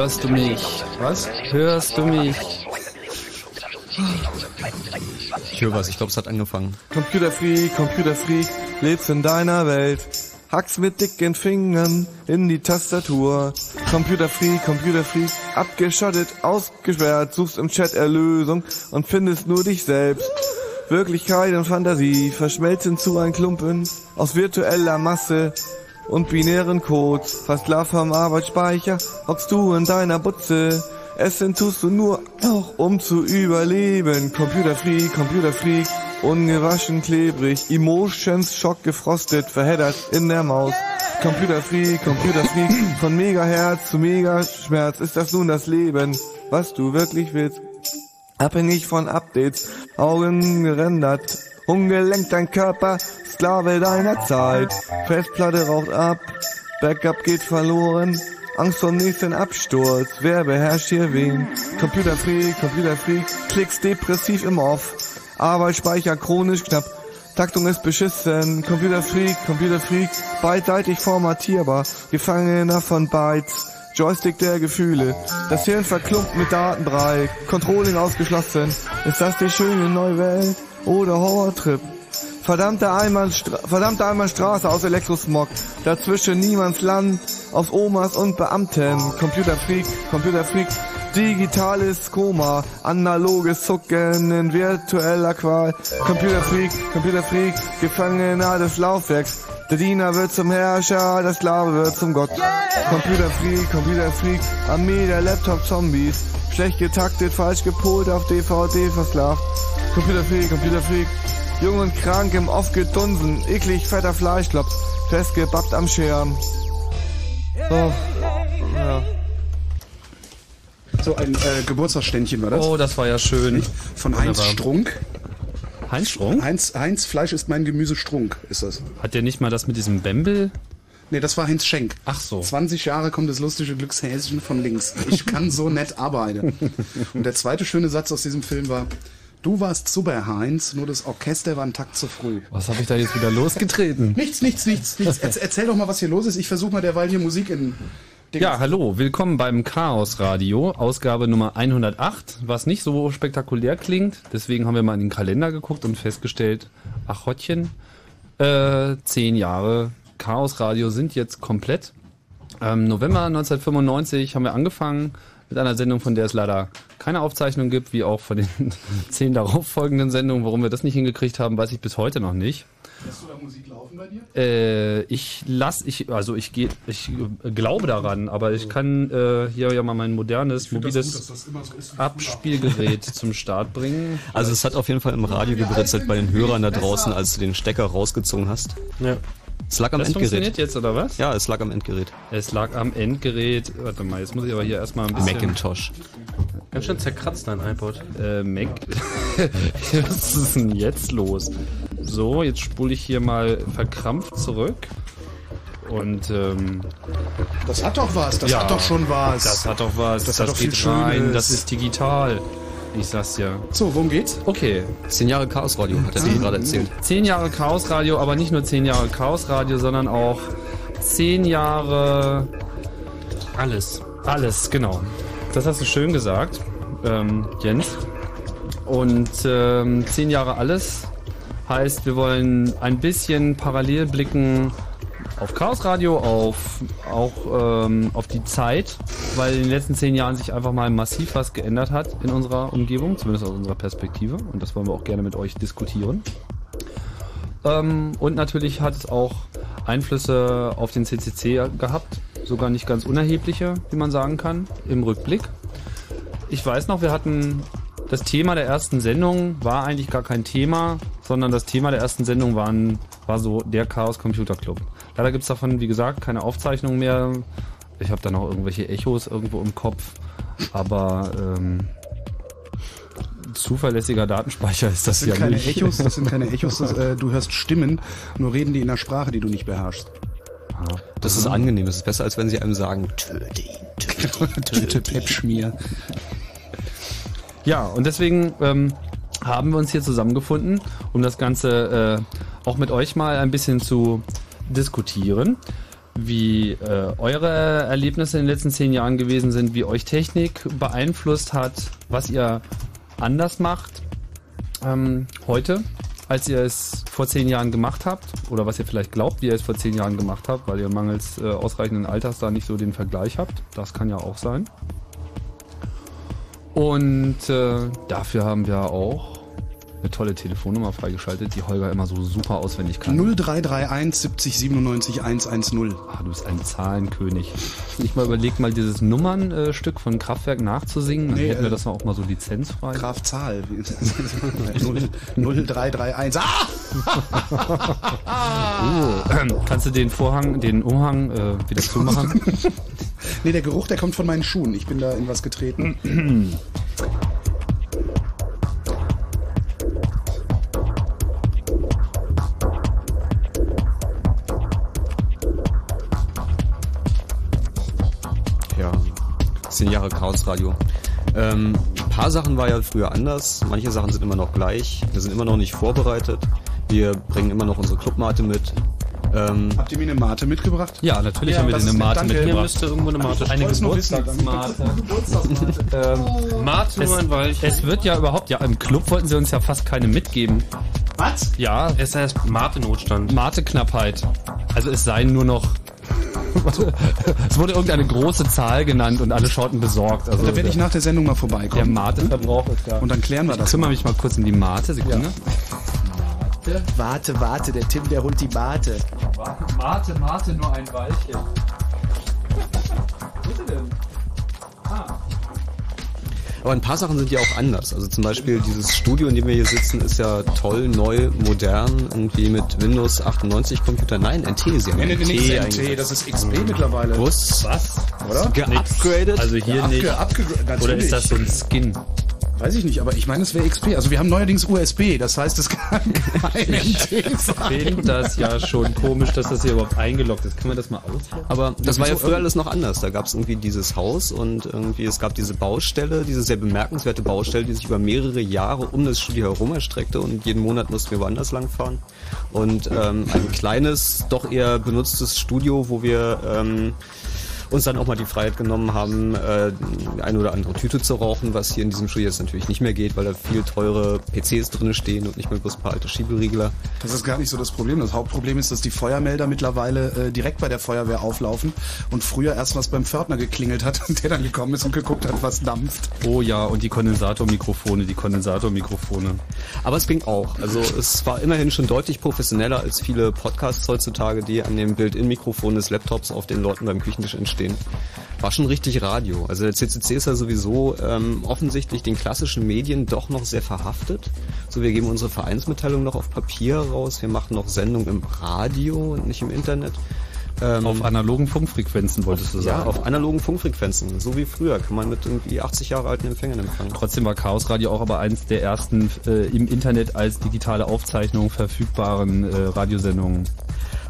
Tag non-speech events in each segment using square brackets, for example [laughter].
hörst du mich? Was? Hörst du mich? Ich höre was, ich glaube, es hat angefangen. Computerfreak, Computerfreak, lebst in deiner Welt. Hackst mit dicken Fingern in die Tastatur. Computerfreak, Computerfreak, abgeschottet, ausgesperrt, suchst im Chat Erlösung und findest nur dich selbst. Wirklichkeit und Fantasie verschmelzen zu ein Klumpen aus virtueller Masse und binären Codes. Fast klar vom Arbeitsspeicher hockst du in deiner Butze. Essen tust du nur auch um zu überleben. Computerfreak, Computerfreak, ungewaschen, klebrig, Emotions, Schock gefrostet, verheddert in der Maus. Computerfreak, Computerfreak, von Megaherz zu Megaschmerz ist das nun das Leben, was du wirklich willst. Abhängig von Updates, Augen gerendert, ungelenkt dein Körper, Sklave deiner Zeit. Festplatte raucht ab, Backup geht verloren, Angst vor nächsten Absturz, wer beherrscht hier wen? Computerfreak, Computerfreak, Klicks depressiv im Off, Arbeitsspeicher chronisch knapp, Taktung ist beschissen, Computerfreak, Computerfreak, beidseitig formatierbar, Gefangener von Bytes, Joystick der Gefühle, das Hirn verklumpt mit Datenbrei, Controlling ausgeschlossen, ist das die schöne neue Welt? Oder Horrortrip? Verdammte Einbahnstraße aus Elektrosmog, dazwischen niemands Land, aus Omas und Beamten, Computerfreak, Computerfreak, digitales Koma, analoges Zucken in virtueller Qual, Computerfreak, Computerfreak, Gefangener des Laufwerks, der Diener wird zum Herrscher, der Sklave wird zum Gott. Computerfreak, Computerfreak, Armee der Laptop-Zombies, schlecht getaktet, falsch gepolt, auf DVD versklavt. Computerfreak, Computerfreak, jung und krank im Off gedunsen, eklig fetter Fleischklops, festgebappt am Schirm. So, ja. So ein äh, Geburtstagsständchen war das. Oh, das war ja schön. Von Heinz Wunderbar. Strunk. Heinz Strunk? Heinz, Heinz Fleisch ist mein Gemüse Strunk, ist das. Hat der nicht mal das mit diesem Bembel? Nee, das war Heinz Schenk. Ach so. 20 Jahre kommt das lustige Glückshäschen von links. Ich kann so nett arbeiten. [laughs] Und der zweite schöne Satz aus diesem Film war, du warst super, Heinz, nur das Orchester war ein Takt zu früh. Was habe ich da jetzt wieder losgetreten? [laughs] Nichts, nichts, nichts, nichts. Erz- Erzähl doch mal, was hier los ist. Ich versuche mal derweil hier Musik in... Ding- Ja, hallo, willkommen beim Chaos Radio, Ausgabe Nummer 108, was nicht so spektakulär klingt. Deswegen haben wir mal in den Kalender geguckt und festgestellt, ach Hottchen, äh, zehn Jahre Chaos Radio sind jetzt komplett. Ähm, November 1995 haben wir angefangen mit einer Sendung, von der es leider keine Aufzeichnung gibt, wie auch von den [laughs] zehn darauffolgenden Sendungen. Warum wir das nicht hingekriegt haben, weiß ich bis heute noch nicht. Lässt du da Musik laufen bei dir? Äh, ich lass, ich, also ich gehe, ich glaube daran, aber ich kann äh, hier ja mal mein modernes, mobiles das immer so ist. Abspielgerät [laughs] zum Start bringen. Also es hat auf jeden Fall im Radio gebritzelt bei den Hörern da draußen, als du den Stecker rausgezogen hast. Ja. Es lag am Das Endgerät. funktioniert jetzt, oder was? Ja, es lag am Endgerät. Es lag am Endgerät. Warte mal, jetzt muss ich aber hier erstmal ein bisschen. Macintosh. Ganz schön zerkratzt dein iPod. Äh, Mac. [laughs] Was ist denn jetzt los? So, jetzt spule ich hier mal verkrampft zurück. Und ähm, Das hat doch was, das Ja, hat doch schon was. das hat doch was. Das Das, hat doch geht viel rein. Schönes. Das ist digital. Ich sag's ja. so, worum geht's? Okay, Zehn Jahre Chaos Radio, hat er dir gerade erzählt. zehn Jahre Chaos Radio, aber nicht nur zehn Jahre Chaos Radio, sondern auch zehn Jahre Alles. alles, genau. Das hast du schön gesagt, ähm, Jens. Und ähm, zehn Jahre alles heißt, wir wollen ein bisschen parallel blicken auf Chaos Radio, auf auch ähm, auf die Zeit, weil in den letzten zehn Jahren sich einfach mal massiv was geändert hat in unserer Umgebung, zumindest aus unserer Perspektive. Und das wollen wir auch gerne mit euch diskutieren. Ähm, und natürlich hat es auch Einflüsse auf den CCC gehabt, sogar nicht ganz unerhebliche, wie man sagen kann, im Rückblick. Ich weiß noch, wir hatten das Thema der ersten Sendung war eigentlich gar kein Thema, sondern das Thema der ersten Sendung waren, war so der Chaos Computer Club. Leider gibt's davon, wie gesagt, keine Aufzeichnung mehr. Ich habe da noch irgendwelche Echos irgendwo im Kopf, aber ähm, zuverlässiger Datenspeicher ist das, Das sind ja keine nicht. Echos, das sind keine [laughs] Echos, das, äh, du hörst Stimmen, nur reden die in einer Sprache, die du nicht beherrschst. Das ist angenehm, das ist besser, als wenn sie einem sagen, töte ihn, Töte [laughs] Pepschmier. Ja, und deswegen ähm, haben wir uns hier zusammengefunden, um das Ganze äh, auch mit euch mal ein bisschen zu diskutieren, wie äh, eure Erlebnisse in den letzten zehn Jahren gewesen sind, wie euch Technik beeinflusst hat, was ihr anders macht ähm, heute, als ihr es vor zehn Jahren gemacht habt, oder was ihr vielleicht glaubt, wie ihr es vor zehn Jahren gemacht habt, weil ihr mangels äh, ausreichenden Alters da nicht so den Vergleich habt. Das kann ja auch sein. Und äh, dafür haben wir auch eine tolle Telefonnummer freigeschaltet, die Holger immer so super auswendig kann. 0331 70 97 110. Ah, du bist ein Zahlenkönig. Ich mal überlegt, mal dieses Nummernstück von Kraftwerk nachzusingen, dann Nee, hätten wir äh, das auch mal so lizenzfrei. Graf Zahl. 0331. Ah! [laughs] Kannst du den Vorhang, den Umhang äh, wieder zumachen? [laughs] Nee, der Geruch, der kommt von meinen Schuhen. Ich bin da in was getreten. [clears throat] Jahre Chaos Radio. Ähm, ein paar Sachen war ja früher anders, manche Sachen sind immer noch gleich. Wir sind immer noch nicht vorbereitet. Wir bringen immer noch unsere Clubmate mit. Ähm, Habt ihr mir eine Mate mitgebracht? Ja, natürlich Ja, haben wir dir eine Mate danke. Hier mitgebracht. müsste irgendwo eine Mate Eine nur wissen. Geburtstagsmate. ähm, Mate nur ein Weilchen. es wird ja überhaupt, ja, im Club wollten sie uns ja fast keine mitgeben. Was? Ja, Es heißt Mate-Notstand. Mate-Knappheit. Also es seien nur noch. [laughs] es wurde irgendeine große Zahl genannt und alle schauten besorgt. Also Da werde ich nach der Sendung mal der vorbeikommen. Mate-Verbrauch ist da. Und dann klären wir ich das. kümmere mich mal kurz um die Mate. Sekunde. Warte, warte, der Tim, der holt die Mate. Mate, Mate, nur ein Weilchen. Bitte denn? aber ein paar Sachen sind ja auch anders. Also zum Beispiel dieses Studio, in dem wir hier sitzen, ist ja toll, neu, modern, irgendwie mit Windows 98 Computer. Nein, NT, sie haben Nee, nee, nee, NT nicht NT, eingesetzt. das ist XP mittlerweile. Was? Was? Oder? Geupgradet? Also hier nicht. Oder ist das so ein Skin? Weiß ich nicht, aber ich meine, es wäre XP. Also wir haben neuerdings USB, das heißt, es kann [laughs] kein Ich sein. finde das ja schon komisch, dass das hier überhaupt eingeloggt ist. Kann man das mal ausloggen? Aber das war ja früher alles noch anders. Da gab es irgendwie dieses Haus und irgendwie es gab diese Baustelle, diese sehr bemerkenswerte Baustelle, die sich über mehrere Jahre um das Studio herum erstreckte und jeden Monat mussten wir woanders langfahren. Und ähm, ein kleines, doch eher benutztes Studio, wo wir ähm, uns dann auch mal die Freiheit genommen haben, äh, die eine oder andere Tüte zu rauchen, was hier in diesem Studio jetzt natürlich nicht mehr geht, weil da viel teure PCs drinne stehen und nicht mehr bloß ein paar alte Schieberiegler. Das ist gar nicht so das Problem. Das Hauptproblem ist, dass die Feuermelder mittlerweile äh, direkt bei der Feuerwehr auflaufen und früher erst was beim Pförtner geklingelt hat und [laughs] der dann gekommen ist und geguckt hat, was dampft. Oh ja, und die Kondensatormikrofone, die Kondensatormikrofone. Aber es ging auch. Also es war immerhin schon deutlich professioneller als viele Podcasts heutzutage, die an dem Bild-in-Mikrofon des Laptops auf den Leuten beim Küchentisch entstehen. War schon richtig Radio. Also der CCC ist ja sowieso ähm, offensichtlich den klassischen Medien doch noch sehr verhaftet. So, wir geben unsere Vereinsmitteilung noch auf Papier raus. Wir machen noch Sendungen im Radio und nicht im Internet. Ähm, Auf analogen Funkfrequenzen wolltest du ja, sagen. auf analogen Funkfrequenzen, so wie früher, kann man mit irgendwie 80 Jahre alten Empfängern empfangen. Trotzdem war Chaos Radio auch aber eins der ersten äh, im Internet als digitale Aufzeichnung verfügbaren äh, Radiosendungen.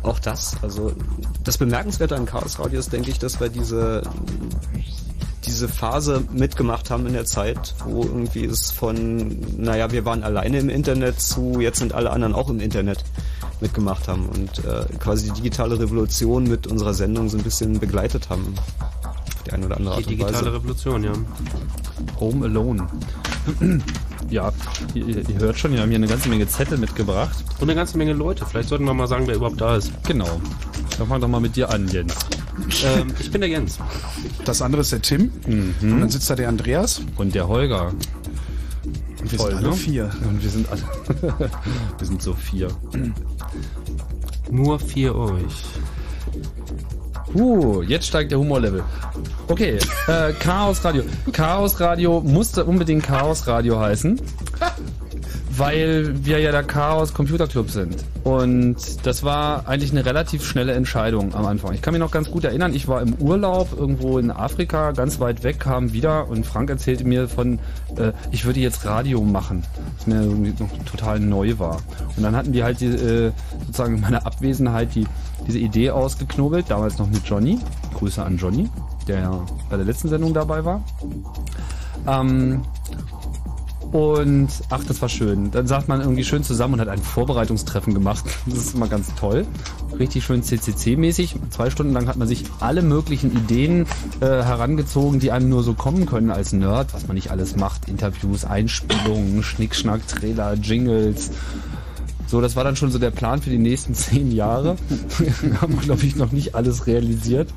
Auch das, also das Bemerkenswerte an Chaos Radio ist, denke ich, dass wir diese diese Phase mitgemacht haben in der Zeit, wo irgendwie es von, naja, wir waren alleine im Internet zu, jetzt sind alle anderen auch im Internet mitgemacht haben und äh, quasi die digitale Revolution mit unserer Sendung so ein bisschen begleitet haben. Auf die eine oder andere Die Art und digitale Weise. Revolution, ja. Home Alone. [clears throat] ja, ihr, ihr hört schon, wir haben hier eine ganze Menge Zettel mitgebracht. Und eine ganze Menge Leute. Vielleicht sollten wir mal sagen, wer überhaupt da ist. Genau. Dann fang doch mal mit dir an, Jens. ähm, ich bin der Jens. Das andere ist der Tim und dann sitzt da der Andreas Und der Holger. Und wir Voll, sind alle ne? vier. Und wir sind alle. [laughs] wir sind so vier. Nur für euch. Uh, jetzt steigt der Humorlevel. Okay, äh, Chaos Radio. Chaos Radio musste unbedingt Chaos Radio heißen, weil wir ja der Chaos Computer Club sind. Und das war eigentlich eine relativ schnelle Entscheidung am Anfang. Ich kann mich noch ganz gut erinnern, ich war im Urlaub irgendwo in Afrika, ganz weit weg, kam wieder und Frank erzählte mir von, äh, ich würde jetzt Radio machen, was mir irgendwie noch total neu war. Und dann hatten wir halt die, äh, sozusagen in meiner Abwesenheit die, diese Idee ausgeknobelt, damals noch mit Johnny. Grüße an Johnny, der bei der letzten Sendung dabei war. Ähm, und ach, das war schön. Dann sagt man irgendwie schön zusammen und hat ein Vorbereitungstreffen gemacht. [laughs] Das ist immer ganz toll. Richtig schön CCC-mäßig. Zwei Stunden lang hat man sich alle möglichen Ideen äh, herangezogen, die einem nur so kommen können als Nerd, was man nicht alles macht. Interviews, Einspielungen, Schnickschnack, Trailer, Jingles. So, das war dann schon so der Plan für die nächsten [laughs] zehn Jahre. haben wir, glaube ich, noch nicht alles realisiert.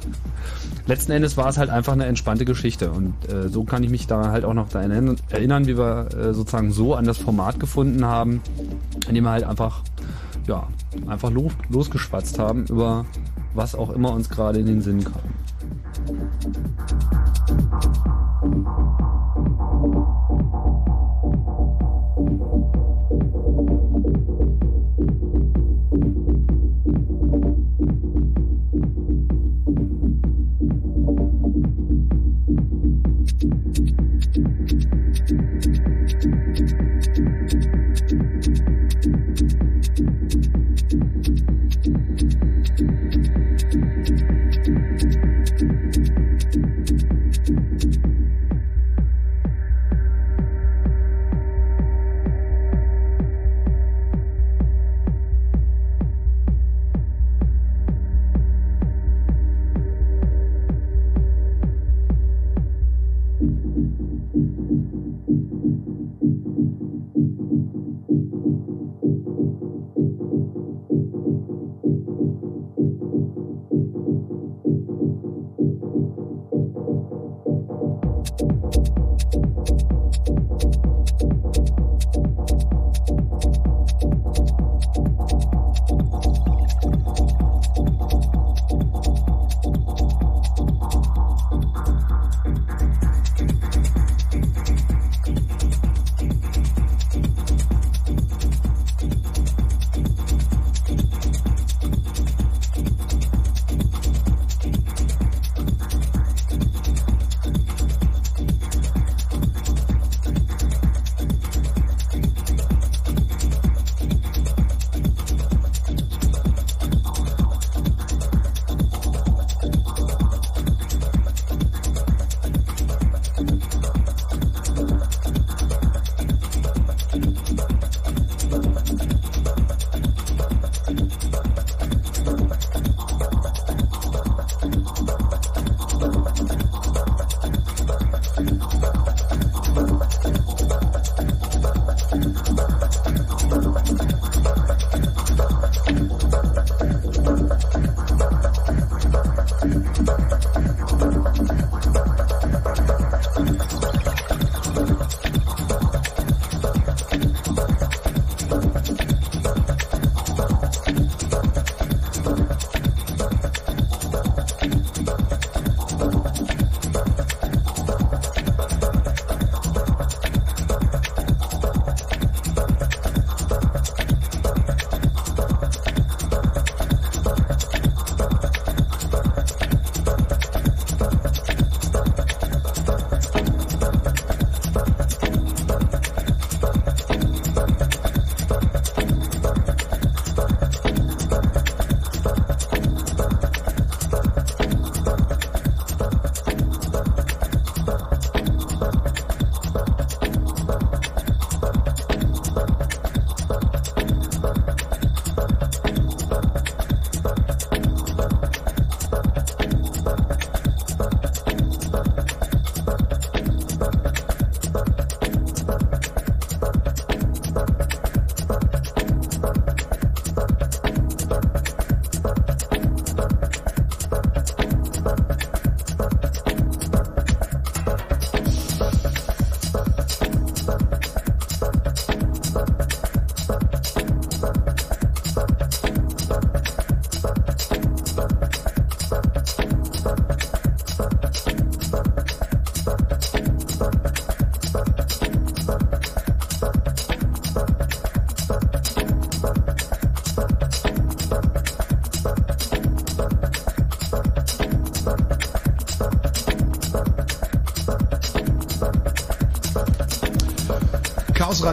Letzten Endes war es halt einfach eine entspannte Geschichte und äh, so kann ich mich da halt auch noch daran erinnern- wie wir äh, sozusagen so an das Format gefunden haben, indem wir halt einfach, ja, einfach los, losgeschwatzt haben über was auch immer uns gerade in den Sinn kam.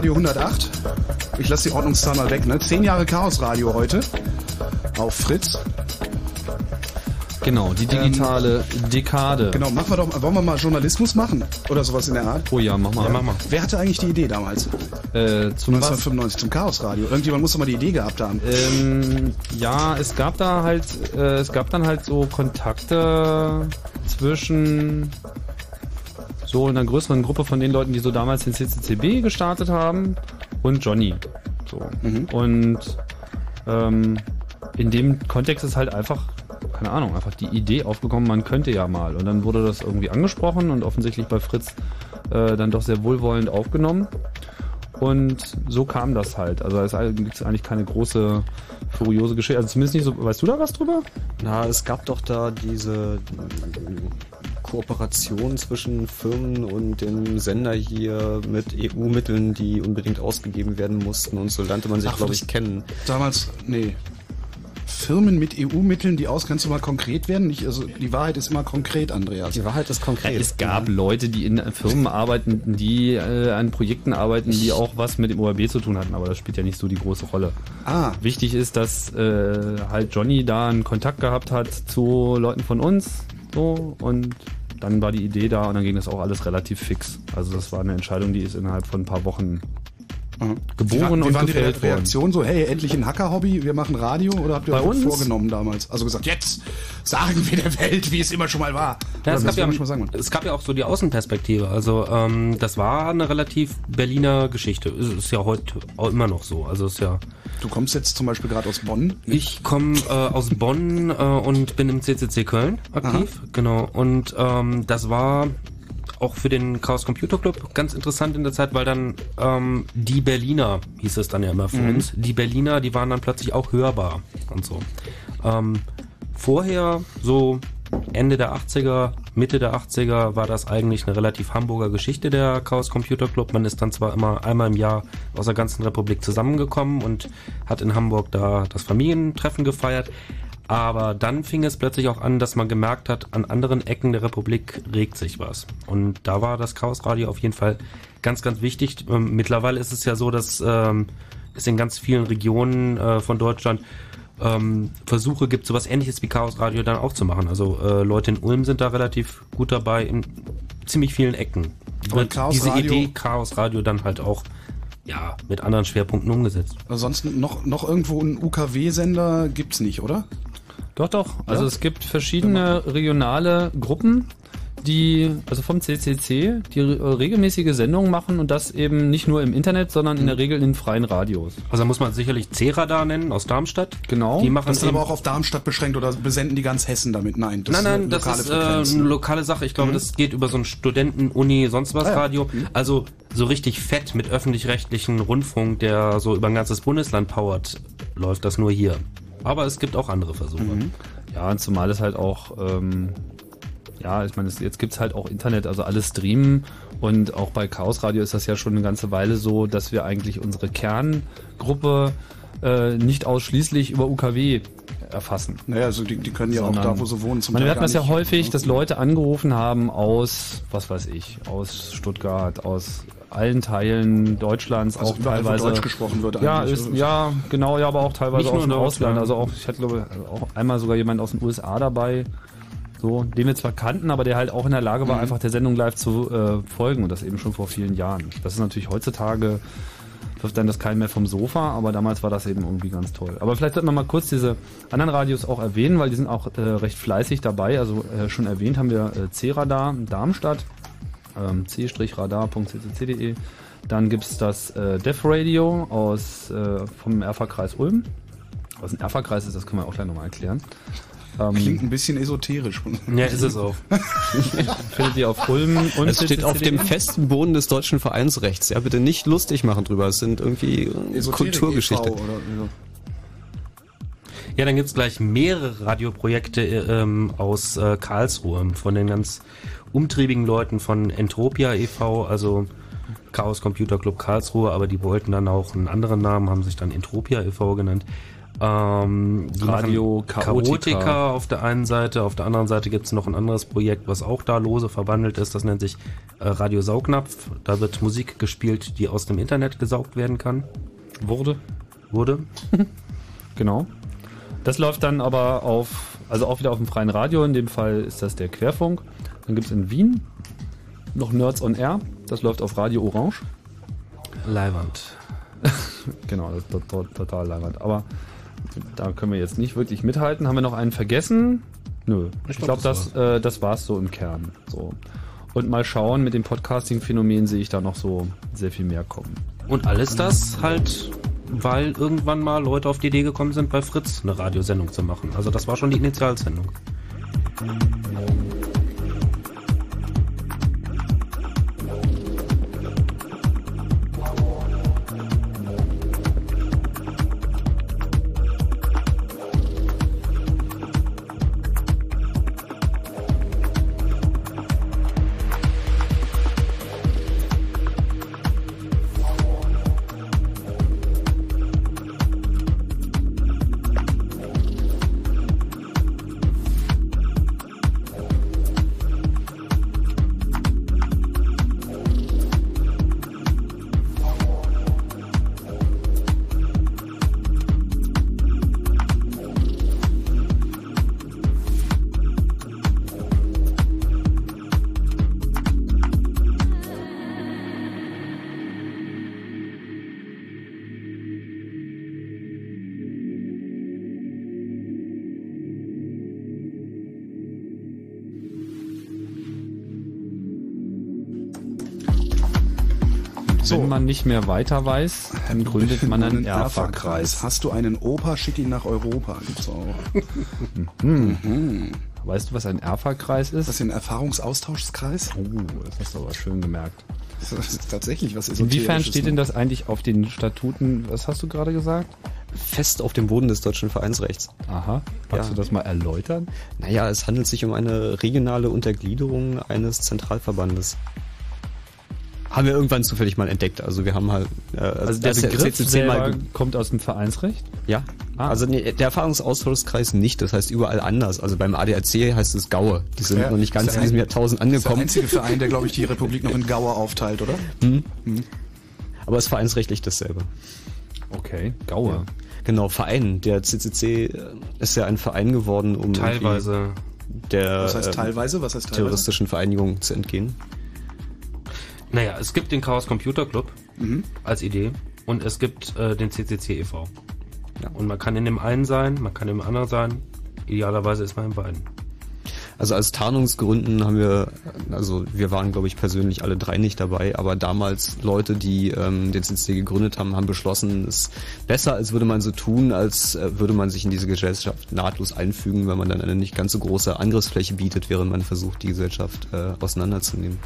Chaos Radio 108. Ich lasse die Ordnungszahl mal weg, ne? Zehn Jahre Chaos Radio heute. Auf Fritz. Genau, die digitale Dekade. Genau, machen wir doch, wollen wir mal Journalismus machen? Oder sowas in der Art? Oh ja, mach mal. Ja, mach mal. Wer hatte eigentlich die Idee damals? Äh, zum was? 1995 zum Chaos Radio. Irgendjemand muss doch mal die Idee gehabt haben. Ähm, ja, es gab da halt, äh, es gab dann halt so Kontakte zwischen so einer größeren Gruppe von den Leuten, die so damals den CCCB gestartet haben und Johnny. So. Und ähm, in dem Kontext ist halt einfach, keine Ahnung, einfach die Idee aufgekommen, man könnte ja mal. Und dann wurde das irgendwie angesprochen und offensichtlich bei Fritz äh, dann doch sehr wohlwollend aufgenommen. Und so kam das halt. Also es gibt eigentlich keine große furiose Geschichte. Also zumindest nicht so. Weißt du da was drüber? Na, es gab doch da diese Kooperation zwischen Firmen und dem Sender hier mit EU-Mitteln, die unbedingt ausgegeben werden mussten und so lernte man sich, glaube ich, kennen. Damals, nee. Firmen mit EU-Mitteln, die aus, kannst du mal konkret werden? Nicht, also die Wahrheit ist immer konkret, Andreas. Die Wahrheit ist konkret. Es gab Leute, die in Firmen arbeiten, die äh, an Projekten arbeiten, die auch was mit dem ORB zu tun hatten, aber das spielt ja nicht so die große Rolle. Ah, Wichtig ist, dass äh, halt Johnny da einen Kontakt gehabt hat zu Leuten von uns, so und dann war die Idee da und dann ging das auch alles relativ fix. Also das war eine Entscheidung, die ist innerhalb von ein paar Wochen geboren wie und waren die Re gefällt worden. So, hey, endlich ein Hacker-Hobby, wir machen Radio? Oder habt ihr Bei euch vorgenommen damals? Also gesagt, jetzt sagen wir der Welt, wie es immer schon mal war. Ja, es, gab ja, es gab ja auch so die Außenperspektive. Also ähm, das war eine relativ Berliner Geschichte. Ist, ist ja heute auch immer noch so. Also ist ja. Du kommst jetzt zum Beispiel gerade aus Bonn. Ich komme äh, aus Bonn äh, und bin im CCC Köln aktiv. Genau. Und ähm, das war auch für den Chaos Computer Club ganz interessant in der Zeit, weil dann ähm, die Berliner, hieß es dann ja immer für uns, die Berliner, die waren dann plötzlich auch hörbar und so. Ähm, vorher, so Ende der 80er, Mitte der 80er, war das eigentlich eine relativ Hamburger Geschichte, der Chaos Computer Club. Man ist dann zwar immer einmal im Jahr aus der ganzen Republik zusammengekommen und hat in Hamburg da das Familientreffen gefeiert. Aber dann fing es plötzlich auch an, dass man gemerkt hat, an anderen Ecken der Republik regt sich was. Und da war das Chaos Radio auf jeden Fall ganz, ganz wichtig. Ähm, mittlerweile ist es ja so, dass ähm, es in ganz vielen Regionen äh, von Deutschland ähm, Versuche gibt, sowas ähnliches wie Chaos Radio dann auch zu machen. Also äh, Leute in Ulm sind da relativ gut dabei, in ziemlich vielen Ecken. Aber Wird Chaos diese Radio- Idee Chaos Radio dann halt auch ja, mit anderen Schwerpunkten umgesetzt. Ansonsten noch, noch irgendwo einen UKW-Sender gibt's nicht, oder? Doch, doch. Also Ja? es gibt verschiedene regionale Gruppen, die, also vom CCC, die re- regelmäßige Sendungen machen und das eben nicht nur im Internet, sondern in der Regel in freien Radios. Also da muss man sicherlich C-Radar nennen aus Darmstadt. Genau. Die machen Das ist aber auch auf Darmstadt beschränkt oder besenden die ganz Hessen damit? Nein, das nein, nein, eine das lokale ist äh, eine lokale Sache. Ich glaube, das geht über so ein Studenten, Uni, sonst was Ah, ja. Radio. Also so richtig fett mit öffentlich-rechtlichen Rundfunk, der so über ein ganzes Bundesland powert, läuft das nur hier. Aber es gibt auch andere Versuche. Ja, und zumal es halt auch, ähm, ja, ich meine, es- jetzt gibt's halt auch Internet, also alles streamen und auch bei Chaos Radio ist das ja schon eine ganze Weile so, dass wir eigentlich unsere Kerngruppe äh, nicht ausschließlich über UKW erfassen. Naja, also die, die können ja auch Sondern- da, wo sie wohnen, zum Man, Teil wir hatten das ja häufig, dass Leute angerufen haben aus, was weiß ich, aus Stuttgart, aus allen Teilen Deutschlands, Also auch überall, wo teilweise. Deutsch gesprochen wird Ja, eigentlich. ist, ja, genau, ja, aber auch teilweise aus dem Ausland. Also auch, ich hatte glaube auch einmal sogar jemand aus den USA dabei, so, den wir zwar kannten, aber der halt auch in der Lage war, Mhm. einfach der Sendung live zu äh, folgen und das eben schon vor vielen Jahren. Das ist natürlich heutzutage wirft dann das keinen mehr vom Sofa, aber damals war das eben irgendwie ganz toll. Aber vielleicht sollten wir mal kurz diese anderen Radios auch erwähnen, weil die sind auch äh, recht fleißig dabei. Also äh, schon erwähnt haben wir äh, C-Radar Darmstadt, ähm, c-radar.ccc.de. Dann gibt's das äh, Def Radio aus, äh, vom Erfa-Kreis Ulm. Was ein Erfa-Kreis ist, das können wir auch gleich nochmal erklären. Ähm, Klingt ein bisschen esoterisch. Ja, ist es auch. [laughs] findet ihr auf Ulm und Es steht auf dem festen Boden des deutschen Vereinsrechts. Ja, bitte nicht lustig machen drüber. Es sind irgendwie Esoterik Kulturgeschichte. so. Ja, dann gibt's gleich mehrere Radioprojekte äh, ähm, aus äh, Karlsruhe von den ganz umtriebigen Leuten von Entropia e.V., also Chaos Computer Club Karlsruhe, aber die wollten dann auch einen anderen Namen, haben sich dann Entropia e.V. genannt. Ähm, Radio Chaotica. Auf der einen Seite, auf der anderen Seite gibt es noch ein anderes Projekt, was auch da lose verwandelt ist. Das nennt sich äh, Radio Saugnapf. Da wird Musik gespielt, die aus dem Internet gesaugt werden kann. Wurde. Wurde. [laughs] Genau. Das läuft dann aber auf, also auch wieder auf dem freien Radio. In dem Fall ist das der Querfunk. Dann gibt es in Wien noch Nerds on Air. Das läuft auf Radio Orange. Leiwand. [laughs] Genau, das ist to- to- total leibend. Aber da können wir jetzt nicht wirklich mithalten. Haben wir noch einen vergessen? Nö. Ich glaube, glaub, das, äh, das war's so im Kern. So. Und mal schauen, mit dem Podcasting-Phänomen sehe ich da noch so sehr viel mehr kommen. Und alles das halt, weil irgendwann mal Leute auf die Idee gekommen sind, bei Fritz eine Radiosendung zu machen. Also das war schon die Initialsendung. Man nicht mehr weiter weiß, dann gründet man einen Erfa-Kreis. Hast du einen Opa, schick ihn nach Europa. Gibt's auch. Weißt du, was ein Erfa-Kreis ist? Das ist ein Erfahrungsaustauschskreis? Oh, das hast du aber schön gemerkt. Das ist tatsächlich was Inwiefern steht denn das eigentlich auf den Statuten? Was hast du gerade gesagt? Fest auf dem Boden des deutschen Vereinsrechts. Aha. Kannst Ja. du das mal erläutern? Naja, es handelt sich um eine regionale Untergliederung eines Zentralverbandes. Haben wir irgendwann zufällig mal entdeckt. Also wir haben halt... Äh, Also der das Begriff CCC selber kommt aus dem Vereinsrecht? Ja, Ah. also nee, der Erfahrungsaustauschkreis nicht, das heißt überall anders. Also beim ADAC heißt es Gaue. Die sind Ja, noch nicht ganz der in diesem Jahrtausend Das ist der angekommen. einzige Verein, der, glaube ich, die [laughs] Republik noch in Gauer aufteilt, oder? Aber es ist vereinsrechtlich dasselbe. Okay, Gaue. Genau, Verein. Der CCC ist ja ein Verein geworden, um Teilweise. der Was heißt äh, teilweise? Was heißt teilweise? terroristischen Vereinigung zu entgehen. Naja, es gibt den Chaos Computer Club Mhm. als Idee und es gibt äh, den CCC e.V. Ja. Und man kann in dem einen sein, man kann im anderen sein. Idealerweise ist man in beiden. Also als Tarnungsgründen haben wir, also wir waren glaube ich persönlich alle drei nicht dabei, aber damals Leute, die ähm, den CCC gegründet haben, haben beschlossen, es ist besser, als würde man so tun, als äh, würde man sich in diese Gesellschaft nahtlos einfügen, wenn man dann eine nicht ganz so große Angriffsfläche bietet, während man versucht, die Gesellschaft äh, auseinanderzunehmen.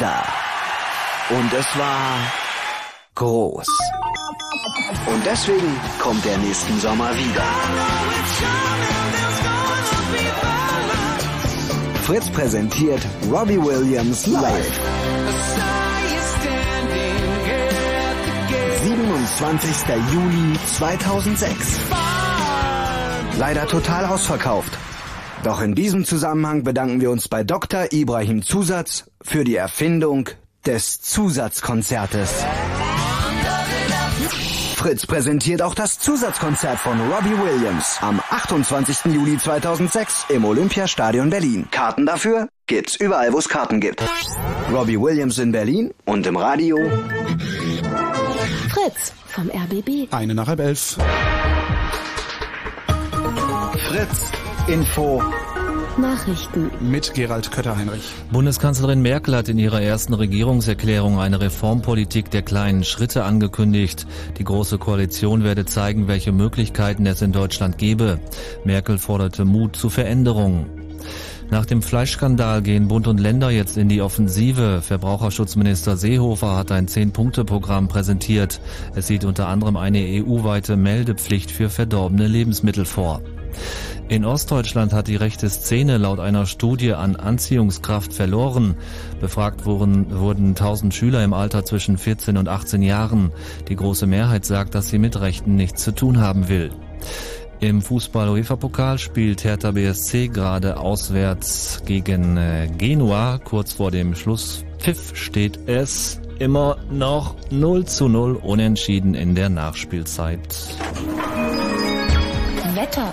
Da. Und es war groß. Und deswegen kommt er nächsten Sommer wieder. Fritz präsentiert Robbie Williams live. 27. Juli 2006. Leider total ausverkauft. Doch in diesem Zusammenhang bedanken wir uns bei Dr. Ibrahim Zusatz für die Erfindung des Zusatzkonzertes. Fritz präsentiert auch das Zusatzkonzert von Robbie Williams am 28. Juli 2006 im Olympiastadion Berlin. Karten dafür gibt's überall, wo es Karten gibt. Robbie Williams in Berlin und im Radio Fritz vom RBB. Eine nach halb elf. Fritz Info Nachrichten. Mit Gerald Kötter-Heinrich. Bundeskanzlerin Merkel hat in ihrer ersten Regierungserklärung eine Reformpolitik der kleinen Schritte angekündigt. Die Große Koalition werde zeigen, welche Möglichkeiten es in Deutschland gebe. Merkel forderte Mut zu Veränderungen. Nach dem Fleischskandal gehen Bund und Länder jetzt in die Offensive. Verbraucherschutzminister Seehofer hat ein Zehn-Punkte-Programm präsentiert. Es sieht unter anderem eine EU-weite Meldepflicht für verdorbene Lebensmittel vor. In Ostdeutschland hat die rechte Szene laut einer Studie an Anziehungskraft verloren. Befragt wurden, wurden 1000 Schüler im Alter zwischen 14 und 18 Jahren. Die große Mehrheit sagt, dass sie mit Rechten nichts zu tun haben will. Im Fußball-UEFA-Pokal spielt Hertha BSC gerade auswärts gegen äh, Genua. Kurz vor dem Schlusspfiff steht es immer noch 0 zu 0 unentschieden in der Nachspielzeit. Wetter.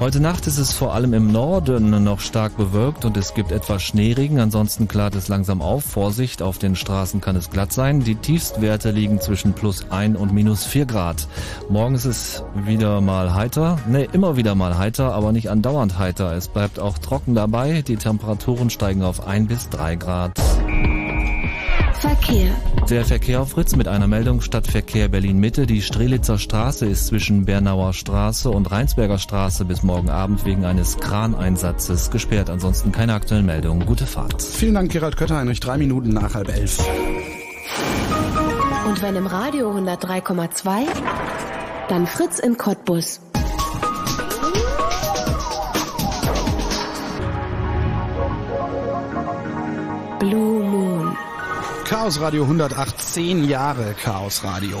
Heute Nacht ist es vor allem im Norden noch stark bewölkt und es gibt etwas Schneeregen. Ansonsten klart es langsam auf. Vorsicht, auf den Straßen kann es glatt sein. Die Tiefstwerte liegen zwischen plus 1 und minus 4 Grad. Morgen ist es wieder mal heiter. Ne, immer wieder mal heiter, aber nicht andauernd heiter. Es bleibt auch trocken dabei. Die Temperaturen steigen auf 1 bis 3 Grad. Verkehr. Der Verkehr auf Fritz mit einer Meldung Stadtverkehr Berlin-Mitte. Die Strelitzer Straße ist zwischen Bernauer Straße und Rheinsberger Straße bis morgen Abend wegen eines Kraneinsatzes gesperrt. Ansonsten keine aktuellen Meldungen. Gute Fahrt. Vielen Dank, Gerald Kötter-Heinrich. Drei Minuten nach halb elf. Und wenn im Radio 103,2, dann Fritz in Cottbus. Blue. Chaos Radio 108, zehn Jahre Chaos Radio.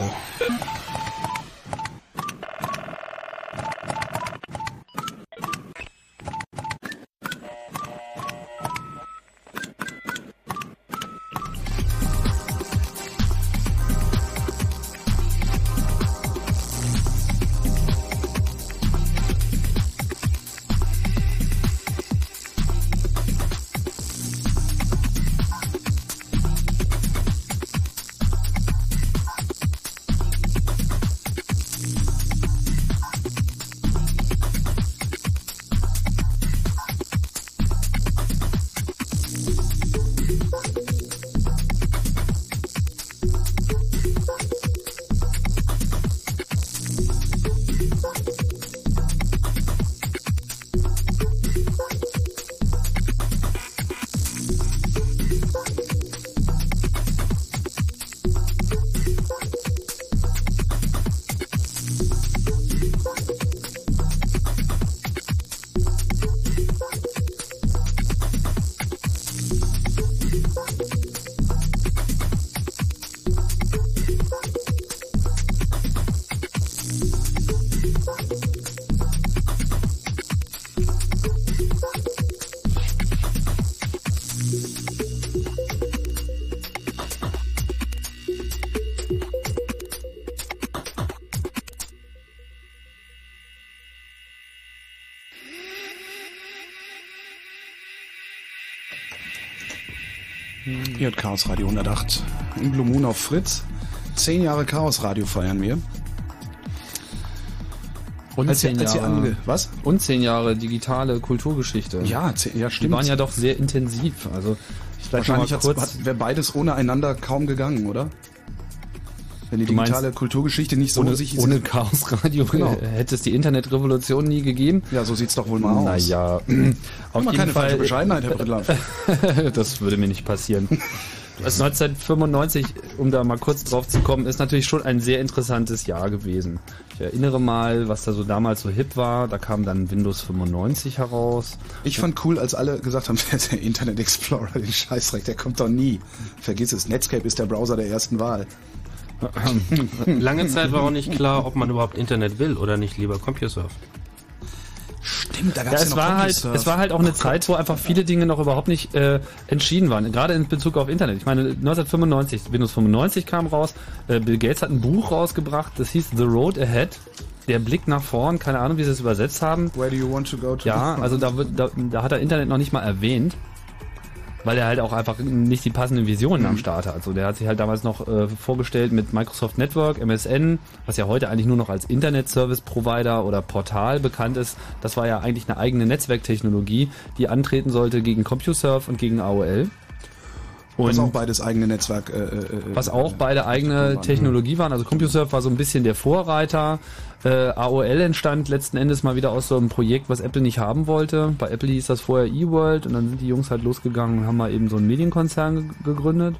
108 in Blue Moon auf Fritz. Zehn Jahre Chaos Radio feiern wir. Und Als zehn als Jahre, was? Und zehn Jahre digitale Kulturgeschichte. Ja, zehn, ja Die stimmt. waren ja doch sehr intensiv. Also Wahrscheinlich hat, wäre beides ohne einander kaum gegangen, oder? Wenn die Du meinst, digitale Kulturgeschichte nicht so ohne, sich ohne Chaos Radio Genau. [laughs] hätte es die Internetrevolution nie gegeben. Ja, so sieht's doch wohl mal aus. Naja, auf jeden keine falsche Fall. Bescheidenheit, Herr Brittlaff. [laughs] das würde mir nicht passieren. [laughs] Also 1995, um da mal kurz drauf zu kommen, ist natürlich schon ein sehr interessantes Jahr gewesen. Ich erinnere mal, was da so damals so hip war. Da kam dann Windows 95 heraus. Ich fand cool, als alle gesagt haben, [laughs] der Internet Explorer, den Scheißrecht, der kommt doch nie. Vergiss es, Netscape ist der Browser der ersten Wahl. Lange Zeit war auch nicht klar, ob man überhaupt Internet will oder nicht lieber CompuServe. Stimmt, da Ja, es war halt, es war halt auch eine Zeit, wo einfach viele Dinge noch überhaupt nicht äh, entschieden waren. Gerade in Bezug auf Internet. Ich meine, 1995, Windows 95 kam raus. Äh, Bill Gates hat ein Buch rausgebracht, das hieß The Road Ahead. Der Blick nach vorn, keine Ahnung, wie sie es übersetzt haben. Where do you want to go to? Ja, also da, wird, da, da hat er Internet noch nicht mal erwähnt, weil er halt auch einfach nicht die passenden Visionen am Start hat. Also der hat sich halt damals noch äh, vorgestellt mit Microsoft Network, MSN, was ja heute eigentlich nur noch als Internet Service Provider oder Portal bekannt ist. Das war ja eigentlich eine eigene Netzwerktechnologie, die antreten sollte gegen CompuServe und gegen AOL. Und was auch beides eigene Netzwerk. Äh, äh, was auch beide eigene Technologie waren. Also CompuServe war so ein bisschen der Vorreiter. Äh, AOL entstand letzten Endes mal wieder aus so einem Projekt, was Apple nicht haben wollte. Bei Apple hieß das vorher eWorld und dann sind die Jungs halt losgegangen und haben mal eben so einen Medienkonzern ge- gegründet.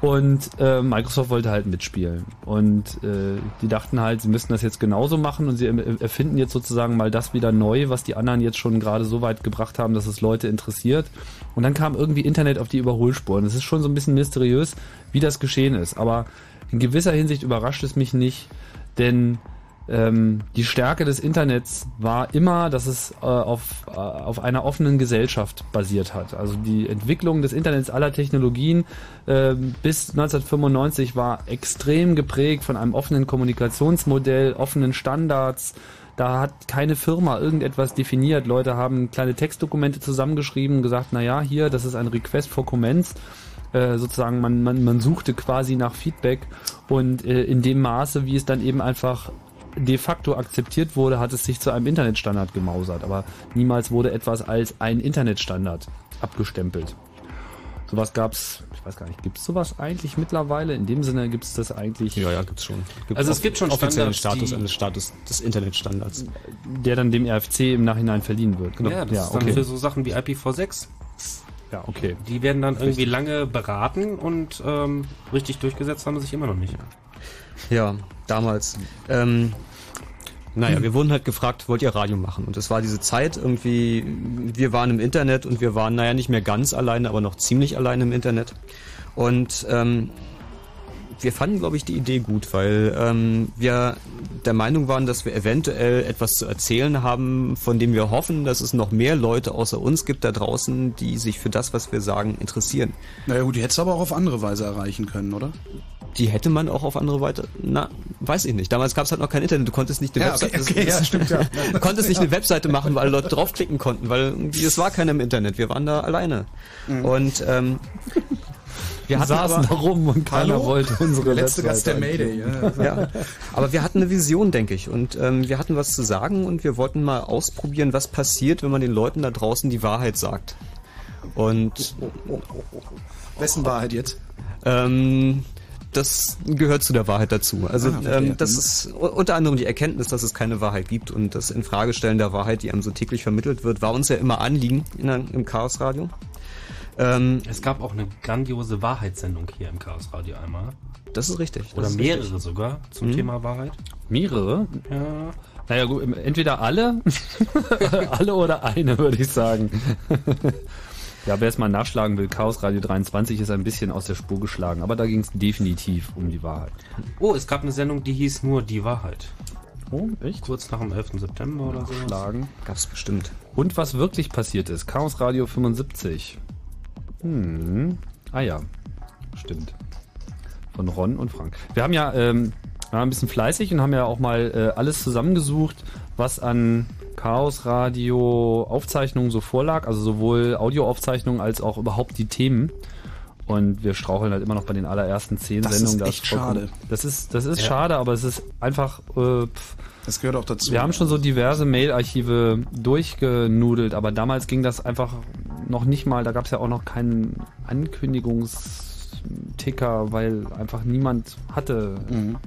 Und äh, Microsoft wollte halt mitspielen. Und äh, die dachten halt, sie müssten das jetzt genauso machen und sie er- erfinden jetzt sozusagen mal das wieder neu, was die anderen jetzt schon gerade so weit gebracht haben, dass es Leute interessiert. Und dann kam irgendwie Internet auf die Überholspuren. Es ist schon so ein bisschen mysteriös, wie das geschehen ist. Aber in gewisser Hinsicht überrascht es mich nicht, denn ähm, die Stärke des Internets war immer, dass es äh, auf, äh, auf einer offenen Gesellschaft basiert hat. Also die Entwicklung des Internets aller Technologien äh, bis 1995 war extrem geprägt von einem offenen Kommunikationsmodell, offenen Standards. Da hat keine Firma irgendetwas definiert. Leute haben kleine Textdokumente zusammengeschrieben, gesagt, na ja, hier, das ist ein Request for Comments äh, sozusagen man, man, man suchte quasi nach Feedback und äh, in dem Maße, wie es dann eben einfach de facto akzeptiert wurde, hat es sich zu einem Internetstandard gemausert, aber niemals wurde etwas als ein Internetstandard abgestempelt. Sowas gab's, ich weiß gar nicht, gibt's sowas eigentlich mittlerweile? In dem Sinne gibt's das eigentlich, Ja, ja, gibt's schon. Gibt Also es gibt schon offiziellen Standards, Status die- eines Status des Internetstandards. der dann dem RFC im Nachhinein verliehen wird. Genau. Ja, das ja, ist dann okay. für so Sachen wie IPv6. ja, okay. Die werden dann irgendwie lange beraten und ähm, richtig durchgesetzt haben sie sich immer noch nicht. Ja, damals. Ähm, naja, wir wurden halt gefragt, wollt ihr Radio machen? Und es war diese Zeit irgendwie, wir waren im Internet und wir waren, naja, nicht mehr ganz alleine, aber noch ziemlich alleine im Internet. Und ähm, wir fanden, glaube ich, die Idee gut, weil ähm, wir der Meinung waren, dass wir eventuell etwas zu erzählen haben, von dem wir hoffen, dass es noch mehr Leute außer uns gibt da draußen, die sich für das, was wir sagen, interessieren. Naja gut, die hättest du aber auch auf andere Weise erreichen können, oder? Die hätte man auch auf andere Weise. Na, weiß ich nicht. Damals gab es halt noch kein Internet. Du konntest nicht eine Ja, okay, Webseite. okay, ja, [laughs] stimmt, ja. Du konntest nicht eine Webseite machen, weil Leute draufklicken konnten, weil es war keiner im Internet. Wir waren da alleine. Und ähm, wir hatten saßen aber, da rum und keiner Hallo? wollte unsere Der letzte Gast der Mayday. Ja. ja, aber wir hatten eine Vision, denke ich. Und ähm, wir hatten was zu sagen und wir wollten mal ausprobieren, was passiert, wenn man den Leuten da draußen die Wahrheit sagt. Und Wessen Wahrheit jetzt? Ähm, das gehört zu der Wahrheit dazu. Also Ah, ähm, das ist u- unter anderem die Erkenntnis, dass es keine Wahrheit gibt und das Infragestellen der Wahrheit, die einem so täglich vermittelt wird, war uns ja immer Anliegen in der, im Chaos Radio. Ähm, Es gab auch eine grandiose Wahrheitssendung hier im Chaos Radio einmal. das ist richtig. Das Oder ist mehrere richtig. sogar zum Thema Wahrheit. Mehrere? Ja. Naja, gut, entweder alle, [laughs] alle oder eine, würde ich sagen. [laughs] ja, wer es mal nachschlagen will, Chaos Radio 23 ist ein bisschen aus der Spur geschlagen, aber da ging es definitiv um die Wahrheit. Oh, es gab eine Sendung, die hieß nur Die Wahrheit. Oh, echt? Kurz nach dem 11. September oder so. Schlagen. Gab's bestimmt. Und was wirklich passiert ist, Chaos Radio 75. Hm. Ah ja, stimmt. Von Ron und Frank. Wir haben ja, ähm, wir waren ein bisschen fleißig und haben ja auch mal äh, alles zusammengesucht, was an Chaos Radio Aufzeichnungen so vorlag, also sowohl Audioaufzeichnungen als auch überhaupt die Themen. Und wir straucheln halt immer noch bei den allerersten zehn Das ist Sendungen. Da echt schade. Das ist, das ist schade, aber es ist einfach, äh, pff, Das gehört auch dazu. wir haben schon so diverse Mail-Archive durchgenudelt, aber damals ging das einfach noch nicht mal, da gab es ja auch noch keinen Ticker, weil einfach niemand hatte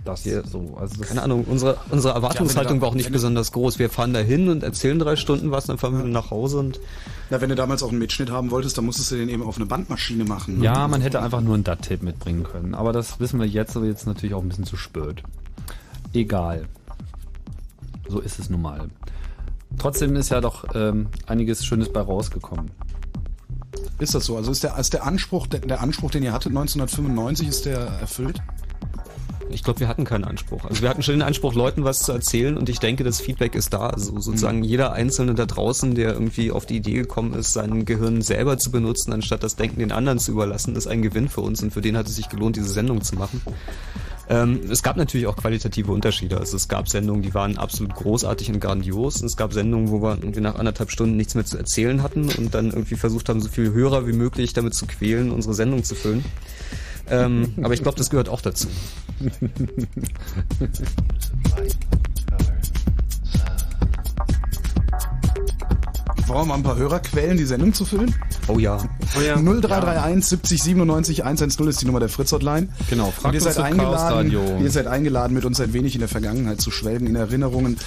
das so. Also das Keine Ahnung, unsere, unsere Erwartungshaltung da- war auch nicht besonders groß. Wir fahren da hin und erzählen drei Stunden was, dann fahren wir nach Hause und Na, wenn du damals auch einen Mitschnitt haben wolltest, dann musstest du den eben auf eine Bandmaschine machen. ne? Ja, man hätte einfach nur ein DAT-Tape mitbringen können. Aber das wissen wir jetzt, aber jetzt natürlich auch ein bisschen zu spät. Egal. So ist es nun mal. Trotzdem ist ja doch ähm, einiges Schönes bei rausgekommen. Ist das so? Also ist der, ist der Anspruch, der, der Anspruch, den ihr hattet 1995, ist der erfüllt? ich glaube, wir hatten keinen Anspruch. Also wir hatten schon den Anspruch, Leuten was zu erzählen und ich denke, das Feedback ist da. Also sozusagen jeder Einzelne da draußen, der irgendwie auf die Idee gekommen ist, sein Gehirn selber zu benutzen, anstatt das Denken den anderen zu überlassen, ist ein Gewinn für uns und für den hat es sich gelohnt, diese Sendung zu machen. Ähm, es gab natürlich auch qualitative Unterschiede. Also es gab Sendungen, die waren absolut großartig und grandios. Und es gab Sendungen, wo wir irgendwie nach anderthalb Stunden nichts mehr zu erzählen hatten und dann irgendwie versucht haben, so viele Hörer wie möglich damit zu quälen, unsere Sendung zu füllen. Ähm, aber ich glaube, das gehört auch dazu. Mal ein paar Hörer quälen, die Sendung zu füllen? Oh ja. 0331 70 97 110 ist die Nummer der Fritz Hotline. Genau, Und fragt ihr uns seid eingeladen, Chaos Radio. ihr seid eingeladen, mit uns ein wenig in der Vergangenheit zu schwelgen, in Erinnerungen,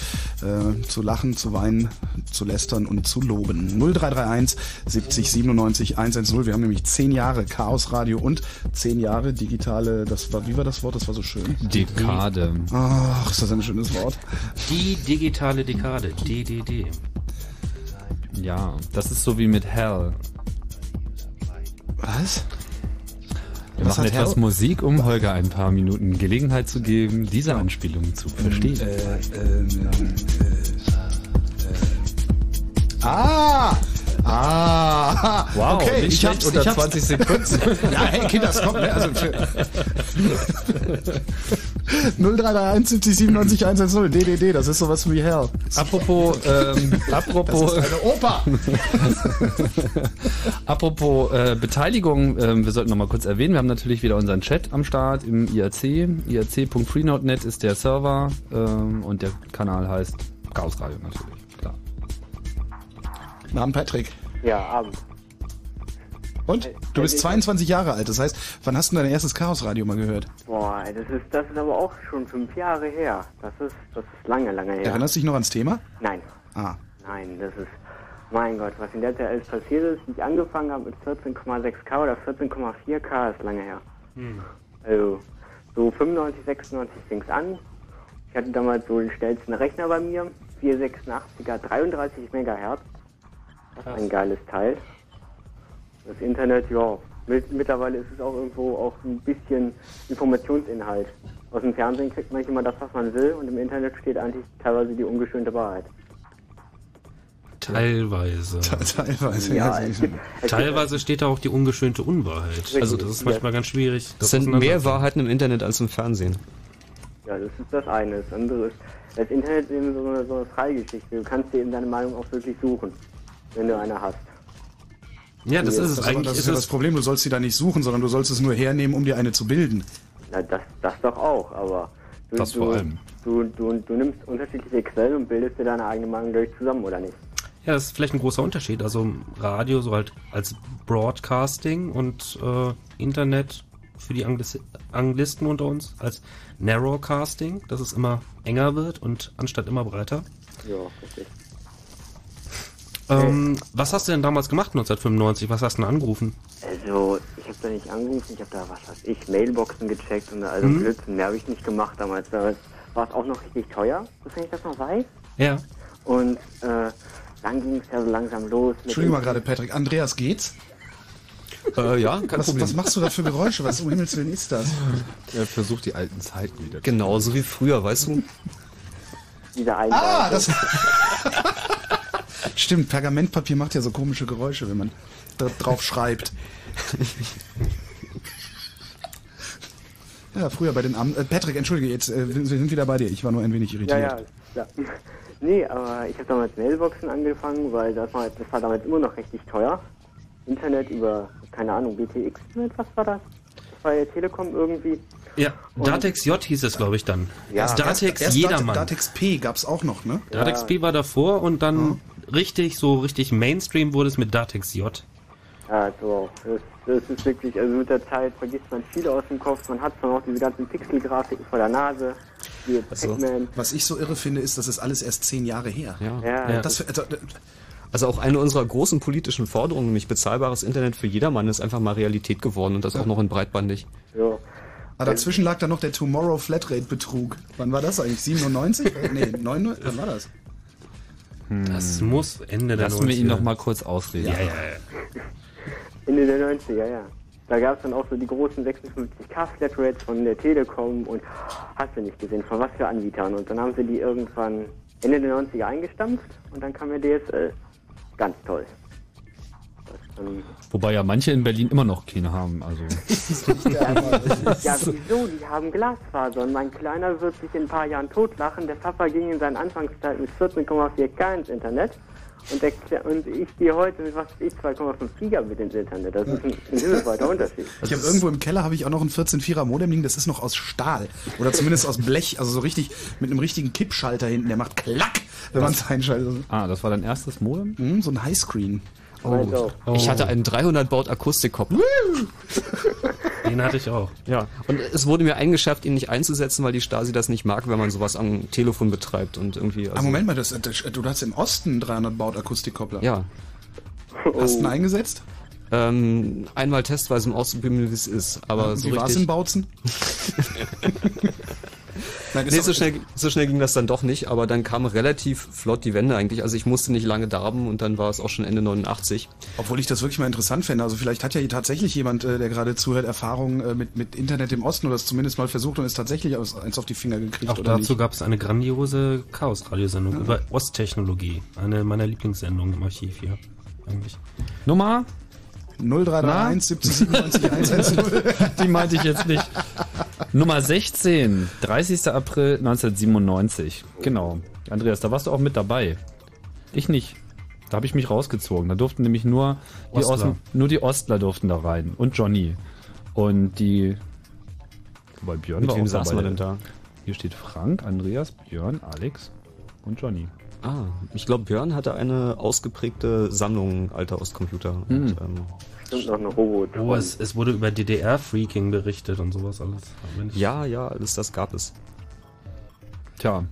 äh, zu lachen, zu weinen, zu lästern und zu loben. 0331 70 97 110. Wir haben nämlich zehn Jahre Chaos Radio und zehn Jahre digitale, das war, wie war das Wort? Das war so schön. Dekade. Ach, ist das ein schönes Wort. Die digitale Dekade, DDD. Ja, das ist so wie mit Hell. Was? Wir Was machen etwas Hell? Musik, um Holger ein paar Minuten Gelegenheit zu geben, diese Anspielung zu verstehen. Äh, äh, äh, äh. Ah! Ah! wow, okay, ich hab's, unter ich hab's. 20 Sekunden. [laughs] Ja, hey, Kinder, das kommt, ne? Also, [laughs] 0331 70 97 110, DDD, das ist sowas wie Hell. apropos, ähm, [laughs] apropos, Eine Oper! [laughs] apropos äh, Beteiligung, ähm, wir sollten noch mal kurz erwähnen, wir haben natürlich wieder unseren Chat am Start im IRC. IRC.freenode.net ist der Server ähm, und der Kanal heißt Chaos Radio natürlich, klar. Namen Patrick. Ja, Abend. Und? Du bist 22 Jahre alt, das heißt, wann hast du dein erstes Chaosradio mal gehört? Boah, das ist, das ist aber auch schon fünf Jahre her. Das ist, das ist lange, lange her. Erinnerst du dich noch ans Thema? Nein, Ah. nein, das ist, mein Gott, was in der Zeit alles passiert ist, wie ich angefangen habe mit 14,6K oder 14,4K ist lange her. Also, so 95, 96 fing's an. Ich hatte damals so den schnellsten Rechner bei mir, 486er, 33 Megahertz. Das ist ein geiles Teil. Das Internet, ja, mit, mittlerweile ist es auch irgendwo auch ein bisschen Informationsinhalt. Aus dem Fernsehen kriegt man nicht immer das, was man will, und im Internet steht eigentlich teilweise die ungeschönte Wahrheit. Teilweise. Teilweise. Ja, gibt, Teilweise steht da auch die ungeschönte Unwahrheit. Also das ist manchmal ganz schwierig. Es sind mehr Wahrheiten im Internet als im Fernsehen. Ja, das ist das eine. Das andere ist, das Internet ist eben so eine, so eine Freigeschichte. Du kannst dir eben deine Meinung auch wirklich suchen, wenn du eine hast. Ja, das ist es. Das, ist aber- Eigentlich das ist ist ja das es. Problem, du sollst sie da nicht suchen, sondern du sollst es nur hernehmen, um dir eine zu bilden. Na, das, das doch auch, aber du, Das du, vor allem. Du, du, du nimmst unterschiedliche Quellen und bildest dir deine eigene Meinung durch zusammen, oder nicht? Ja, das ist vielleicht ein großer Unterschied. Also Radio so halt als Broadcasting und äh, Internet für die Anglis Anglisten unter uns als Narrowcasting, dass es immer enger wird und anstatt immer breiter. Ja, richtig. Ähm, was hast du denn damals gemacht 1995? Was hast du denn angerufen? Also, ich habe da nicht angerufen, ich habe da, was weiß ich, Mailboxen gecheckt und also Mhm. Blödsinn, mehr habe ich nicht gemacht damals. Damals war es auch noch richtig teuer, sofern ich das noch weiß. Ja. Und äh, dann ging es ja so langsam los. Entschuldigung mal gerade, Patrick. Andreas, geht's? Äh, ja, kein Was, Problem. was machst du da für Geräusche? Was um Himmels Willen ist das? Er versucht die alten Zeiten wieder. Genauso wie früher, weißt du? Dieser eine Ah, das. [laughs] Stimmt, Pergamentpapier macht ja so komische Geräusche, wenn man da drauf schreibt. Ja, früher bei den Am äh, Patrick, entschuldige, jetzt äh, wir sind wieder bei dir. Ich war nur ein wenig Ja, irritiert. ja, ist klar. [laughs] Nee, aber ich habe damals Mailboxen angefangen, weil das war, das war damals immer noch richtig teuer. Internet über, keine Ahnung, BTX, was war das? Das war ja Telekom irgendwie. Ja, Datex J hieß es, glaube ich, dann. Ja. Erst Datex Erst Jedermann. Datex P gab's auch noch, ne? Datex P war davor und dann richtig, so richtig Mainstream wurde es mit Datex J. Ja, so. Das, das ist wirklich, also mit der Zeit vergisst man viel aus dem Kopf. Man hat zwar noch diese ganzen Pixelgrafiken vor der Nase. Wie Also, Pac-Man. Was ich so irre finde, ist, das ist alles erst zehn Jahre her. Ja. Ja, Das, also, Also auch eine unserer großen politischen Forderungen, nämlich bezahlbares Internet für jedermann, ist einfach mal Realität geworden und das auch noch in breitbandig. ja. ah, dazwischen lag da noch der Tomorrow Flatrate Betrug. Wann war das eigentlich? 97? nee, 99? Wann war das? Das muss Ende der Lassen wir 90er. ihn noch mal kurz ausreden. Ja, ja, ja. Ende der 90er, ja. Da gab es dann auch so die großen 56k Flatrates von der Telekom und hast du nicht gesehen, von was für Anbietern. Und dann haben sie die irgendwann Ende der 90er eingestampft und dann kam der DSL. Ganz toll. Wobei ja manche in Berlin immer noch keine haben. Also [laughs] ja, [laughs] wieso? Die haben Glasfaser und mein Kleiner wird sich in ein paar Jahren totlachen. Der Papa ging in seinen Anfangszeit mit 14,4K ins Internet und, der, und ich gehe heute mit was ich 2,5 Gigabit ins Internet. Das ist ein, ein himmelweiter Unterschied. Ich habe irgendwo im Keller habe ich auch noch ein 14.4er Modem liegen, das ist noch aus Stahl oder zumindest aus Blech, also so richtig mit einem richtigen Kippschalter hinten, der macht klack, wenn man es einschaltet. ah, das war dein erstes Modem? Hm, so ein Highscreen. Meins auch. Ich hatte einen 300 Baut Akustikkoppler. [laughs] Den hatte ich auch. Ja. Und es wurde mir eingeschafft, ihn nicht einzusetzen, weil die Stasi das nicht mag, wenn man sowas am Telefon betreibt und irgendwie. Also, Ah, Moment mal, das, das, du hast im Osten einen 300 Baut Akustikkoppler. Ja. Hast du ihn eingesetzt? Ähm, einmal testweise im Ausprobieren, wie es ist. Aber so Wie war es in. Bautzen? [laughs] Ist Nee, so schnell, so schnell ging das dann doch nicht, aber dann kam relativ flott die Wende eigentlich. Also ich musste nicht lange darben und dann war es auch schon Ende 89. Obwohl ich das wirklich mal interessant fände. Also vielleicht hat ja hier tatsächlich jemand, äh, der gerade zuhört, Erfahrung äh, mit, mit Internet im Osten oder es zumindest mal versucht und es tatsächlich eins auf die Finger gekriegt Auch oder dazu gab es eine grandiose Chaos-Radiosendung über Osttechnologie. Eine meiner Lieblingssendungen im Archiv hier. Eigentlich. Nummer? 0331 70 97 110. Die meinte ich jetzt nicht. Nummer 16, 30. April 1997. Genau. Andreas, da warst du auch mit dabei. Ich nicht. Da habe ich mich rausgezogen. Da durften nämlich nur die, Ostler. Osten, nur die Ostler durften da rein. Und Johnny. Und die... Wobei Björn Mit war wem auch saßen dabei. wir denn da? Hier steht Frank, Andreas, Björn, Alex und Johnny. Ah, ich glaube, Björn hatte eine ausgeprägte Sammlung alter Ostcomputer. Und, ähm, Stimmt noch eine Robot. Oh, es, es wurde über DDR-Freaking berichtet und sowas alles. Ja, ja, alles das gab es. Tja,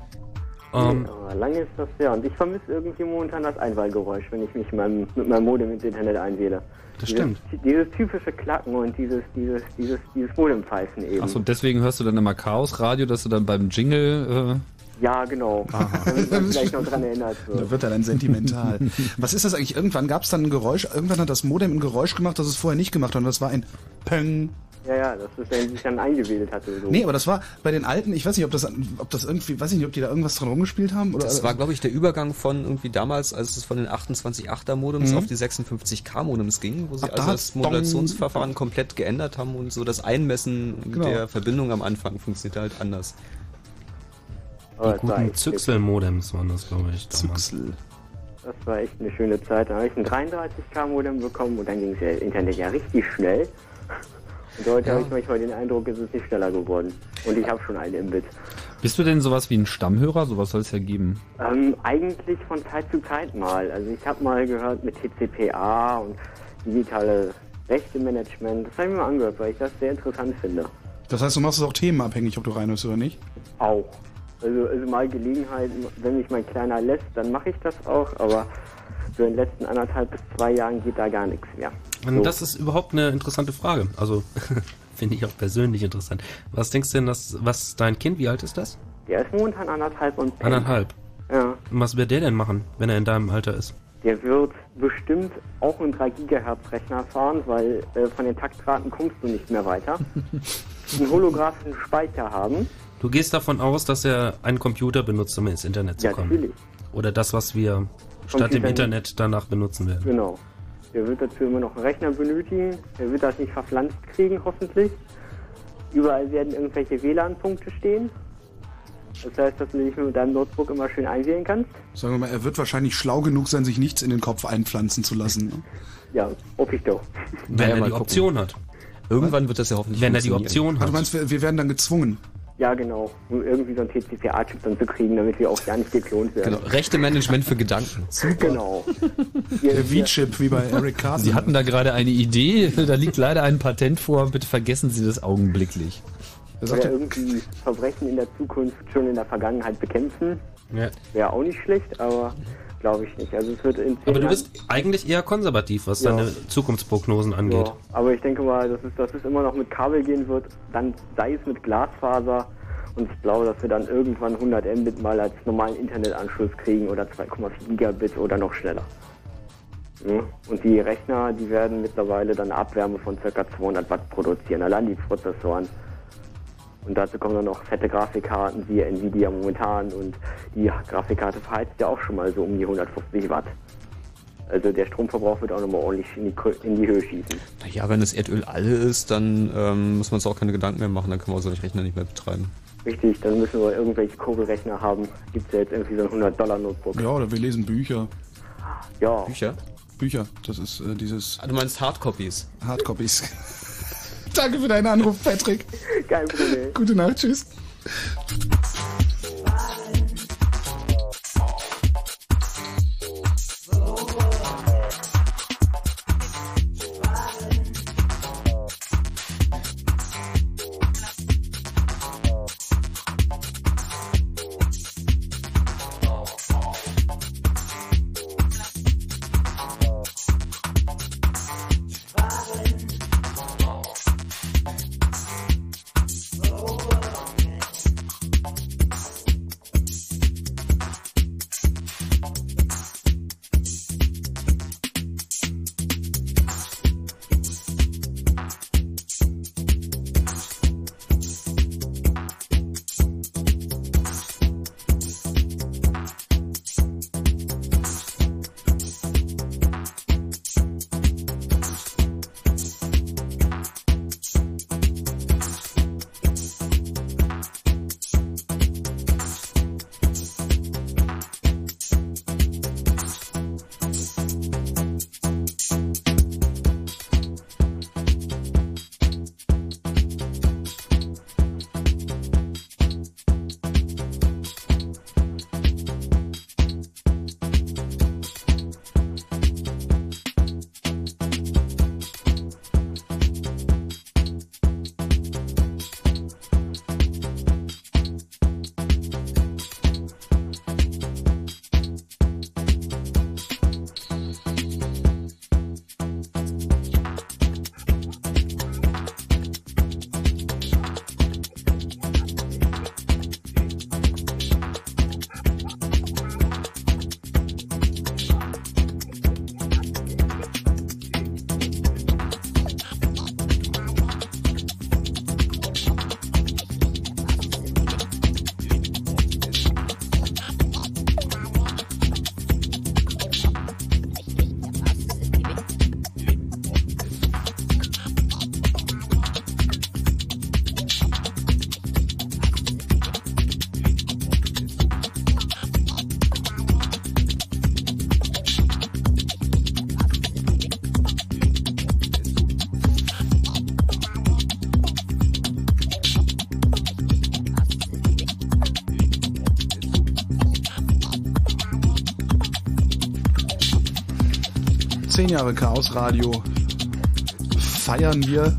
Ähm, Aber lange ist das her. Und ich vermisse irgendwie momentan das Einwahlgeräusch, wenn ich mich meinem, mit meinem Modem ins Internet einwähle. Das dieses, stimmt. Dieses typische Klacken und dieses, dieses, dieses, dieses Modempfeifen eben. achso, deswegen hörst du dann immer Chaos Radio, dass du dann beim Jingle... Ja, genau. Damit man vielleicht noch dran erinnert Da wird. wird er dann sentimental. [laughs] Was ist das eigentlich? Irgendwann gab es dann ein Geräusch, irgendwann hat das Modem ein Geräusch gemacht, das es vorher nicht gemacht hat. Und das war ein Peng. Ja, ja, das ist, wenn sich dann eingewählt hatte. So. Nee, aber das war bei den alten, ich weiß nicht, ob das, ob das irgendwie, weiß ich nicht, ob die da irgendwas dran rumgespielt haben. Oder, Das war, glaube ich, der Übergang von irgendwie damals, als es von den 28.8er Modems auf die 56K Modems ging, wo sie da also hat's das Modulationsverfahren komplett geändert haben und so das Einmessen Genau. der Verbindung am Anfang funktioniert halt anders. Die das war guten Züchsel-Modems waren das, glaube ich. damals. Das war echt eine schöne Zeit. Da habe ich ein 33K-Modem bekommen und dann ging es ja Internet ja richtig schnell. Und heute habe ich manchmal den Eindruck, es ist nicht schneller geworden. Und ich habe schon einen Mbit. Bist du denn sowas wie ein Stammhörer? Sowas soll es ja geben. Ähm, eigentlich von Zeit zu Zeit mal. Also ich habe mal gehört mit TCPA und digitale Rechtemanagement. Das habe ich mir mal angehört, weil ich das sehr interessant finde. Das heißt, du machst es auch themenabhängig, ob du reinhörst oder nicht? Auch. Also, also mal Gelegenheit, wenn mich mein Kleiner lässt, dann mache ich das auch, aber so in den letzten anderthalb bis zwei Jahren geht da gar nichts mehr. Und So. das ist überhaupt eine interessante Frage. Also, [laughs] finde ich auch persönlich interessant. Was denkst du denn, dass, was dein Kind, wie alt ist das? Der ist momentan anderthalb und Anderthalb. Ja. Und was wird der denn machen, wenn er in deinem Alter ist? Der wird bestimmt auch einen 3 Gigahertz Rechner fahren, weil äh, von den Taktraten kommst du nicht mehr weiter. [laughs] einen holographischen Speicher haben. Du gehst davon aus, dass er einen Computer benutzt, um ins Internet zu Ja, kommen. natürlich. Oder das, was wir statt dem Internet danach benutzen werden. Genau. Der wird dazu immer noch einen Rechner benötigen. Der wird das nicht verpflanzt kriegen, hoffentlich. Überall werden irgendwelche WLAN-Punkte stehen. Das heißt, dass du dich mit deinem Notebook immer schön einwählen kannst. Sagen wir mal, er wird wahrscheinlich schlau genug sein, sich nichts in den Kopf einpflanzen zu lassen. Ne? Ja, hoffe ich doch. Wenn Naja, er mal die gucken. Option hat. Irgendwann wird das ja hoffentlich Wenn er die. Option du hat. meinst, wir, wir werden dann gezwungen. Ja, genau. Um irgendwie so einen TCPA-Chip dann zu kriegen, damit wir auch ja nicht geklont werden. Genau. Rechte Management für Gedanken. [laughs] Genau. Der V-Chip, wie bei Eric Carson. Sie hatten da gerade eine Idee, da liegt leider ein Patent vor, bitte vergessen Sie das augenblicklich. Er Oder irgendwie Verbrechen in der Zukunft schon in der Vergangenheit bekämpfen. Ja. Wäre auch nicht schlecht, aber glaube ich nicht. Also es wird in Aber du bist eigentlich eher konservativ, was Ja. deine Zukunftsprognosen angeht. Ja, aber ich denke mal, dass es, dass es immer noch mit Kabel gehen wird, dann sei es mit Glasfaser. Und ich glaube, dass wir dann irgendwann 100 Mbit mal als normalen Internetanschluss kriegen oder 2,4 Gigabit oder noch schneller. Und die Rechner, die werden mittlerweile dann eine Abwärme von ca. 200 Watt produzieren, allein die Prozessoren. Und dazu kommen dann noch fette Grafikkarten, wie Nvidia momentan. Und die Grafikkarte verheizt ja auch schon mal so um die 150 Watt. Also der Stromverbrauch wird auch nochmal ordentlich in die, in die Höhe schießen. Ja, wenn das Erdöl alle ist, dann ähm, muss man uns auch keine Gedanken mehr machen, dann können wir solche Rechner nicht mehr betreiben. Richtig, dann müssen wir irgendwelche Kurbelrechner haben. Gibt's ja jetzt irgendwie so ein 100-Dollar-Notebook. ja, oder wir lesen Bücher. Ja, Bücher? Bücher, das ist äh, dieses Ah, du meinst Hardcopies? Hardcopies. [laughs] Danke für deinen Anruf, Patrick. kein Problem. Gute Nacht, tschüss. Zehn Jahre Chaos Radio feiern wir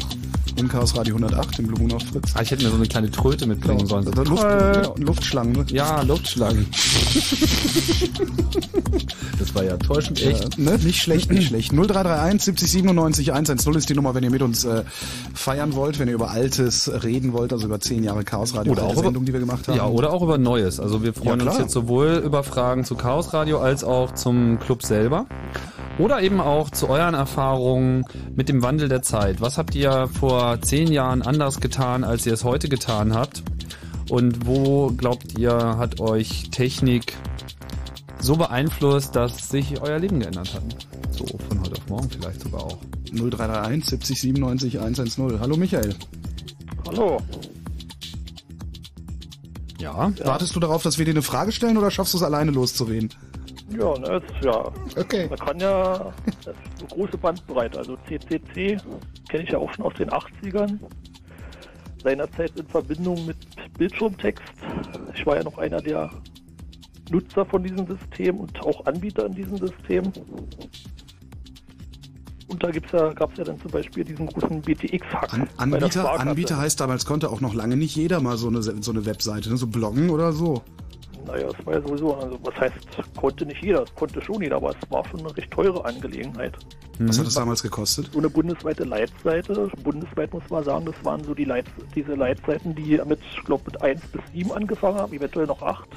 im Chaos Radio 108 im Blue Moon auf Fritz. Ah, ich hätte mir so eine kleine Tröte mitbringen sollen. Also Luft, Äh, genau, Luftschlangen. Ne? Ja, Luftschlangen. [laughs] das war ja täuschend echt. Äh, ne? Nicht schlecht, nicht schlecht. 0331 70 97 110 ist die Nummer, wenn ihr mit uns äh, feiern wollt, wenn ihr über Altes reden wollt, also über zehn Jahre Chaos Radio, Oder auch über- Sendung, die wir gemacht haben. Ja, oder auch über Neues. Also wir freuen Ja, uns jetzt sowohl über Fragen zu Chaos Radio als auch zum Club selber. Oder eben auch zu euren Erfahrungen mit dem Wandel der Zeit. Was habt ihr vor zehn Jahren anders getan, als ihr es heute getan habt? Und wo glaubt ihr, hat euch Technik so beeinflusst, dass sich euer Leben geändert hat? So von heute auf morgen vielleicht sogar auch. 0331 70 97 110. Hallo Michael. Hallo. Ja, Wartest du darauf, dass wir dir eine Frage stellen oder schaffst du es alleine loszureden? Ja, ne, ist ja. Okay. Man kann ja das ist eine große Bandbreite. Also CCC kenne ich ja auch schon aus den 80ern. Seinerzeit in Verbindung mit Bildschirmtext. Ich war ja noch einer der Nutzer von diesem System und auch Anbieter in diesem System. Und da gibt's ja, gab es ja dann zum Beispiel diesen großen BTX-Hack. An, Anbieter, Anbieter heißt damals konnte auch noch lange nicht jeder mal so eine, so eine Webseite, ne? so bloggen oder so. Naja, es war ja sowieso, also was heißt, konnte nicht jeder, es konnte schon jeder, aber es war schon eine recht teure Angelegenheit. Was hat das damals gekostet? So eine bundesweite Leitseite, bundesweit muss man sagen, das waren so die Leit diese Leitseiten, die mit, ich glaube, mit 1 bis 7 angefangen haben, eventuell noch 8.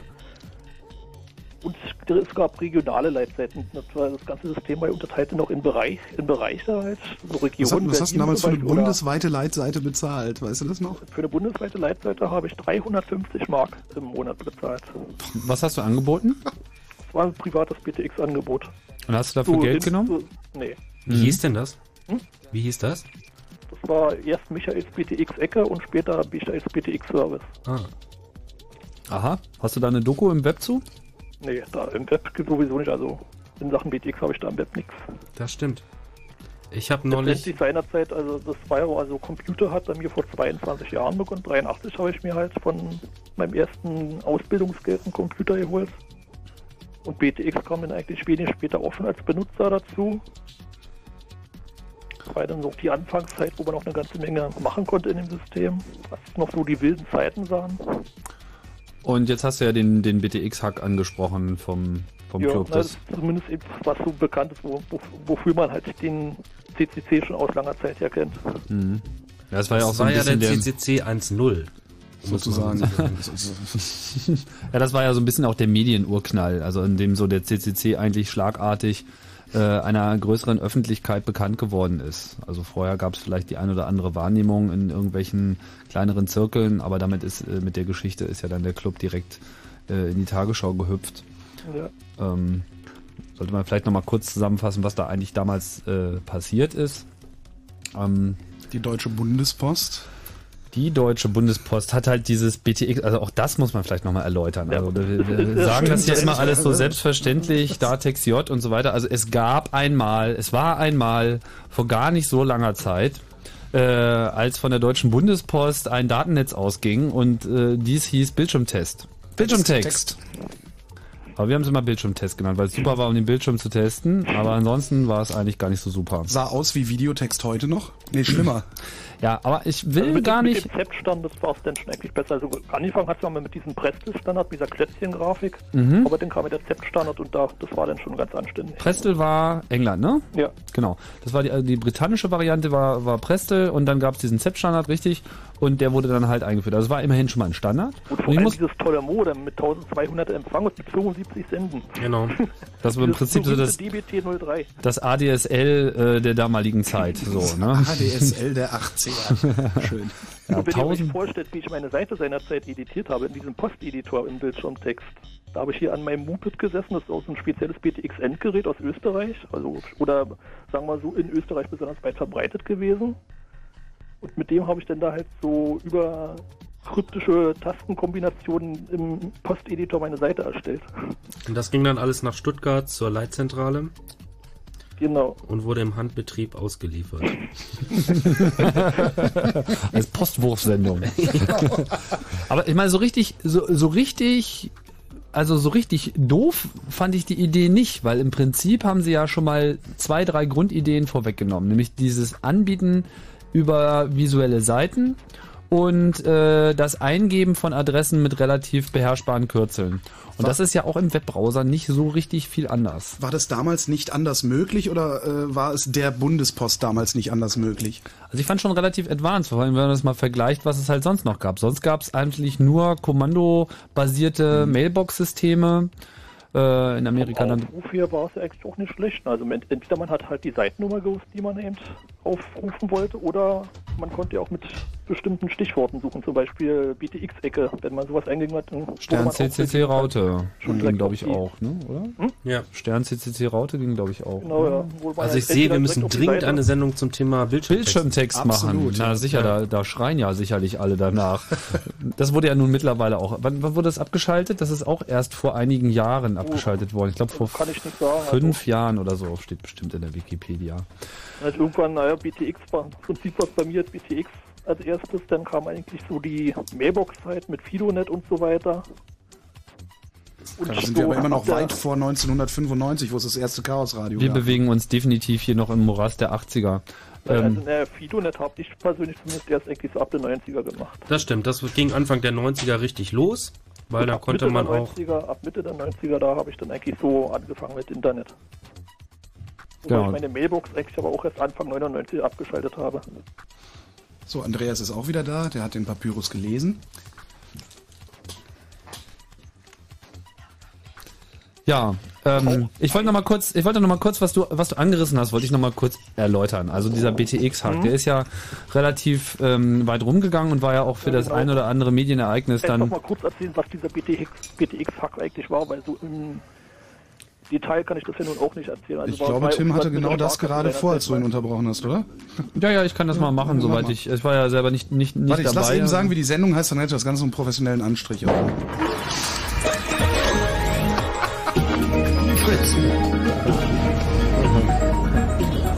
Und es gab regionale Leitseiten. Das, war das ganze System war unterteilt noch in Bereich, in Bereiche halt, so Was, Regionen. hat, was hast du damals für eine bundesweite Leitseite bezahlt? Weißt du das noch? Für eine bundesweite Leitseite habe ich 350 Mark im Monat bezahlt. Was hast du angeboten? Das war ein privates BTX-Angebot. Und hast du dafür So, Geld genommen? So, nee. Wie hieß denn das? Hm? Wie hieß das? Das war erst Michaels BTX-Ecke und später Michaels BTX-Service. Ah. Aha. Hast du da eine Doku im Web zu? Nee, da im Web gibt sowieso nicht. Also in Sachen BTX habe ich da im Web nichts. Das stimmt. Ich habe neulich. Letztendlich seinerzeit, also das war also Computer hat bei mir vor 22 Jahren begonnen. 83 habe ich mir halt von meinem ersten Ausbildungsgeld einen Computer geholt. Und BTX kam dann eigentlich wenig später auch schon als Benutzer dazu. Das war dann so die Anfangszeit, wo man auch eine ganze Menge machen konnte in dem System. Was noch so die wilden Zeiten sahen. Und jetzt hast du ja den, den BTX-Hack angesprochen vom, vom Ja, Club. na, Das, das ist zumindest eben was so bekannt ist, wo, wo, wofür man halt den CCC schon aus langer Zeit her kennt. mhm. ja, das war ja auch das so war ein ja der bisschen CCC 1.0. Sozusagen. [laughs] [laughs] Ja, das war ja so ein bisschen auch der Medienurknall, also in dem so der CCC eigentlich schlagartig äh, einer größeren Öffentlichkeit bekannt geworden ist. Also vorher gab es vielleicht die ein oder andere Wahrnehmung in irgendwelchen kleineren Zirkeln, aber damit ist äh, mit der Geschichte ist ja dann der Club direkt äh, in die Tagesschau gehüpft. Ja. Ähm, sollte man vielleicht nochmal kurz zusammenfassen, was da eigentlich damals äh, passiert ist. Ähm, Die Deutsche Bundespost. Die Deutsche Bundespost hat halt dieses BTX, also auch das muss man vielleicht nochmal erläutern. Also wir, wir sagen das ja schön. immer alles so selbstverständlich, Datex J und so weiter. Also es gab einmal, es war einmal vor gar nicht so langer Zeit, äh, als von der Deutschen Bundespost ein Datennetz ausging und äh, dies hieß Bildschirmtest. Bildschirmtext. Aber wir haben es immer Bildschirmtest genannt, weil es super war, um den Bildschirm zu testen. Aber ansonsten war es eigentlich gar nicht so super. Sah aus wie Videotext heute noch? Nee, schlimmer. [clears throat] Ja, aber ich will Also mit, gar mit nicht. dem Z-Stand, das war es dann schon eigentlich besser. Also angefangen hat es ja mal mit diesem Prestel-Standard, mit dieser Klötzchen-Grafik. Mhm. Aber dann kam mit der Z-Standard und da, das war dann schon ganz anständig. Prestel war England, ne? Ja. Genau. Das war die, also die britannische Variante war, war Prestel und dann gab es diesen ZEP-Standard, richtig? Und der wurde dann halt eingeführt. Also es war immerhin schon mal ein Standard. Und Und vor ich allem muss, dieses tolle Modem mit 1200 Empfang und mit 75 Senden. Genau. [laughs] das war im Prinzip so das, berühmte DBT03. das ADSL äh, der damaligen Zeit. So, ne? [laughs] HDSL der 80er. [laughs] Schön. Ja, und wenn ihr euch 1000 vorstellt, wie ich meine Seite seinerzeit editiert habe, in diesem Posteditor im Bildschirmtext, da habe ich hier an meinem Moped gesessen, das ist auch so ein spezielles BTX-Endgerät aus Österreich, also oder sagen wir so in Österreich besonders weit verbreitet gewesen. Und mit dem habe ich dann da halt so über kryptische Tastenkombinationen im Posteditor meine Seite erstellt. Und das ging dann alles nach Stuttgart zur Leitzentrale Genau. und wurde im Handbetrieb ausgeliefert. [laughs] als Postwurfsendung. [laughs] Aber ich meine, so richtig, so, so richtig, also so richtig doof fand ich die Idee nicht, weil im Prinzip haben sie ja schon mal zwei, drei Grundideen vorweggenommen, nämlich dieses Anbieten über visuelle Seiten und äh, das Eingeben von Adressen mit relativ beherrschbaren Kürzeln. Und das ist ja auch im Webbrowser nicht so richtig viel anders. War das damals nicht anders möglich oder äh, war es der Bundespost damals nicht anders möglich? Also ich fand schon relativ advanced, vor allem wenn man das mal vergleicht, was es halt sonst noch gab. Sonst gab es eigentlich nur kommandobasierte Mailbox-Systeme. Äh, in Amerika dann. Aufruf hier war es ja eigentlich auch nicht schlecht. Also ent- entweder man hat halt die Seitennummer gewusst, die man eben aufrufen wollte, oder man konnte ja auch mit bestimmten Stichworten suchen, zum Beispiel BTX-Ecke, wenn man sowas eingegeben hat. Stern CCC Raute Schon ging, glaube ich, auch, ne? oder? Ja. Stern CCC Raute ging, glaube ich, auch. Genau, ja. Wo man Also ich sehe, wir müssen dringend eine Sendung zum Thema Bildschirmtext. Bildschirmtext machen. Na ja. sicher, Ja. Da, da schreien ja sicherlich alle danach. [laughs] das wurde ja nun mittlerweile auch. Wann, wann wurde das abgeschaltet? Das ist auch erst vor einigen Jahren abgeschaltet worden. Ich glaube vor Kann ich nicht sagen. fünf Jahren oder so steht bestimmt in der Wikipedia. Also, halt irgendwann, naja, BTX war, im Prinzip war es bei mir BTX als erstes, dann kam eigentlich so die Mailbox-Zeit mit Fidonet und so weiter. Und da sind wir aber immer noch weit vor 1995, wo es das erste Chaosradio Wir gab. bewegen uns definitiv hier noch im Morass der 80er. Also ähm, ne, Fidonet habe ich persönlich zumindest erst eigentlich so ab den 90er gemacht. Das stimmt, das ging Anfang der 90er richtig los, weil da konnte Mitte man der 90er, auch... Ab Mitte der 90er, da habe ich dann eigentlich so angefangen mit Internet. Wobei genau. ich meine Mailbox eigentlich aber auch erst Anfang 99 abgeschaltet habe. So, Andreas ist auch wieder da, der hat den Papyrus gelesen. Ja, ähm, ich wollte noch mal kurz, ich wollte noch mal kurz, was du, was du angerissen hast, wollte ich noch mal kurz erläutern. Also dieser BTX-Hack, mhm. der ist ja relativ ähm, weit rumgegangen und war ja auch für ja, das genau. ein oder andere Medienereignis dann. Ich mal kurz erzählen, was dieser BTX-Hack BTX eigentlich war, weil so im Detail kann ich das ja nun auch nicht erzählen. Also ich glaube, Tim hatte genau das gerade vor, als du ihn unterbrochen hast, oder? Ja, ja, ich kann das mal machen, soweit ich. Es war ja selber nicht nicht nicht Warte, ich dabei. Lass eben sagen, wie die Sendung heißt, dann hätte das Ganze einen professionellen Anstrich. Auch. Fritz.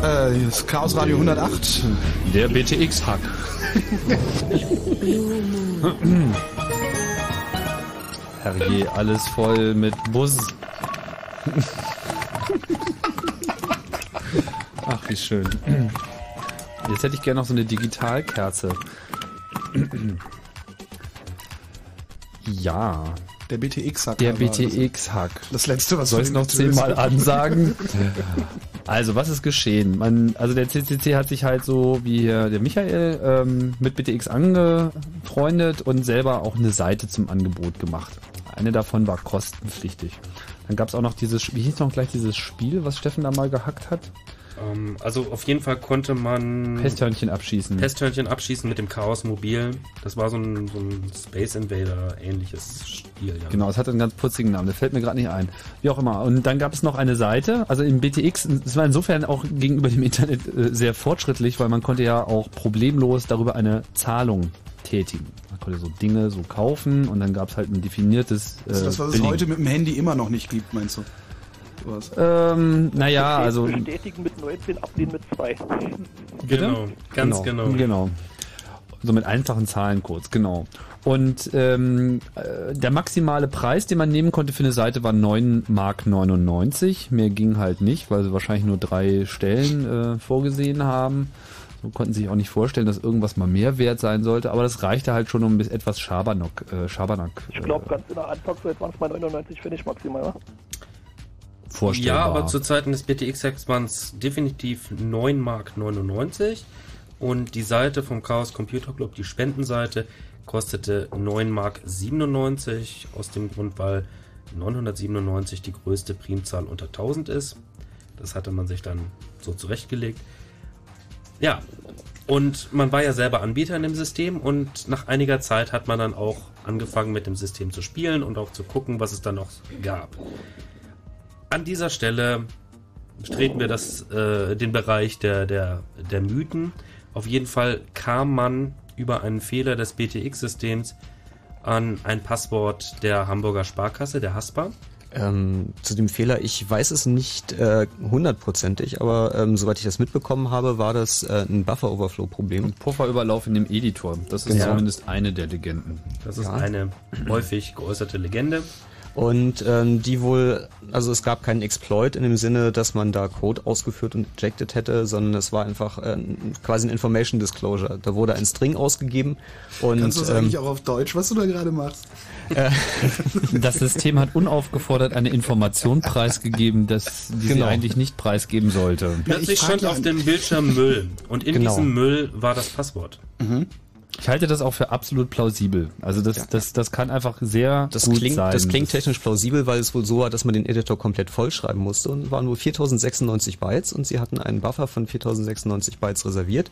Äh, das Chaos Radio 108. Der BTX-Hack. Herrje, alles voll mit Bus. Ach, wie schön. Jetzt hätte ich gerne noch so eine Digitalkerze. Ja. Der BTX-Hack. Der BTX-Hack. Das letzte, was Soll ich noch zehnmal ansagen? [laughs] also, was ist geschehen? Man, also der CCC hat sich halt so wie der Michael ähm, mit BTX angefreundet und selber auch eine Seite zum Angebot gemacht. Eine davon war kostenpflichtig. Dann gab es auch noch dieses, wie hieß noch gleich dieses Spiel, was Steffen da mal gehackt hat? Ähm, also auf jeden Fall konnte man Pesthörnchen abschießen. Pesthörnchen abschießen mit dem Chaos Mobil. Das war so ein, so ein Space Invader ähnliches Spiel. Ja. Genau, es hatte einen ganz putzigen Namen. Der fällt mir gerade nicht ein. Wie auch immer. Und dann gab es noch eine Seite, also im BTX. Es war insofern auch gegenüber dem Internet äh, sehr fortschrittlich, weil man konnte ja auch problemlos darüber eine Zahlung tätigen. Man konnte so Dinge so kaufen und dann gab es halt ein definiertes. Äh, ist das, was Billing. es heute mit dem Handy immer noch nicht gibt, meinst du? Was? Ähm, naja, also. Bestätigen mit 19, ablehnen mit 2. Genau, ganz genau. Genau. genau. So mit einfachen Zahlencodes, genau. Und ähm, äh, der maximale Preis, den man nehmen konnte für eine Seite, war 9 Mark 99. Mehr ging halt nicht, weil sie wahrscheinlich nur drei Stellen äh, vorgesehen haben. So konnten sich auch nicht vorstellen, dass irgendwas mal mehr wert sein sollte, aber das reichte halt schon um bis etwas Schabernack. Äh, Schabernack ich glaube, ganz in der Anfangszeit waren es mal 99 Pfennig maximal. Vorstellbar. Ja, aber zu Zeiten des BTX-Hacks waren es definitiv 9 Mark 99 und die Seite vom Chaos Computer Club, die Spendenseite, kostete 9 Mark 97 aus dem Grund, weil 997 die größte Primzahl unter 1000 ist. Das hatte man sich dann so zurechtgelegt. Ja, und man war ja selber Anbieter in dem System und nach einiger Zeit hat man dann auch angefangen mit dem System zu spielen und auch zu gucken, was es dann noch gab. An dieser Stelle streten wir das, äh, den Bereich der, der, der Mythen. Auf jeden Fall kam man über einen Fehler des BTX-Systems an ein Passwort der Hamburger Sparkasse, der HASPA. Ähm, zu dem Fehler, ich weiß es nicht äh, hundertprozentig, aber ähm, soweit ich das mitbekommen habe, war das äh, ein Buffer-Overflow-Problem. Ein Pufferüberlauf in dem Editor. Das ist genau. zumindest eine der Legenden. Das ist ja. eine häufig geäußerte Legende. Und ähm, die wohl, also es gab keinen Exploit in dem Sinne, dass man da Code ausgeführt und ejected hätte, sondern es war einfach äh, quasi ein Information Disclosure. Da wurde ein String ausgegeben und. Kannst du das ähm, eigentlich auch auf Deutsch, was du da gerade machst? Äh, das System hat unaufgefordert eine Information preisgegeben, dass die genau. sie eigentlich nicht preisgeben sollte. Plötzlich stand auf dem Bildschirm Müll und in genau. diesem Müll war das Passwort. Mhm. Ich halte das auch für absolut plausibel. Also das, ja. das, das kann einfach sehr das gut klingt, sein. Das klingt technisch plausibel, weil es wohl so war, dass man den Editor komplett vollschreiben musste und waren nur 4096 Bytes und sie hatten einen Buffer von 4096 Bytes reserviert.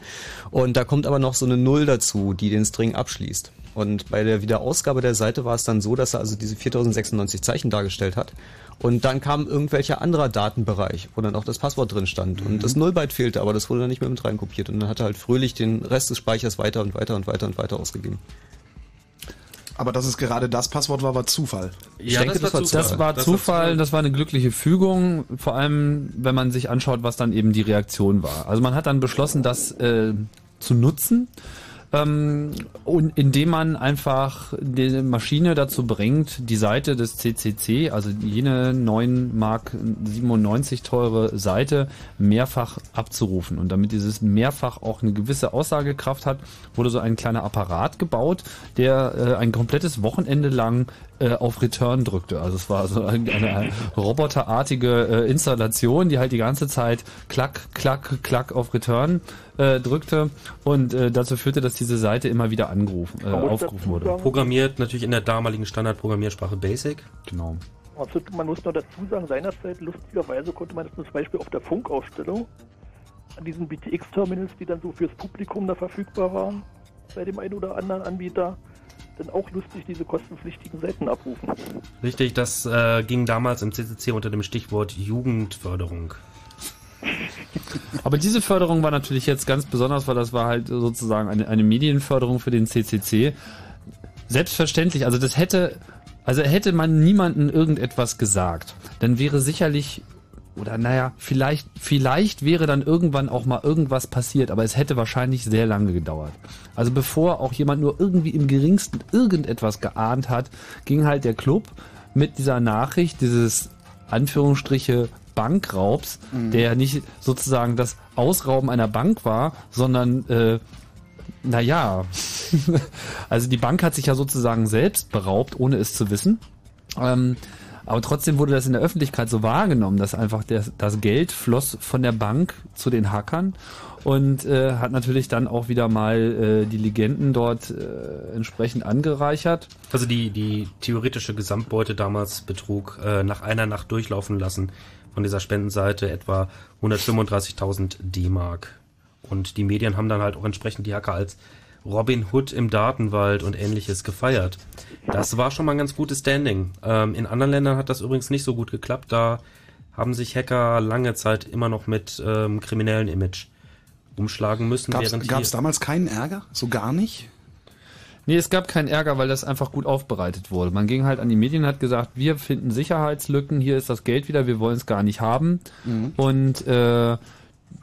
Und da kommt aber noch so eine Null dazu, die den String abschließt. Und bei der Wiederausgabe der Seite war es dann so, dass er also diese 4096 Zeichen dargestellt hat. Und dann kam irgendwelcher anderer Datenbereich, wo dann auch das Passwort drin stand. Und mhm. das Nullbyte fehlte, aber das wurde dann nicht mehr mit reinkopiert. Und dann hat er halt fröhlich den Rest des Speichers weiter und weiter und weiter und weiter ausgegeben. Aber dass es gerade das Passwort war, war Zufall. Ich ja, denke, das, war Zufall. Das war das Zufall, das war eine glückliche Fügung, vor allem wenn man sich anschaut, was dann eben die Reaktion war. Also man hat dann beschlossen, das äh, zu nutzen ähm, und indem man einfach die Maschine dazu bringt, die Seite des CCC, also jene 9 Mark 97 teure Seite, mehrfach abzurufen. Und damit dieses mehrfach auch eine gewisse Aussagekraft hat, wurde so ein kleiner Apparat gebaut, der äh, ein komplettes Wochenende lang äh, auf Return drückte. Also es war so eine, eine roboterartige äh, Installation, die halt die ganze Zeit klack, klack, klack auf Return äh, drückte und äh, dazu führte, dass diese Seite immer wieder angerufen, äh, aufgerufen wurde. Programmiert natürlich in der damaligen Standardprogrammiersprache Basic. Genau. Also man muss nur dazu sagen, seinerzeit lustigerweise konnte man das zum Beispiel auf der Funkausstellung an diesen BTX-Terminals, die dann so fürs Publikum da verfügbar waren, bei dem einen oder anderen Anbieter, dann auch lustig diese kostenpflichtigen Seiten abrufen. Richtig, das äh, ging damals im CCC unter dem Stichwort Jugendförderung. Aber diese Förderung war natürlich jetzt ganz besonders, weil das war halt sozusagen eine, eine Medienförderung für den CCC. Selbstverständlich, also das hätte, also hätte man niemanden irgendetwas gesagt, dann wäre sicherlich oder naja, vielleicht, vielleicht wäre dann irgendwann auch mal irgendwas passiert, aber es hätte wahrscheinlich sehr lange gedauert. Also bevor auch jemand nur irgendwie im geringsten irgendetwas geahnt hat, ging halt der Club mit dieser Nachricht, dieses Anführungsstriche Bankraubs, Mhm. der nicht sozusagen das Ausrauben einer Bank war, sondern äh, naja, [laughs] also die Bank hat sich ja sozusagen selbst beraubt, ohne es zu wissen. Ähm, aber trotzdem wurde das in der Öffentlichkeit so wahrgenommen, dass einfach der, das Geld floss von der Bank zu den Hackern und äh, hat natürlich dann auch wieder mal äh, die Legenden dort äh, entsprechend angereichert. Also die, die theoretische Gesamtbeute damals betrug äh, nach einer Nacht durchlaufen lassen von dieser Spendenseite etwa 135.000 D-Mark. Und die Medien haben dann halt auch entsprechend die Hacker als Robin Hood im Datenwald und ähnliches gefeiert. Das war schon mal ein ganz gutes Standing. Ähm, in anderen Ländern hat das übrigens nicht so gut geklappt. Da haben sich Hacker lange Zeit immer noch mit ähm, kriminellen Image umschlagen müssen. Gab es damals keinen Ärger? So gar nicht? Nee, es gab keinen Ärger, weil das einfach gut aufbereitet wurde. Man ging halt an die Medien und hat gesagt, wir finden Sicherheitslücken, hier ist das Geld wieder, wir wollen es gar nicht haben. Und äh,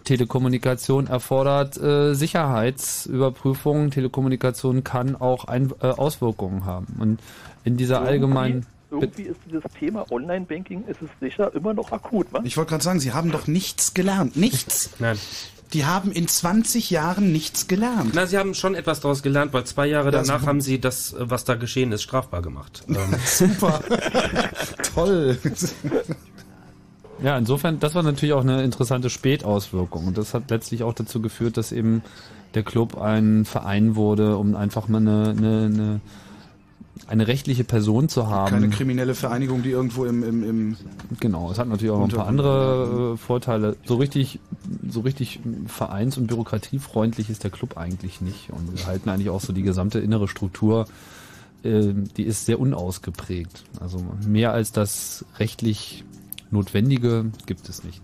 Telekommunikation erfordert äh, Sicherheitsüberprüfungen. Telekommunikation kann auch ein, äh, Auswirkungen haben. Und in dieser allgemeinen... Irgendwie ist dieses Thema Online-Banking, ist es sicher immer noch akut, was? Ich wollte gerade sagen, Sie haben doch nichts gelernt. Nichts. [laughs] Nein. Die haben in 20 Jahren nichts gelernt. Na, sie haben schon etwas daraus gelernt, weil zwei Jahre Das- danach haben sie das, äh, was da geschehen ist, strafbar gemacht. [laughs] Ähm, Super. [laughs] Toll. Ja, insofern, das war natürlich auch eine interessante Spätauswirkung. Und das hat letztlich auch dazu geführt, dass eben der Club ein Verein wurde, um einfach mal eine, eine, eine, eine rechtliche Person zu haben. Keine kriminelle Vereinigung, die irgendwo im, im, im Genau, es hat natürlich auch noch ein paar andere äh, Vorteile. So richtig, so richtig vereins- und bürokratiefreundlich ist der Club eigentlich nicht. Und wir halten eigentlich auch so die gesamte innere Struktur, äh, die ist sehr unausgeprägt. Also mehr als das rechtlich Notwendige gibt es nicht.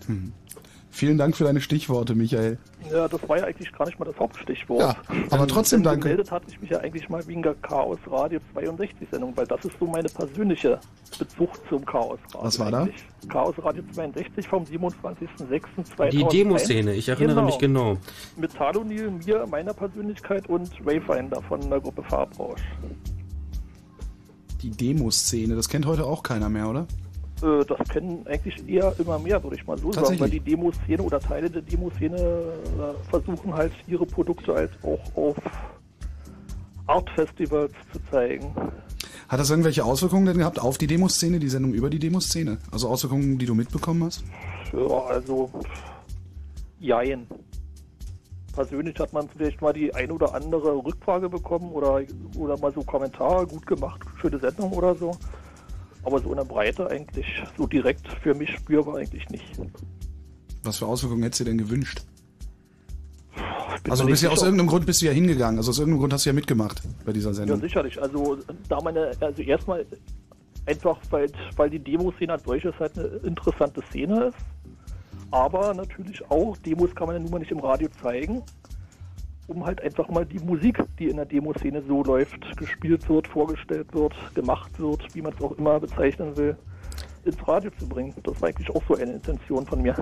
Vielen Dank für deine Stichworte, Michael. Ja, das war ja eigentlich gar nicht mal das Hauptstichwort. Ja, aber trotzdem Denn danke. Gemeldet hatte ich mich ja eigentlich mal wegen der Chaos Radio 62 Sendung, weil das ist so meine persönliche Bezug zum Chaos Radio. Was war da? eigentlich. Chaos Radio 62 vom 27.06.2001. die Demoszene, ich erinnere mich genau. Mit Talonil, mir, meiner Persönlichkeit und Wayfinder von der Gruppe Farbrausch. Die Demoszene, das kennt heute auch keiner mehr, oder? Äh, Das kennen eigentlich eher immer mehr, würde ich mal so sagen, weil die Demoszene oder Teile der Demoszene äh, versuchen halt ihre Produkte halt auch auf Art-Festivals zu zeigen. Hat das irgendwelche Auswirkungen denn gehabt auf die Demoszene, die Sendung über die Demoszene? Also Auswirkungen, die du mitbekommen hast? Ja, also, jein. Persönlich hat man vielleicht mal die ein oder andere Rückfrage bekommen oder, oder mal so Kommentare, gut gemacht, schöne Sendung oder so. Aber so in der Breite eigentlich, so direkt für mich spürbar eigentlich nicht. Was für Auswirkungen hättest du dir denn gewünscht? Also bist ja aus irgendeinem Grund bist du ja hingegangen. Also aus irgendeinem Grund hast du ja mitgemacht bei dieser Ja, Sendung. sicherlich. Also da meine, also erstmal einfach, weil, weil die Demoszene als solches halt eine interessante Szene ist. Aber natürlich auch, Demos kann man ja nun mal nicht im Radio zeigen, um halt einfach mal die Musik, die in der Demoszene so läuft, gespielt wird, vorgestellt wird, gemacht wird, wie man es auch immer bezeichnen will, ins Radio zu bringen. Das war eigentlich auch so eine Intention von mir.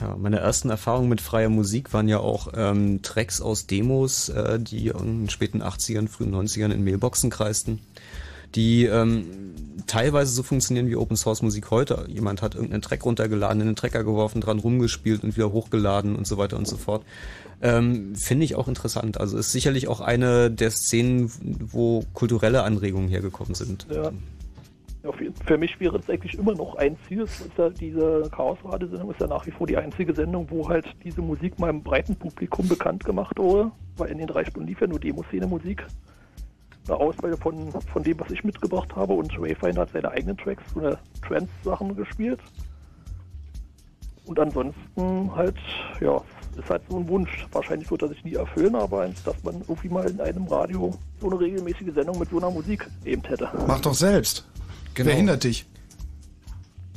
Ja, meine ersten Erfahrungen mit freier Musik waren ja auch ähm, Tracks aus Demos, äh, die in den späten 80ern, frühen 90ern in Mailboxen kreisten, die ähm, teilweise so funktionieren wie Open Source Musik heute. Jemand hat irgendeinen Track runtergeladen, in den Trecker geworfen, dran rumgespielt und wieder hochgeladen und so weiter und so fort. Ähm, Finde ich auch interessant. Also ist sicherlich auch eine der Szenen, wo kulturelle Anregungen hergekommen sind. Ja. Ja, für, mich wäre es eigentlich immer noch ein Ziel. Ja, diese Chaos-Radio-Sendung ist ja nach wie vor die einzige Sendung, wo halt diese Musik im breiten Publikum bekannt gemacht wurde, weil in den drei Stunden lief ja nur Demoszene-Musik. Eine Auswahl von, von dem, was ich mitgebracht habe und Wayfinder hat seine eigenen Tracks oder Trance-Sachen gespielt. Und ansonsten halt, ja, ist halt so ein Wunsch. Wahrscheinlich wird er sich nie erfüllen, aber eins, dass man irgendwie mal in einem Radio so eine regelmäßige Sendung mit so einer Musik eben hätte. Mach doch selbst. Genau. Wer hindert dich?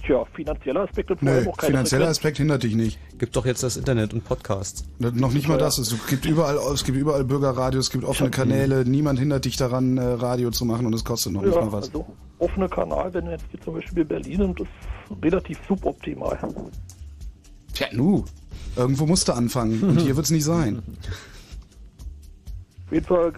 Tja, finanzieller Aspekt und vor allem auch keine finanzieller Frequenz. Aspekt hindert dich nicht. Gibt doch jetzt das Internet und Podcasts. Noch nicht mal das. Es gibt überall, es gibt überall Bürgerradio, es gibt offene Kanäle. Niemand hindert dich daran, äh, Radio zu machen und es kostet noch nicht mal was. also offener Kanal, wenn du jetzt hier zum Beispiel Berlin nimmt, ist relativ suboptimal. Tja, nu. Irgendwo musst du anfangen und hier wird's nicht sein. Auf jeden Fall,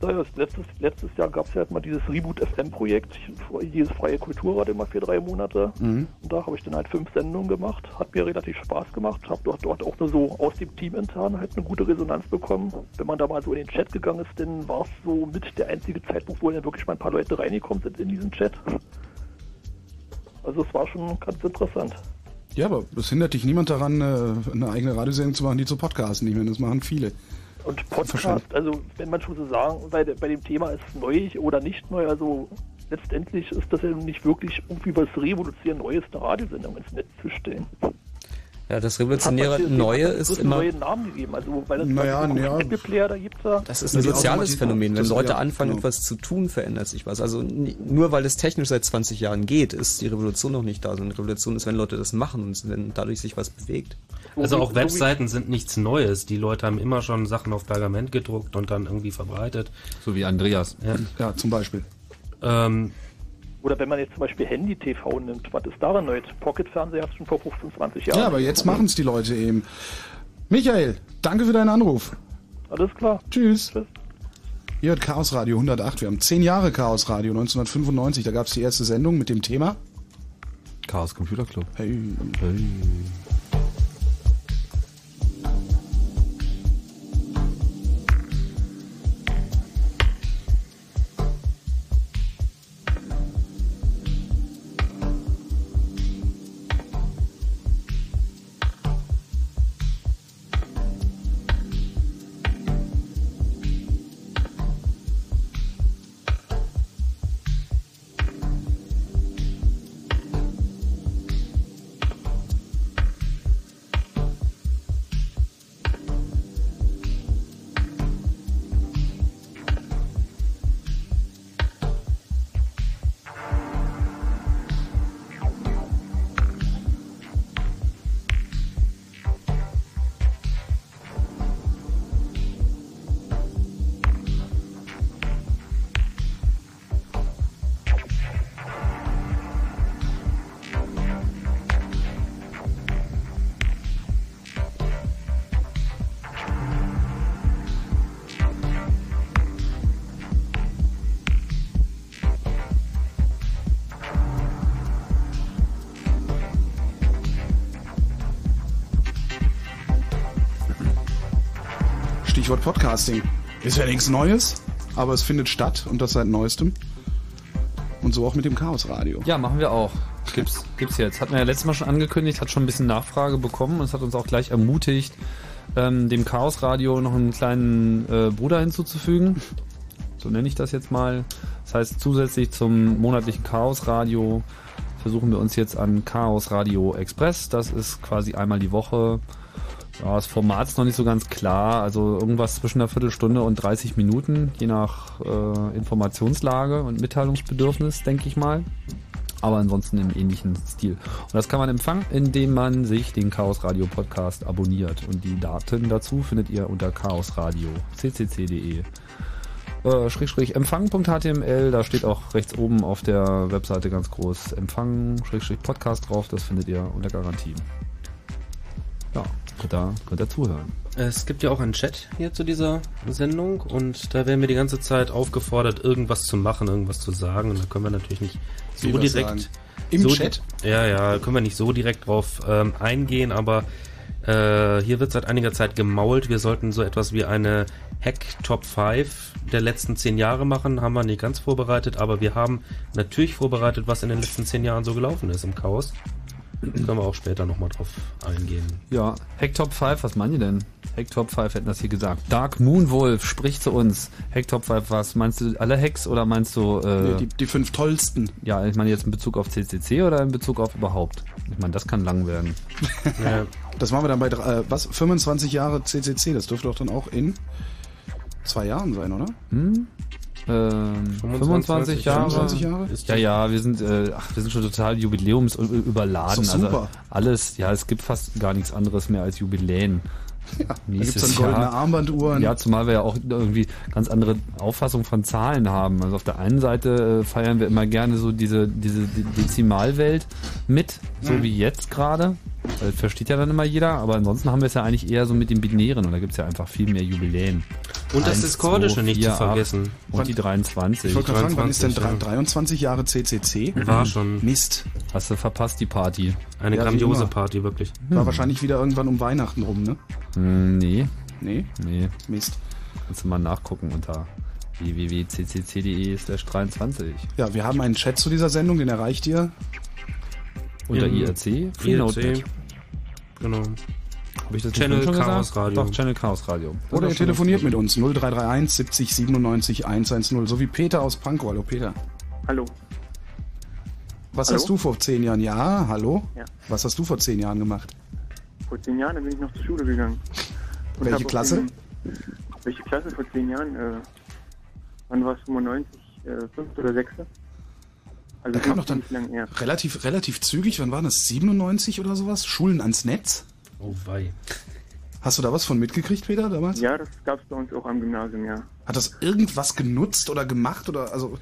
äh, letztes, letztes Jahr gab es ja halt mal dieses Reboot FM-Projekt, dieses freie Kulturradio immer für drei Monate. Mhm. Und da habe ich dann halt fünf Sendungen gemacht. Hat mir relativ Spaß gemacht. Habe dort, dort auch nur so aus dem Team intern halt eine gute Resonanz bekommen. Wenn man da mal so in den Chat gegangen ist, dann war es so mit der einzige Zeitpunkt, wo dann wirklich mal ein paar Leute reingekommen sind in diesen Chat. Also es war schon ganz interessant. Ja, aber es hindert dich niemand daran, äh, eine eigene Radiosendung zu machen, die zu podcasten. Ich meine, das machen viele. Und Podcast, also wenn man schon so sagen, bei, bei dem Thema ist neu oder nicht neu, also letztendlich ist das ja nicht wirklich irgendwie was revolutionär Neues, eine Radiosendung ins Netz zu stellen. Ja, das revolutionäre hier- Neue ist immer, neuen Namen gegeben, also weil das Naja, bei ja. Apple Player, da gibt's ja das ist ein soziales. Phänomen. Wenn Das- Leute ja, anfangen, genau. etwas zu tun, verändert sich was. Also nur weil es technisch seit 20 Jahren geht, ist die Revolution noch nicht da. sondern Revolution ist, wenn Leute das machen und wenn dadurch sich was bewegt. Also auch Webseiten sind nichts Neues. Die Leute haben immer schon Sachen auf Pergament gedruckt und dann irgendwie verbreitet. So wie Andreas. Ja. Ja, zum Beispiel. Ähm, Oder wenn man jetzt zum Beispiel Handy-TV nimmt, was ist daran neu? Pocket-Fernseher hast du schon vor 15, 20 Jahren. Ja, aber jetzt machen's die Leute eben. Michael, danke für deinen Anruf. Alles klar. Tschüss. Tschüss. Ihr hört Chaos Radio 108. Wir haben zehn Jahre Chaos Radio 1995. Da gab's die erste Sendung mit dem Thema. Chaos Computer Club. Hey. Stichwort Podcasting. Ist ja nichts Neues, aber es findet statt und das seit neuestem. Und so auch mit dem Chaos Radio. Ja, machen wir auch. Gibt's, gibt's jetzt. Hatten wir ja letztes Mal schon angekündigt, hat schon ein bisschen Nachfrage bekommen und es hat uns auch gleich ermutigt, ähm, dem Chaos Radio noch einen kleinen äh, Bruder hinzuzufügen. So nenne ich das jetzt mal. Das heißt, zusätzlich zum monatlichen Chaos Radio versuchen wir uns jetzt an Chaos Radio Express. Das ist quasi einmal die Woche. Ja, das Format ist noch nicht so ganz klar. Also irgendwas zwischen einer Viertelstunde und 30 Minuten, je nach äh, Informationslage und Mitteilungsbedürfnis, denke ich mal. Aber ansonsten im ähnlichen Stil. Und das kann man empfangen, indem man sich den Chaos Radio Podcast abonniert. Und die Daten dazu findet ihr unter chaosradio ccc.de. Äh, Schräg, schräg, empfang.html, da steht auch rechts oben auf der Webseite ganz groß Empfang, Schräg, schräg, Podcast drauf, das findet ihr unter Garantie. Ja, könnt ihr, könnt ihr zuhören. Es gibt ja auch einen Chat hier zu dieser Sendung und da werden wir die ganze Zeit aufgefordert, irgendwas zu machen, irgendwas zu sagen. Und da können wir natürlich nicht so Wie direkt. sagen? Im so Chat? Ja, ja, können wir nicht so direkt drauf ähm, eingehen, aber äh, hier wird seit einiger Zeit gemault. Wir sollten so etwas wie eine Hack Top 5 der letzten zehn Jahre machen. Haben wir nicht ganz vorbereitet, aber wir haben natürlich vorbereitet, was in den letzten zehn Jahren so gelaufen ist im Chaos. Können wir auch später nochmal drauf eingehen. Ja, Hack Top 5, was meinen die denn? Hack Top 5 hätten das hier gesagt. Dark Moonwolf spricht zu uns. Hack Top 5, was meinst du, alle Hacks oder meinst du... Äh, Nee, die, die fünf tollsten. ja, ich meine jetzt in Bezug auf CCC oder in Bezug auf überhaupt? Ich meine, das kann lang werden. [laughs] Ja. Das machen wir dann bei, äh, was, 25 Jahre CCC. Das dürfte doch dann auch in zwei Jahren sein, oder? Hm? Ähm, 25, Jahre. 25 Jahre? Ist Ja, ja, wir sind, äh, ach, wir sind schon total jubiläumsüberladen. Ist doch super. Also alles, ja, es gibt fast gar nichts anderes mehr als Jubiläen. Ja, da Nächstes gibt's dann goldene Jahr. Armbanduhren. Ja, zumal wir ja auch irgendwie ganz andere Auffassung von Zahlen haben. Also auf der einen Seite äh, feiern wir immer gerne so diese, diese De- Dezimalwelt mit, so Mhm. wie jetzt gerade. Das versteht ja dann immer jeder, aber ansonsten haben wir es ja eigentlich eher so mit den Binären und da gibt's ja einfach viel mehr Jubiläen. Und das zwei, nicht zu vergessen. Und die 23. Ich wollte gerade fragen, wann ist denn 23, drei- 23 Jahre CCC? War schon Mist. Hast du verpasst die Party? eine Ja, grandiose. Party, wirklich. War wahrscheinlich wieder irgendwann um Weihnachten rum, ne? Hm, nee, Nee, nee. Mist. Kannst du mal nachgucken unter www.ccc.de slash 23. Ja, wir haben einen Chat zu dieser Sendung, den erreicht ihr. Unter Im IRC, Freenode.net. IRC. Genau. Habe ich das Channel schon Chaos gesagt? Radio. Doch, Channel Chaos Radio. Das Oder ihr telefoniert mit uns 0331 70 97 110, so wie Peter aus Pankow. Hallo Peter. Hallo. Was Hallo? hast du vor zehn Jahren? Ja, hallo? Ja. Was hast du vor zehn Jahren gemacht? Vor zehn Jahren bin ich noch zur Schule gegangen. Und Welche Klasse? den- welche Klasse vor zehn Jahren? Äh, wann war es 95? Äh, fünfte oder sechste? Also Da kam noch doch dann-. Relativ, relativ zügig, wann war das? 97 oder sowas? Schulen ans Netz? Oh wei. Hast du da was von mitgekriegt, Peter, damals? Ja, das gab es bei uns auch am Gymnasium, ja. Hat das irgendwas genutzt oder gemacht oder also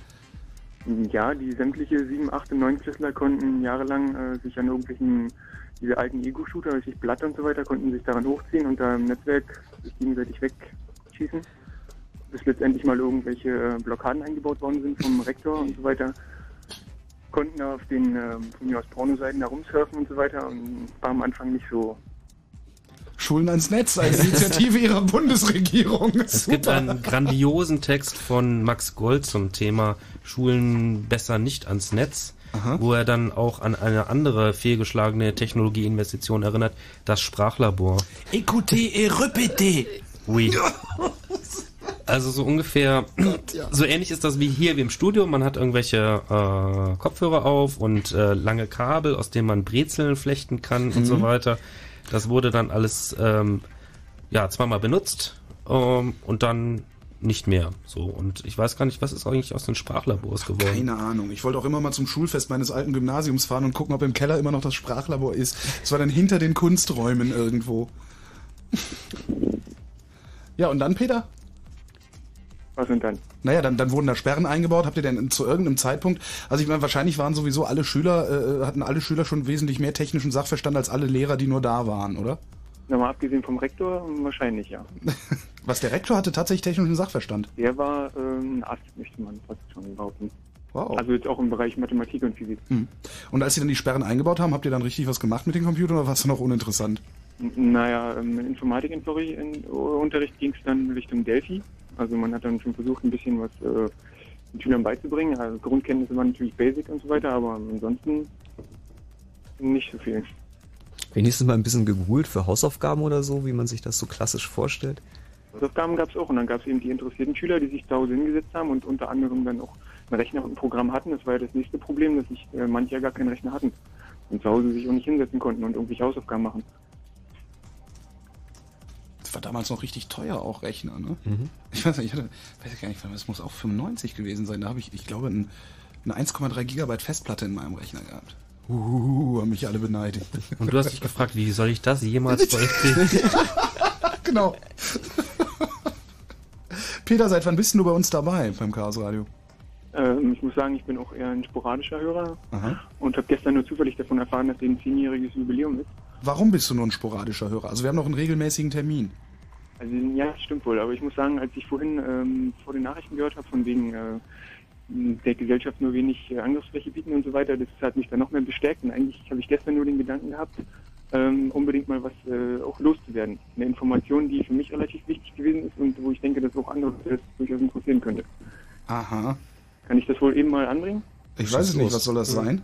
Ja, die sämtliche 7, 8 und 9 Klässler konnten jahrelang äh, sich an irgendwelchen, diese alten Ego-Shooter, richtig Blatt und so weiter, konnten sich daran hochziehen und da im Netzwerk sich gegenseitig wegschießen. Bis letztendlich mal irgendwelche äh, Blockaden eingebaut worden sind vom Rektor und so weiter. Konnten auf den äh, von mir aus Pornoseiten da rumsurfen und so weiter und war am Anfang nicht so. Schulen ans Netz als Initiative [laughs] ihrer Bundesregierung? Es gibt einen grandiosen Text von Max Gold zum Thema Schulen besser nicht ans Netz, wo er dann auch an eine andere fehlgeschlagene Technologieinvestition erinnert, das Sprachlabor. Écoutez et répétez. Oui. [laughs] Also so ungefähr, so ähnlich ist das wie hier wie im Studio. Man hat irgendwelche äh, Kopfhörer auf und äh, lange Kabel, aus denen man Brezeln flechten kann und so weiter. Das wurde dann alles ähm, ja zweimal benutzt ähm, und dann nicht mehr. So und ich weiß gar nicht, was ist eigentlich aus den Sprachlabors geworden. Keine Ahnung. Ich wollte auch immer mal zum Schulfest meines alten Gymnasiums fahren und gucken, ob im Keller immer noch das Sprachlabor ist. Es war dann hinter den Kunsträumen irgendwo. [laughs] ja, und dann, Peter? Was und dann? Naja, dann, dann wurden da Sperren eingebaut. Habt ihr denn zu irgendeinem Zeitpunkt, also ich meine, wahrscheinlich waren sowieso alle Schüler, äh, hatten alle Schüler schon wesentlich mehr technischen Sachverstand als alle Lehrer, die nur da waren, oder? Na, mal abgesehen vom Rektor, wahrscheinlich ja. [laughs] Was der Rektor hatte tatsächlich technischen Sachverstand. Der war ähm, ein Arzt, möchte man fast schon behaupten. Wow. Also jetzt auch im Bereich Mathematik und Physik. Hm. Und als sie dann die Sperren eingebaut haben, habt ihr dann richtig was gemacht mit den Computern oder war es noch uninteressant? N- Naja, im Informatikunterricht ging es dann Richtung Delphi. Also man hat dann schon versucht, ein bisschen was äh, den Schülern beizubringen. Also Grundkenntnisse waren natürlich Basic und so weiter, aber ansonsten nicht so viel. Wenigstens mal ein bisschen gegoogelt für Hausaufgaben oder so, wie man sich das so klassisch vorstellt. Hausaufgaben gab es auch und dann gab es eben die interessierten Schüler, die sich zu Hause hingesetzt haben und unter anderem dann auch einen Rechner und ein Programm hatten. Das war ja das nächste Problem, dass sich äh, manche ja gar keinen Rechner hatten und zu Hause sich auch nicht hinsetzen konnten und irgendwelche Hausaufgaben machen. Das war damals noch richtig teuer, auch Rechner, ne? Ich weiß nicht, ich hatte, weiß gar nicht, das muss auch 95 gewesen sein. Da habe ich, ich glaube, ein, eine 1,3 Gigabyte Festplatte in meinem Rechner gehabt. Uh, haben mich alle beneidet. Und du hast dich gefragt, wie soll ich das jemals [laughs] vollkriegen? [laughs] genau. Peter, seit wann bist du bei uns dabei beim Chaos Radio? Ähm, ich muss sagen, ich bin auch eher ein sporadischer Hörer Aha. und habe gestern nur zufällig davon erfahren, dass eben ein zehnjähriges Jubiläum ist. Warum bist du nur ein sporadischer Hörer? Also wir haben noch einen regelmäßigen Termin. Also ja, das stimmt wohl. Aber ich muss sagen, als ich vorhin ähm, vor den Nachrichten gehört habe, von wegen äh, der Gesellschaft nur wenig äh, Angriffsfläche bieten und so weiter, das hat mich dann noch mehr bestärkt. Und eigentlich habe ich gestern nur den Gedanken gehabt, ähm, unbedingt mal was äh, auch loszuwerden. Eine Information, die für mich relativ wichtig gewesen ist und wo ich denke, dass auch andere das durchaus interessieren könnte. Aha. Kann ich das wohl eben mal anbringen? Ich weiß es nicht, was soll das sein?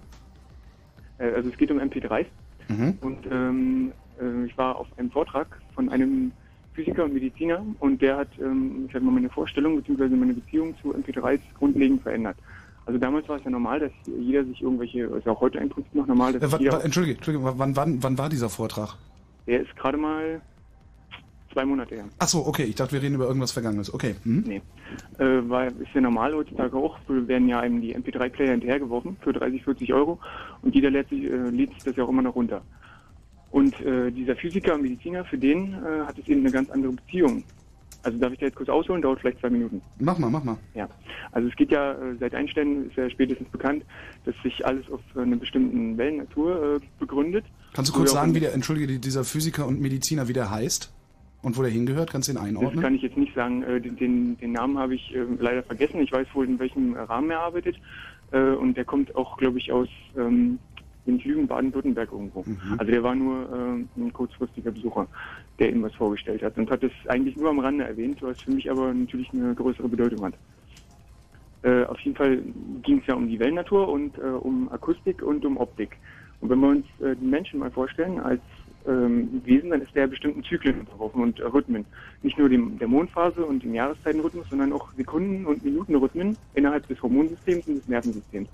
Äh, also es geht um MP3s. Mhm. Und ähm, äh, ich war auf einem Vortrag von einem Physiker und Mediziner und der hat, ähm, ich mal, meine Vorstellung bzw. meine Beziehung zu MP3s grundlegend verändert. Also damals war es ja normal, dass jeder sich irgendwelche, ist auch heute im Prinzip noch normal, dass Äh, jeder, Entschuldige, Entschuldige wann, wann, wann war dieser Vortrag? der ist gerade mal zwei Monate her. Ach so, okay, ich dachte, wir reden über irgendwas Vergangenes. Okay. Hm? Nee. Äh, weil ist ja normal heutzutage auch, werden ja einem die MP3-Player hinterhergeworfen für 30, 40 Euro und jeder lädt sich, äh, lädt sich das ja auch immer noch runter. Und äh, dieser Physiker und Mediziner, für den äh, hat es eben eine ganz andere Beziehung. Also darf ich da jetzt kurz ausholen, dauert vielleicht zwei Minuten. Mach mal, mach mal. Ja, also es geht ja, äh, seit Einstein ist ja spätestens bekannt, dass sich alles auf einer bestimmten Wellennatur äh, begründet. Kannst du kurz sagen, wie der, entschuldige, die- dieser Physiker und Mediziner, wie der heißt? Und wo der hingehört? Kannst du ihn Das einordnen? kann ich jetzt nicht sagen. Äh, Den, den, Namen habe ich äh, leider vergessen. Ich weiß wohl, in welchem Rahmen er arbeitet. Äh, Und der kommt auch, glaube ich, aus ähm, den Lügen Baden-Württemberg irgendwo. Also der war nur äh, ein kurzfristiger Besucher, der ihm was vorgestellt hat und hat es eigentlich nur am Rande erwähnt, was für mich aber natürlich eine größere Bedeutung hat. Auf jeden Fall ging es ja um die Wellennatur und äh, um Akustik und um Optik. Und wenn wir uns äh, den Menschen mal vorstellen als ähm, Wesen, dann ist der bestimmten Zyklen unterworfen und äh, Rhythmen. Nicht nur dem, der Mondphase und dem Jahreszeitenrhythmus, sondern auch Sekunden- und Minutenrhythmen innerhalb des Hormonsystems und des Nervensystems.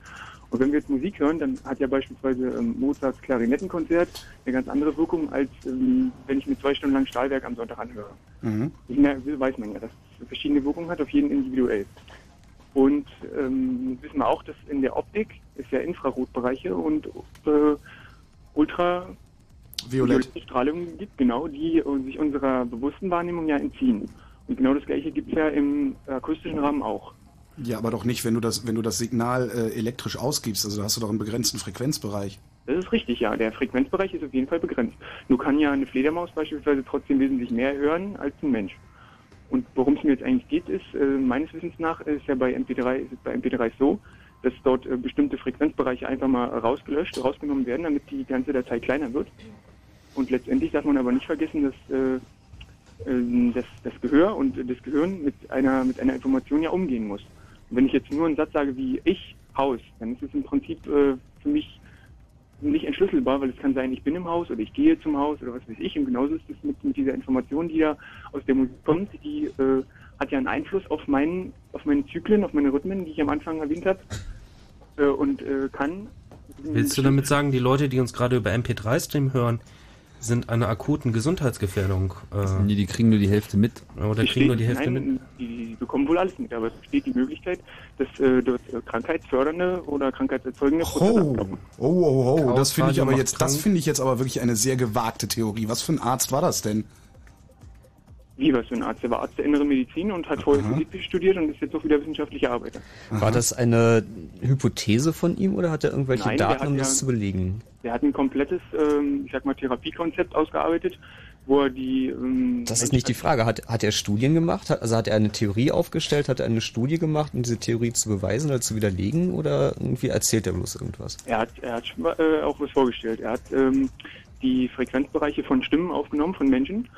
Und wenn wir jetzt Musik hören, dann hat ja beispielsweise ähm, Mozarts Klarinettenkonzert eine ganz andere Wirkung, als ähm, wenn ich mir zwei Stunden lang Stahlwerk am Sonntag anhöre. Mhm. Das weiß man ja, dass es verschiedene Wirkungen hat, auf jeden individuell. Und ähm, wissen wir auch, dass in der Optik es ja Infrarotbereiche und äh, Ultra Violett. Strahlung gibt, genau, die sich unserer bewussten Wahrnehmung ja entziehen. Und genau das gleiche gibt es ja im akustischen Rahmen auch. Ja, aber doch nicht, wenn du das, wenn du das Signal äh, elektrisch ausgibst. Also da hast du doch einen begrenzten Frequenzbereich. Das ist richtig, ja. Der Frequenzbereich ist auf jeden Fall begrenzt. Nur kann ja eine Fledermaus beispielsweise trotzdem wesentlich mehr hören als ein Mensch. Und worum es mir jetzt eigentlich geht, ist, äh, meines Wissens nach ist ja bei MP3, ist es bei MP3 so, dass dort äh, bestimmte Frequenzbereiche einfach mal rausgelöscht, rausgenommen werden, damit die ganze Datei kleiner wird. Und letztendlich darf man aber nicht vergessen, dass äh, äh, das, das Gehör und das Gehirn mit einer, mit einer Information ja umgehen muss. Und wenn ich jetzt nur einen Satz sage wie ich, Haus, dann ist es im Prinzip äh, für mich nicht entschlüsselbar, weil es kann sein, ich bin im Haus oder ich gehe zum Haus oder was weiß ich. Und genauso ist es mit, mit dieser Information, die da aus der Musik kommt, die äh, hat ja einen Einfluss auf meinen, auf meine Zyklen, auf meine Rhythmen, die ich am Anfang erwähnt habe. Äh, und äh, kann. Willst du damit sagen, die Leute, die uns gerade über MP3-Stream hören, sind einer akuten Gesundheitsgefährdung? Äh, Nee, die kriegen nur die Hälfte mit. Oder kriegen nur die Hälfte nein, mit? Die, die bekommen wohl alles mit, aber es besteht die Möglichkeit, dass äh, dort äh, krankheitsfördernde oder krankheitserzeugende Prozesse Oh, oh, oh, oh. Das finde ich aber jetzt, das krank. finde ich jetzt aber wirklich eine sehr gewagte Theorie. Was für ein Arzt war das denn? Wie, was für ein Arzt? Der war Arzt der inneren Medizin und hat vorher Physik studiert und ist jetzt auch wieder wissenschaftlicher Arbeiter. War das eine Hypothese von ihm oder hat er irgendwelche Nein, Daten, um ja- das zu belegen? Der hat ein komplettes, ähm, ich sag mal, Therapiekonzept ausgearbeitet, wo er die... Ähm, Das ist nicht die Frage. Hat, hat er Studien gemacht? Hat, also hat er eine Theorie aufgestellt? Hat er eine Studie gemacht, um diese Theorie zu beweisen oder zu widerlegen? Oder irgendwie erzählt er bloß irgendwas? Er hat, er hat äh, auch was vorgestellt. Er hat ähm, die Frequenzbereiche von Stimmen aufgenommen, von Menschen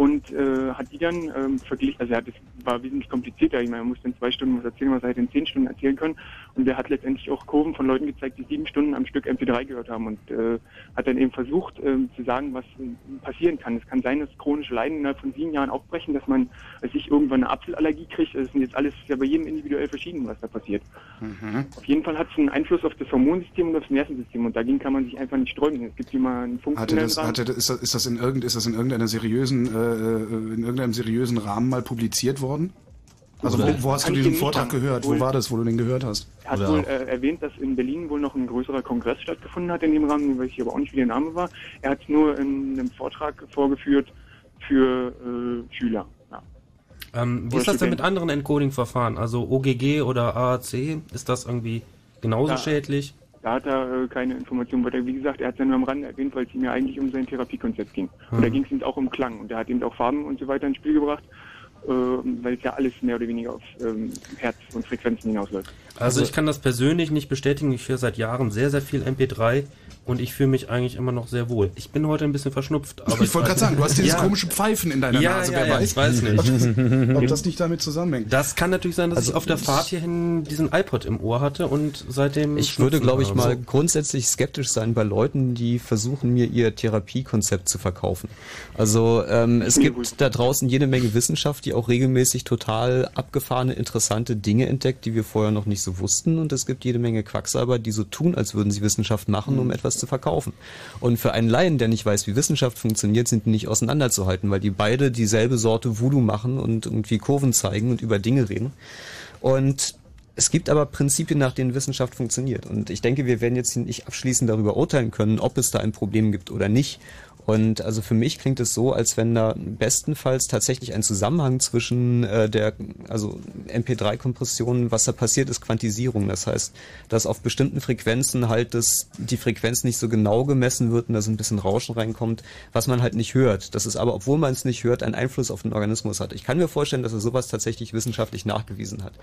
und äh, hat die dann ähm, verglichen, also hat, das war wesentlich komplizierter, ich meine, er musste in zwei Stunden was erzählen, was er hätte in zehn Stunden erzählen können und er hat letztendlich auch Kurven von Leuten gezeigt, die sieben Stunden am Stück MP3 gehört haben und äh, hat dann eben versucht ähm, zu sagen, was äh, passieren kann. Es kann sein, dass chronische Leiden innerhalb von sieben Jahren aufbrechen, dass man als ich irgendwann eine Apfelallergie kriegt, das sind jetzt alles ja bei jedem individuell verschieden, was da passiert. Auf jeden Fall hat es einen Einfluss auf das Hormonsystem und aufs Nervensystem und dagegen kann man sich einfach nicht sträuben. Es gibt immer einen Hatte das, hatte, ist, das, ist, das in irgend, ist das in irgendeiner seriösen, äh, in irgendeinem seriösen Rahmen mal publiziert worden? Also wo, wo hast du diesen Vortrag gehört? Wo war das, wo du den gehört hast? Er hat Oder wohl äh, erwähnt, dass in Berlin wohl noch ein größerer Kongress stattgefunden hat in dem Rahmen, weiß ich aber auch nicht, wie der Name war. Er hat es nur in einem Vortrag vorgeführt für äh, Schüler. Ja. Ähm, wie Oder ist das denn mit anderen Encoding-Verfahren? Also OGG oder AAC? Ist das irgendwie genauso Ja. schädlich? Da hat er äh, keine Informationen weiter. Wie gesagt, er hat es ja nur am Rande erwähnt, weil es ihm ja eigentlich um sein Therapiekonzept ging. Und da Mhm. ging es ihm auch um Klang. Und er hat eben auch Farben und so weiter ins Spiel gebracht, weil es ja alles mehr oder weniger auf ähm, Herz und Frequenzen hinausläuft. Also ich kann das persönlich nicht bestätigen. Ich höre seit Jahren sehr, sehr viel MP3 und ich fühle mich eigentlich immer noch sehr wohl. Ich bin heute ein bisschen verschnupft. Aber Ich wollte gerade sagen, du hast dieses Ja. komische Pfeifen in deiner Ja, Nase. ja, Wer ja, weiß, ich weiß nicht. Ob das, [laughs] ob das nicht damit zusammenhängt. Das kann natürlich sein, dass Also ich auf der Fahrt hierhin diesen iPod im Ohr hatte und seitdem. Ich würde, glaube ich, mal grundsätzlich skeptisch sein bei Leuten, die versuchen, mir ihr Therapiekonzept zu verkaufen. Also ähm, es gibt da draußen jede Menge Wissenschaft, die auch regelmäßig total abgefahrene, interessante Dinge entdeckt, die wir vorher noch nicht so wussten. Und es gibt jede Menge Quacksalber, die so tun, als würden sie Wissenschaft machen, um etwas zu verkaufen. Und für einen Laien, der nicht weiß, wie Wissenschaft funktioniert, sind die nicht auseinanderzuhalten, weil die beide dieselbe Sorte Voodoo machen und irgendwie Kurven zeigen und über Dinge reden. Und es gibt aber Prinzipien, nach denen Wissenschaft funktioniert. Und ich denke, wir werden jetzt nicht abschließend darüber urteilen können, ob es da ein Problem gibt oder nicht. Und also für mich klingt es so, als wenn da bestenfalls tatsächlich ein Zusammenhang zwischen äh, der, also MP3-Kompression, was da passiert, ist Quantisierung. Das heißt, dass auf bestimmten Frequenzen halt das, die Frequenz nicht so genau gemessen wird und da so ein bisschen Rauschen reinkommt, was man halt nicht hört. Das ist aber, obwohl man es nicht hört, einen Einfluss auf den Organismus hat. Ich kann mir vorstellen, dass er sowas tatsächlich wissenschaftlich nachgewiesen hat.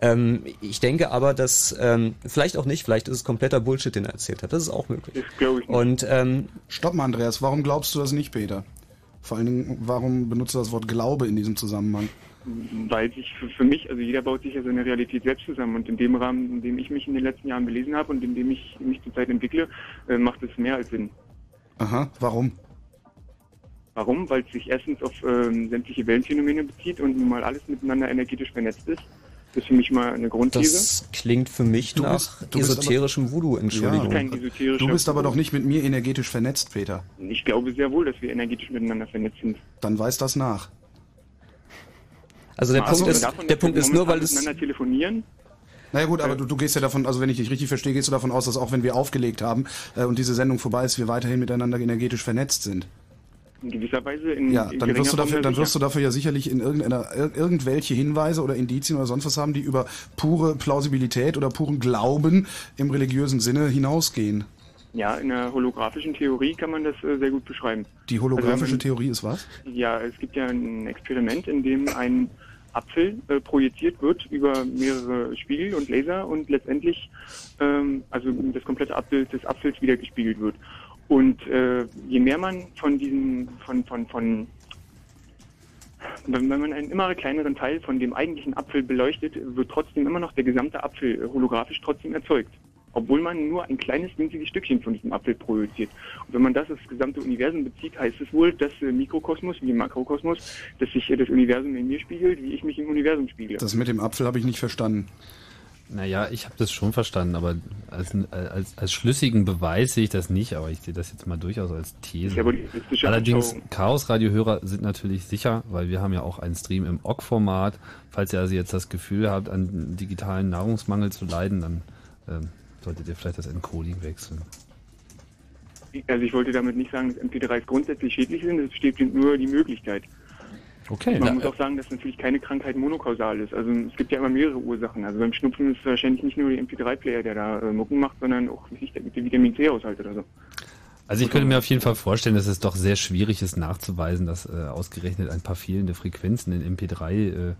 Ähm, ich denke aber, dass, ähm, vielleicht auch nicht, vielleicht ist es kompletter Bullshit, den er erzählt hat. Das ist auch möglich. Und ähm, Stopp mal, Andreas, warum glaubst du das nicht, Peter? Vor allen Dingen, warum benutzt du das Wort Glaube in diesem Zusammenhang? Weil sich für, für mich, also jeder baut sich ja seine Realität selbst zusammen und in dem Rahmen, in dem ich mich in den letzten Jahren belesen habe und in dem ich mich zurzeit entwickle, äh, macht es mehr als Sinn. Aha, warum? Warum? Weil es sich erstens auf ähm, sämtliche Wellenphänomene bezieht und nun mal alles miteinander energetisch vernetzt ist. Das ist für mich mal eine Grundthese. das klingt für mich Du nach bist- esoterischem Voodoo, Entschuldigung. Esoterischer Du bist aber doch nicht mit mir energetisch vernetzt, Peter. Ich glaube sehr wohl, dass wir energetisch miteinander vernetzt sind. Dann weiß das nach. Also der Ach Punkt ist, Davon, der Punkt ist nur, weil es miteinander telefonieren. Naja gut, aber du, du gehst ja davon, also wenn ich dich richtig verstehe, gehst du davon aus, dass auch wenn wir aufgelegt haben äh, und diese Sendung vorbei ist, wir weiterhin miteinander energetisch vernetzt sind. In gewisser Weise in Ja, in dann wirst du dafür, ja dann wirst du dafür ja sicherlich in irgendeiner ir- irgendwelche Hinweise oder Indizien oder sonst was haben, die über pure Plausibilität oder puren Glauben im religiösen Sinne hinausgehen. Ja, in der holographischen Theorie kann man das äh, sehr gut beschreiben. Die holographische Also, Theorie ist was? Ja, es gibt ja ein Experiment, in dem ein Apfel äh, projiziert wird über mehrere Spiegel und Laser und letztendlich ähm, also das komplette Abbild des Apfels wieder gespiegelt wird. Und äh, je mehr man von diesem, von, von, von wenn man einen immer kleineren Teil von dem eigentlichen Apfel beleuchtet, wird trotzdem immer noch der gesamte Apfel holographisch trotzdem erzeugt. Obwohl man nur ein kleines winziges Stückchen von diesem Apfel projiziert. Und wenn man das auf das gesamte Universum bezieht, heißt es wohl, dass äh, Mikrokosmos wie Makrokosmos, dass sich äh, das Universum in mir spiegelt, wie ich mich im Universum spiegle. Das mit dem Apfel habe ich nicht verstanden. Naja, ich habe das schon verstanden, aber als, als, als schlüssigen Beweis sehe ich das nicht, aber ich sehe das jetzt mal durchaus als These. Allerdings. Chaos-Radio-Hörer sind natürlich sicher, weil wir haben ja auch einen Stream im OGG-Format. Falls ihr also jetzt das Gefühl habt, an digitalen Nahrungsmangel zu leiden, dann ähm, solltet ihr vielleicht das Encoding wechseln. Also ich wollte damit nicht sagen, dass MP3s grundsätzlich schädlich sind, es besteht nur die Möglichkeit. Okay. Man muss auch sagen, dass natürlich keine Krankheit monokausal ist. Also es gibt ja immer mehrere Ursachen. Also beim Schnupfen ist es wahrscheinlich nicht nur der MP3-Player, der da äh, Mucken macht, sondern auch der Vitamin C-Haushalt oder so. Also ich könnte mir auf jeden Fall vorstellen, dass es doch sehr schwierig ist nachzuweisen, dass äh, ausgerechnet ein paar fehlende Frequenzen in MP3, äh,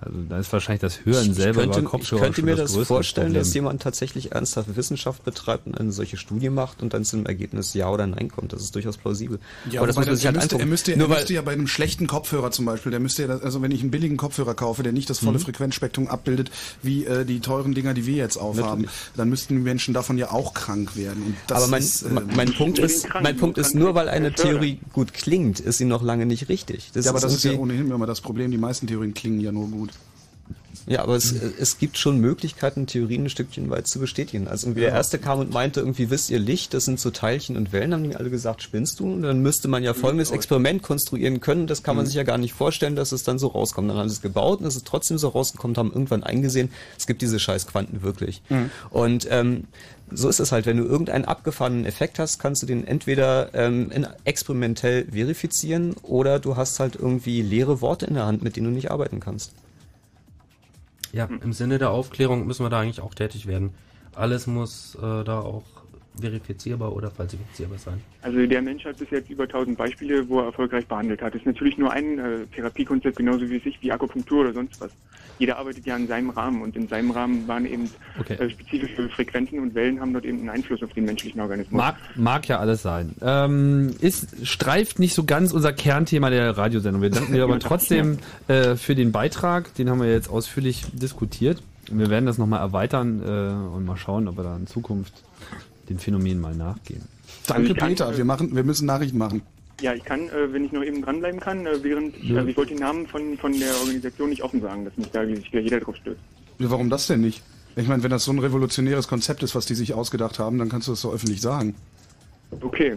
also da ist wahrscheinlich das Hören Ich selber könnte, über ich Kopfhörer könnte schon mir das das vorstellen, Problem. dass jemand tatsächlich ernsthaft Wissenschaft betreibt und eine solche Studie macht und dann zu einem Ergebnis Ja oder Nein kommt. Das ist durchaus plausibel. Ja, aber das muss man sich er halt müsste, er müsste, Nur er weil, müsste ja bei einem schlechten Kopfhörer zum Beispiel, der müsste ja, das- also wenn ich einen billigen Kopfhörer kaufe, der nicht das volle Mhm. Frequenzspektrum abbildet, wie äh, die teuren Dinger, die wir jetzt aufhaben, dann müssten die Menschen davon ja auch krank werden. Und das aber mein, ist, äh, mein Punkt ist, krank, mein Punkt ist nur, weil eine. Theorie gut klingt, ist sie noch lange nicht richtig. Das ja, aber das ist ja ohnehin immer das Problem. Die meisten Theorien klingen ja nur gut. Ja, aber es, es gibt schon Möglichkeiten, Theorien ein Stückchen weit zu bestätigen. Also irgendwie der erste kam und meinte, irgendwie wisst ihr Licht, das sind so Teilchen und Wellen, haben die alle gesagt, spinnst du? Und dann müsste man ja folgendes Experiment konstruieren können, das kann man sich ja gar nicht vorstellen, dass es dann so rauskommt. Dann haben sie es gebaut und es ist trotzdem so rausgekommen, haben irgendwann eingesehen, es gibt diese scheiß Quanten wirklich. Und ähm, so ist es halt, wenn du irgendeinen abgefahrenen Effekt hast, kannst du den entweder ähm, experimentell verifizieren oder du hast halt irgendwie leere Worte in der Hand, mit denen du nicht arbeiten kannst. Ja, im Sinne der Aufklärung müssen wir da eigentlich auch tätig werden. alles muss äh, da auch verifizierbar oder falsifizierbar sein. Also der Mensch hat bis jetzt über 1000 Beispiele, wo er erfolgreich behandelt hat. Das ist natürlich nur ein äh, Therapiekonzept, genauso wie sich wie Akupunktur oder sonst was. Jeder arbeitet ja in seinem Rahmen und in seinem Rahmen waren eben Okay. äh, spezifische Frequenzen und Wellen haben dort eben einen Einfluss auf den menschlichen Organismus. Mag, mag ja alles sein. Ähm, ist, streift nicht so ganz unser Kernthema der Radiosendung. Wir danken dir aber [laughs] trotzdem äh, für den Beitrag. Den haben wir jetzt ausführlich diskutiert. Wir werden das nochmal erweitern äh, und mal schauen, ob wir da in Zukunft den Phänomen mal nachgehen. Danke, Also Peter. Wir, machen, wir müssen Nachrichten machen. Ja, ich kann, äh, wenn ich noch eben dranbleiben kann, äh, während ich, Ja. also ich wollte den Namen von, von der Organisation nicht offen sagen, dass nicht da sich jeder drauf stürzt. Ja, warum das denn nicht? Ich meine, wenn das so ein revolutionäres Konzept ist, was die sich ausgedacht haben, dann kannst du das so öffentlich sagen. Okay.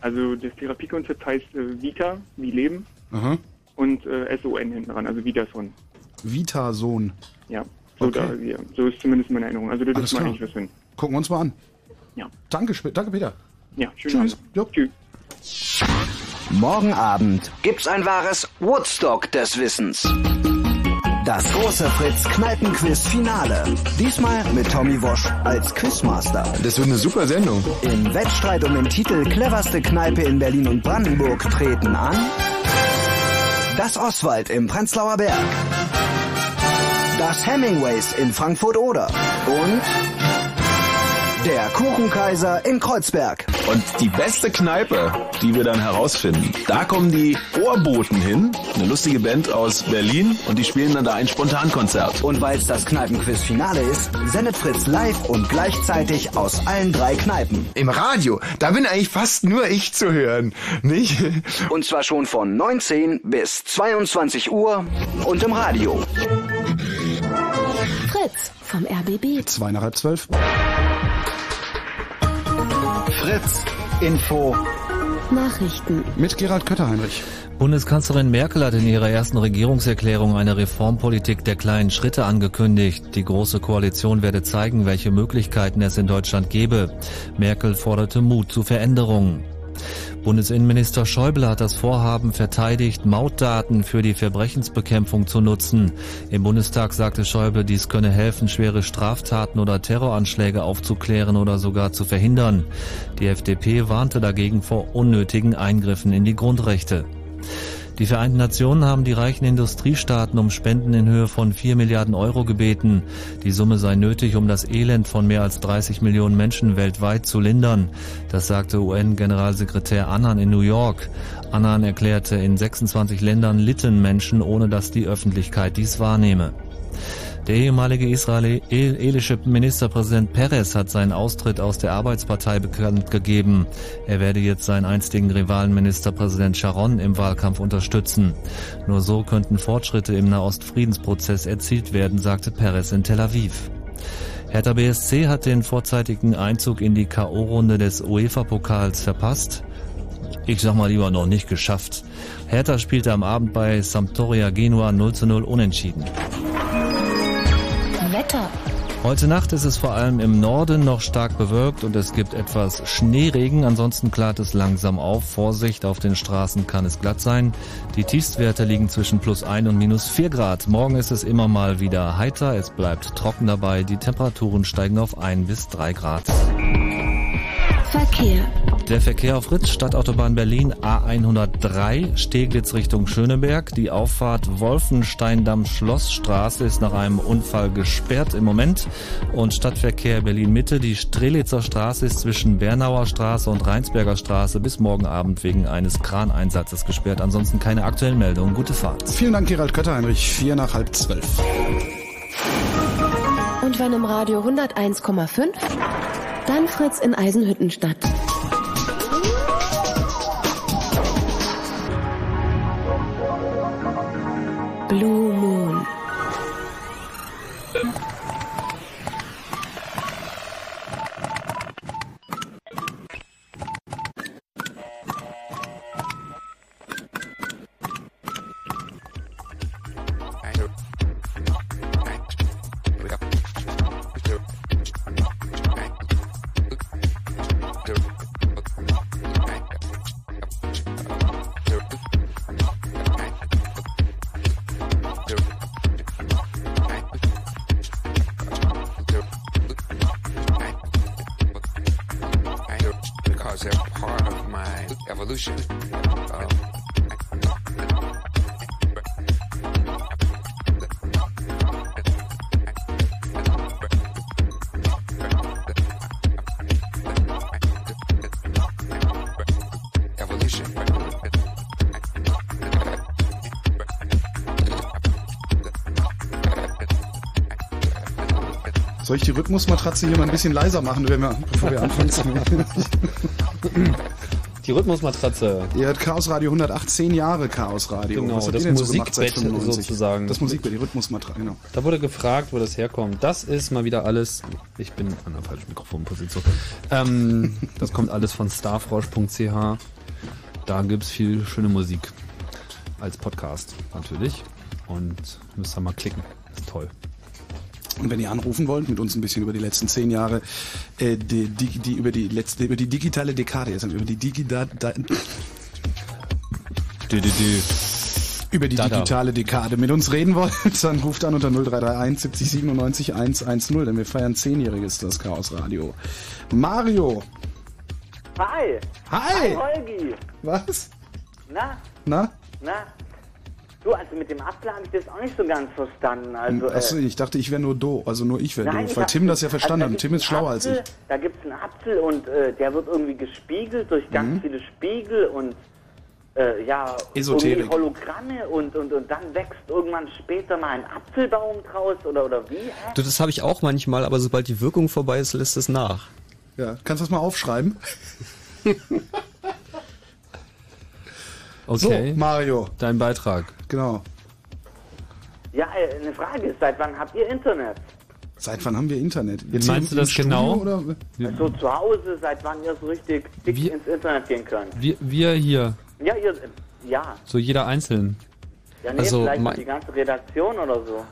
Also das Therapiekonzept heißt äh, Vita, wie Leben, Aha. und äh, SON hinten dran, also Vitason. Vita-Sohn. Ja, so, Okay. da, ja, so ist zumindest meine Erinnerung. Also das Alles ist mal eigentlich was hin. Gucken wir uns mal an. Ja. Danke, danke Peter. Ja, schönen Tschüss. Abend. Tschüss. Morgen Abend gibt's ein wahres Woodstock des Wissens. Das große Fritz Kneipenquiz Finale. Diesmal mit Tommy Wosch als Quizmaster. Das wird eine super Sendung. Im Wettstreit um den Titel cleverste Kneipe in Berlin und Brandenburg treten an das Oswald im Prenzlauer Berg, das Hemingways in Frankfurt-Oder und der Kuchenkaiser in Kreuzberg. Und die beste Kneipe, die wir dann herausfinden, da kommen die Ohrboten hin, eine lustige Band aus Berlin und die spielen dann da ein Spontankonzert. Und weil es das Kneipenquiz Finale ist, sendet Fritz live und gleichzeitig aus allen drei Kneipen. Im Radio, da bin eigentlich fast nur ich zu hören, nicht? Und zwar schon von 19 bis 22 Uhr und im Radio. Fritz vom RBB. Zwei nach halb zwölf. Fritz Info Nachrichten. Mit Gerald Kötterheinrich. Bundeskanzlerin Merkel hat in ihrer ersten Regierungserklärung eine Reformpolitik der kleinen Schritte angekündigt. Die Große Koalition werde zeigen, welche Möglichkeiten es in Deutschland gebe. Merkel forderte Mut zu Veränderungen. Bundesinnenminister Schäuble hat das Vorhaben verteidigt, Mautdaten für die Verbrechensbekämpfung zu nutzen. Im Bundestag sagte Schäuble, dies könne helfen, schwere Straftaten oder Terroranschläge aufzuklären oder sogar zu verhindern. Die FDP warnte dagegen vor unnötigen Eingriffen in die Grundrechte. Die Vereinten Nationen haben die reichen Industriestaaten um Spenden in Höhe von 4 Milliarden Euro gebeten. Die Summe sei nötig, um das Elend von mehr als 30 Millionen Menschen weltweit zu lindern. Das sagte UN-Generalsekretär Annan in New York. Annan erklärte, in 26 Ländern litten Menschen, ohne dass die Öffentlichkeit dies wahrnehme. Der ehemalige israelische Ministerpräsident Peres hat seinen Austritt aus der Arbeitspartei bekannt gegeben. Er werde jetzt seinen einstigen Rivalen Ministerpräsident Sharon im Wahlkampf unterstützen. Nur so könnten Fortschritte im Nahostfriedensprozess erzielt werden, sagte Peres in Tel Aviv. Hertha BSC hat den vorzeitigen Einzug in die K.O.-Runde des UEFA-Pokals verpasst. Ich sag mal lieber noch nicht geschafft. Hertha spielte am Abend bei Sampdoria Genua 0 zu 0 unentschieden. Wetter. Heute Nacht ist es vor allem im Norden noch stark bewölkt und es gibt etwas Schneeregen. Ansonsten klart es langsam auf. Vorsicht, auf den Straßen kann es glatt sein. Die Tiefstwerte liegen zwischen plus 1 und minus 4 Grad. Morgen ist es immer mal wieder heiter. Es bleibt trocken dabei. Die Temperaturen steigen auf 1 bis 3 Grad. Verkehr. Der Verkehr auf Ritz, Stadtautobahn Berlin A103, Steglitz Richtung Schöneberg. Die Auffahrt Wolfensteindamm-Schlossstraße ist nach einem Unfall gesperrt im Moment. Und Stadtverkehr Berlin-Mitte, die Strelitzer Straße ist zwischen Bernauer Straße und Rheinsberger Straße bis morgen Abend wegen eines Kraneinsatzes gesperrt. Ansonsten keine aktuellen Meldungen. Gute Fahrt. Vielen Dank, Gerald Kötterheinrich. Vier nach halb zwölf. Und wenn im Radio 101,5, dann Fritz in Eisenhüttenstadt. Soll ich die Rhythmusmatratze hier mal ein bisschen leiser machen, wenn wir, bevor wir anfangen? Die Rhythmusmatratze. Ihr hört Chaos Radio 108, 10 Jahre Chaos Radio. Genau, das so Musikbett 95? sozusagen. Das Musikbett, die Rhythmusmatratze, genau. Da wurde gefragt, wo das herkommt. Das ist mal wieder alles. Ich bin an der falschen Mikrofonposition. Ähm, das kommt alles von starfrosch.ch. Da gibt's viel schöne Musik. Als Podcast natürlich. Und müsst ihr mal klicken. Ist toll. Und wenn ihr anrufen wollt, mit uns ein bisschen über die letzten zehn Jahre, äh, die, die, die, über die letzte, über die digitale Dekade, jetzt über die digita, da, über die Da, da. digitale Dekade mit uns reden wollt, [laughs] dann ruft an unter 0331 70 97 110, denn wir feiern zehnjähriges das Chaos Radio. Mario, Hi! Hi! Holgi! was? Na, Na? na? Du, also mit dem Apfel habe ich das auch nicht so ganz verstanden. Also, Achso, äh, ich dachte, ich wäre nur do, also nur ich wäre ich weil Tim das ja verstanden also da hat. Tim ist schlauer als ich. Apfel, Da gibt es einen Apfel und äh, der wird irgendwie gespiegelt durch ganz Mhm. viele Spiegel und äh, ja, Esoterik. irgendwie Hologramme und, und, und dann wächst irgendwann später mal ein Apfelbaum draus oder, oder wie? Hä? Du, das habe ich auch manchmal, aber sobald die Wirkung vorbei ist, lässt es nach. Ja, kannst du das mal aufschreiben? [laughs] Okay. So, Mario. Dein Beitrag. Genau. Ja, äh, eine Frage, seit wann habt ihr Internet? Seit wann haben wir Internet? Wie meinst du das Studio genau? Oder? So zu Hause, seit wann ihr so richtig dick ins Internet gehen könnt? Wir, wir hier. Ja, ihr, ja. So jeder einzeln. Ja, nee, Also, vielleicht mein- die ganze Redaktion oder so.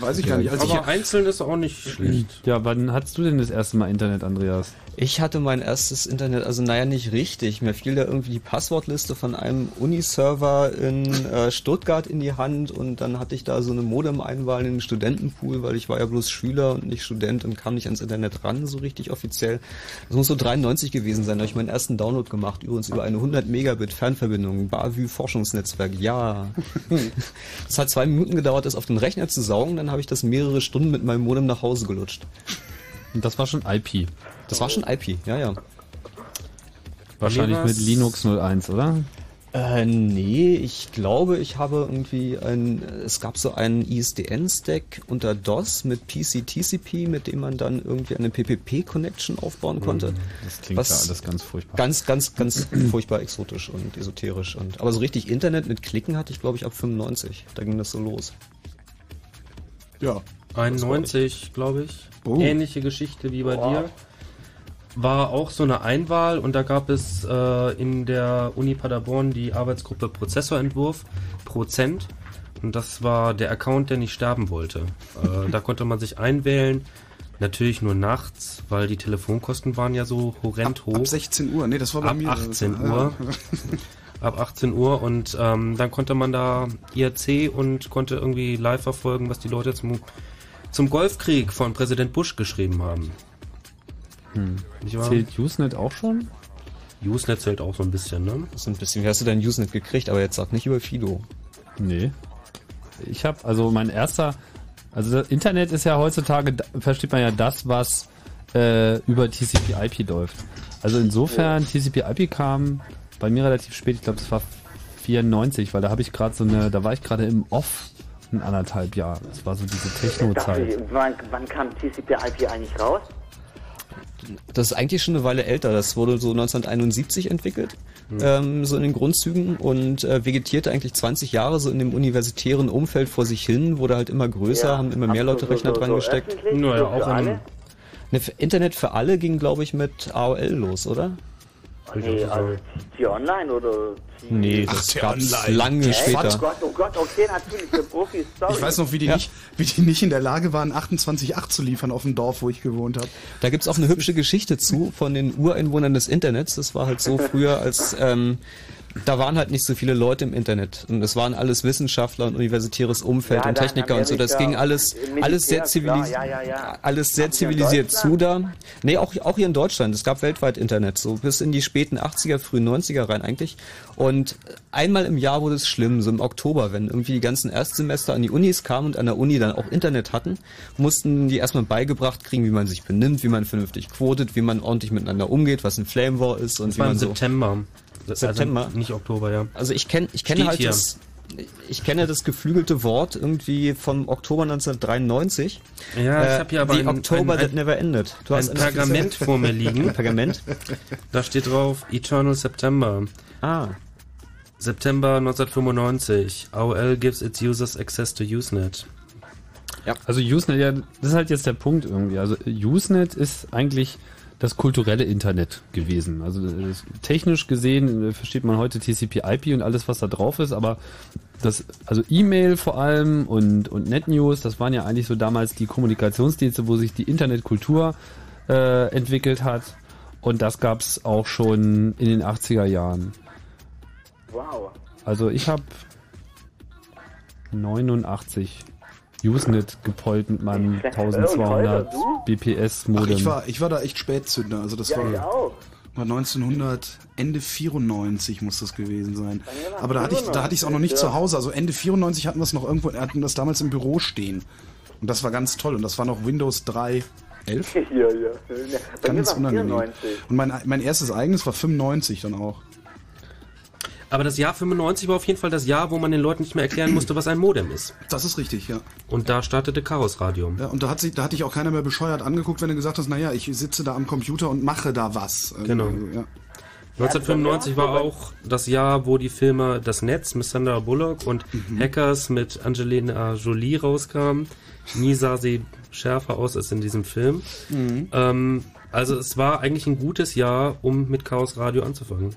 Weiß ich gar nicht. Also Aber einzeln ist auch nicht schlecht. Ja, wann hattest du denn das erste Mal Internet, Andreas? Ich hatte mein erstes Internet, also naja, nicht richtig. Mir fiel da irgendwie die Passwortliste von einem Uniserver in äh, Stuttgart in die Hand und dann hatte ich da so eine Modem-Einwahl in den Studentenpool, weil ich war ja bloß Schüler und nicht Student und kam nicht ans Internet ran, so richtig offiziell. Das muss so 93 gewesen sein, da habe ich meinen ersten Download gemacht, übrigens über eine 100 Megabit Fernverbindung, Bavü Forschungsnetzwerk, ja. [laughs] Es hat zwei Minuten gedauert, das auf den Rechner zu saugen, dann habe ich das mehrere Stunden mit meinem Modem nach Hause gelutscht. Und das war schon IP. Das war schon IP, ja, ja. Wahrscheinlich mit Linux 01, oder? Äh, nee, ich glaube, ich habe irgendwie ein, es gab so einen ISDN-Stack unter DOS mit PC-TCP, mit dem man dann irgendwie eine PPP-Connection aufbauen konnte. Das klingt ja alles ganz furchtbar. Ganz, ganz, ganz [clears throat] furchtbar exotisch und esoterisch. Und, aber so richtig Internet mit Klicken hatte ich, glaube ich, ab 95. Da ging das so los. Ja. 91, glaube ich. Oh. Ähnliche Geschichte wie bei dir. War auch so eine Einwahl und da gab es äh, in der Uni Paderborn die Arbeitsgruppe Prozessorentwurf Prozent und das war der Account, der nicht sterben wollte. Äh, [laughs] da konnte man sich einwählen, natürlich nur nachts, weil die Telefonkosten waren ja so horrend hoch. Ab 16 Uhr, nee, das war bei Ab mir. 18 Ja. Uhr. [laughs] Ab 18 Uhr und ähm, dann konnte man da IRC und konnte irgendwie live verfolgen, was die Leute zum, zum Golfkrieg von Präsident Bush geschrieben haben. Hm. Zählt Usenet auch schon? Usenet zählt auch so ein bisschen, ne? Ist ein bisschen, wie hast du dein Usenet gekriegt, aber jetzt sag nicht über Fido. Nee. Ich habe also mein erster, also das Internet ist ja heutzutage, versteht man ja das, was äh, über TCP/IP läuft. Also insofern TCP/IP kam bei mir relativ spät. Ich glaube, es war 94, weil da habe ich gerade so eine, da war ich gerade im Off ein anderthalb Jahr. Das war so diese Techno-Zeit. wann, wann kam TCP/IP eigentlich raus? Das ist eigentlich schon eine Weile älter. Das wurde so 1971 entwickelt, ähm, so in den Grundzügen und äh, vegetierte eigentlich 20 Jahre so in dem universitären Umfeld vor sich hin, wurde halt immer größer, Ja. haben immer mehr Leute so- Rechner so- dran so gesteckt. Naja, auch in- alle? Ne, Internet für alle ging, glaube ich, mit AOL los, oder? Nee, also die online oder Nee, Ach, das der gab's Online. lange Echt? später. Oh Gott, oh Gott, okay, natürlich für Profis, sorry. Ich weiß noch, wie die, Ja. nicht, wie die nicht in der Lage waren, 28,8 zu liefern auf dem Dorf, wo ich gewohnt habe. Da gibt's auch eine hübsche Geschichte zu von den Ureinwohnern des Internets. Das war halt so früher, als ähm, da waren halt nicht so viele Leute im Internet. Und es waren alles Wissenschaftler und universitäres Umfeld Ja, und Techniker und so. Das ging alles, Militär, alles sehr zivilisiert. ja, ja, ja. Alles sehr zivilisiert zu da. Nee, auch, auch hier in Deutschland. Es gab weltweit Internet, so bis in die späten 80er, frühen 90er rein eigentlich. Und einmal im Jahr wurde es schlimm, so im Oktober, wenn irgendwie die ganzen Erstsemester an die Unis kamen und an der Uni dann auch Internet hatten, mussten die erstmal beigebracht kriegen, wie man sich benimmt, wie man vernünftig quotet, wie man ordentlich miteinander umgeht, was ein Flame War ist und Das wie war im man so. September. September? Also nicht Oktober, ja. Also ich kenne ich kenne halt hier. das ich kenne das geflügelte Wort irgendwie vom Oktober 1993. Ja, ich hab hier aber The ein- October ein- that never ended. Du ein hast eine- Pergament vor mir [laughs] liegen. Ein Pergament? Da steht drauf Eternal September. Ah. September 1995. AOL gives its users access to Usenet. Ja. Also Usenet, ja, das ist halt jetzt der Punkt irgendwie. Also Usenet ist eigentlich das kulturelle Internet gewesen. Also das, technisch gesehen äh, versteht man heute TCP/IP und alles, was da drauf ist, aber das, also E-Mail vor allem und, und NetNews, das waren ja eigentlich so damals die Kommunikationsdienste, wo sich die Internetkultur äh, entwickelt hat. Und das gab's auch schon in den 80er Jahren. Wow. Also ich habe 89 Usenet gepollt mit meinem Schlecht. 1200 Äh, und Holger, BPS Ach, Modem. ich war, ich war da echt Spätzünder. Also das Ja, war, ich auch. war 1900, Ende 94 muss das gewesen sein. Aber da hatte ich, da hatte ich es auch noch nicht ja. zu Hause. Also Ende 94 hatten wir es noch irgendwo, hatten das damals im Büro stehen. Und das war ganz toll. Und das war noch Windows 3. 11? [laughs] Ja, ja. Ganz unangenehm. 94. Und mein, mein erstes eigenes war 95 dann auch. Aber das Jahr 95 war auf jeden Fall das Jahr, wo man den Leuten nicht mehr erklären musste, was ein Modem ist. Das ist richtig, ja. Und da startete Chaos Radio. Ja, und da hat, sich, da hat dich auch keiner mehr bescheuert angeguckt, wenn du gesagt hast, naja, ich sitze da am Computer und mache da was. Also, Genau. Ja. 1995 war auch das Jahr, wo die Filme Das Netz mit Sandra Bullock und Mhm. Hackers mit Angelina Jolie rauskamen. Nie sah sie schärfer aus als in diesem Film. Mhm. Ähm, also es war eigentlich ein gutes Jahr, um mit Chaos Radio anzufangen.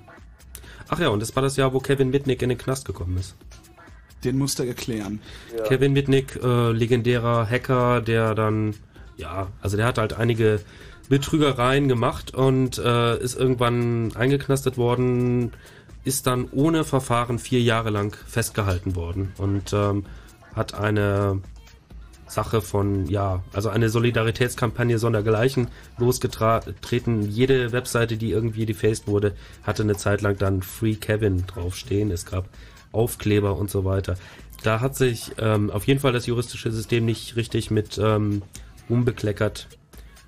Ach ja, und es war das Jahr, wo Kevin Mitnick in den Knast gekommen ist. Den musste er erklären. Kevin Mitnick, äh, legendärer Hacker, der dann, ja, also der hat halt einige Betrügereien gemacht und äh, ist irgendwann eingeknastet worden, ist dann ohne Verfahren vier Jahre lang festgehalten worden und ähm, hat eine Sache von, ja, also eine Solidaritätskampagne sondergleichen losgetreten. Jede Webseite, die irgendwie defaced wurde, hatte eine Zeit lang dann Free Kevin draufstehen. Es gab Aufkleber und so weiter. Da hat sich ähm, auf jeden Fall das juristische System nicht richtig mit ähm, umbekleckert,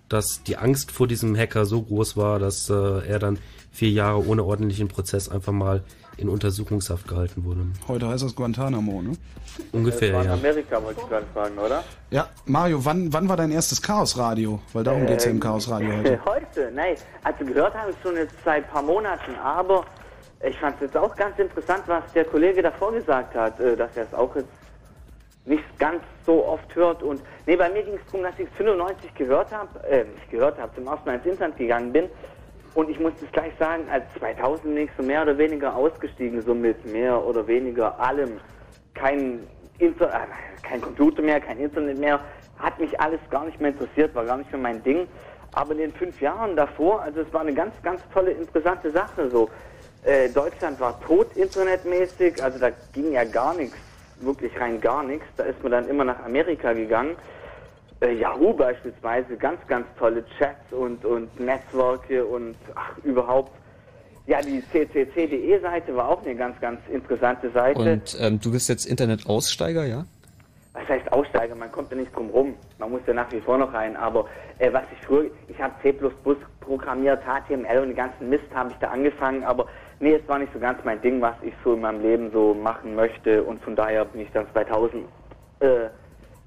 dass die Angst vor diesem Hacker so groß war, dass äh, er dann vier Jahre ohne ordentlichen Prozess einfach mal in Untersuchungshaft gehalten wurde. Heute heißt das Guantanamo, ne? Ungefähr, Das war in ja. Amerika, wollte ich gerade fragen, oder? Ja, Mario, wann, wann war dein erstes Chaosradio? Weil darum geht's ja im Chaosradio heute. [laughs] Heute, nein. Also gehört habe ich schon jetzt seit ein paar Monaten, aber ich fand es jetzt auch ganz interessant, was der Kollege davor gesagt hat, äh, dass er es auch jetzt nicht ganz so oft hört. Und nee, bei mir ging es darum, dass ich es 95 gehört habe, äh, nicht gehört habe, zum ersten Mal ins Internet gegangen bin. Und ich muss das gleich sagen, als 2000 bin ich so mehr oder weniger ausgestiegen, so mit mehr oder weniger allem. Kein, Inter äh, kein Computer mehr, kein Internet mehr. Hat mich alles gar nicht mehr interessiert, war gar nicht mehr mein Ding. Aber in den fünf Jahren davor, also es war eine ganz, ganz tolle, interessante Sache. So, äh, Deutschland war tot internetmäßig, also da ging ja gar nichts, wirklich rein gar nichts. Da ist man dann immer nach Amerika gegangen. Äh, Yahoo beispielsweise, ganz, ganz tolle Chats und, und Netzwerke und ach, überhaupt. Ja, die ccc.de-Seite war auch eine ganz, ganz interessante Seite. Und ähm, du bist jetzt Internetaussteiger, ja? was heißt Aussteiger? Man kommt ja nicht drum rum. Man muss ja nach wie vor noch rein. Aber äh, was ich früher, ich habe C++ programmiert, HTML und den ganzen Mist habe ich da angefangen. Aber nee, es war nicht so ganz mein Ding, was ich so in meinem Leben so machen möchte. Und von daher bin ich dann 2000 äh,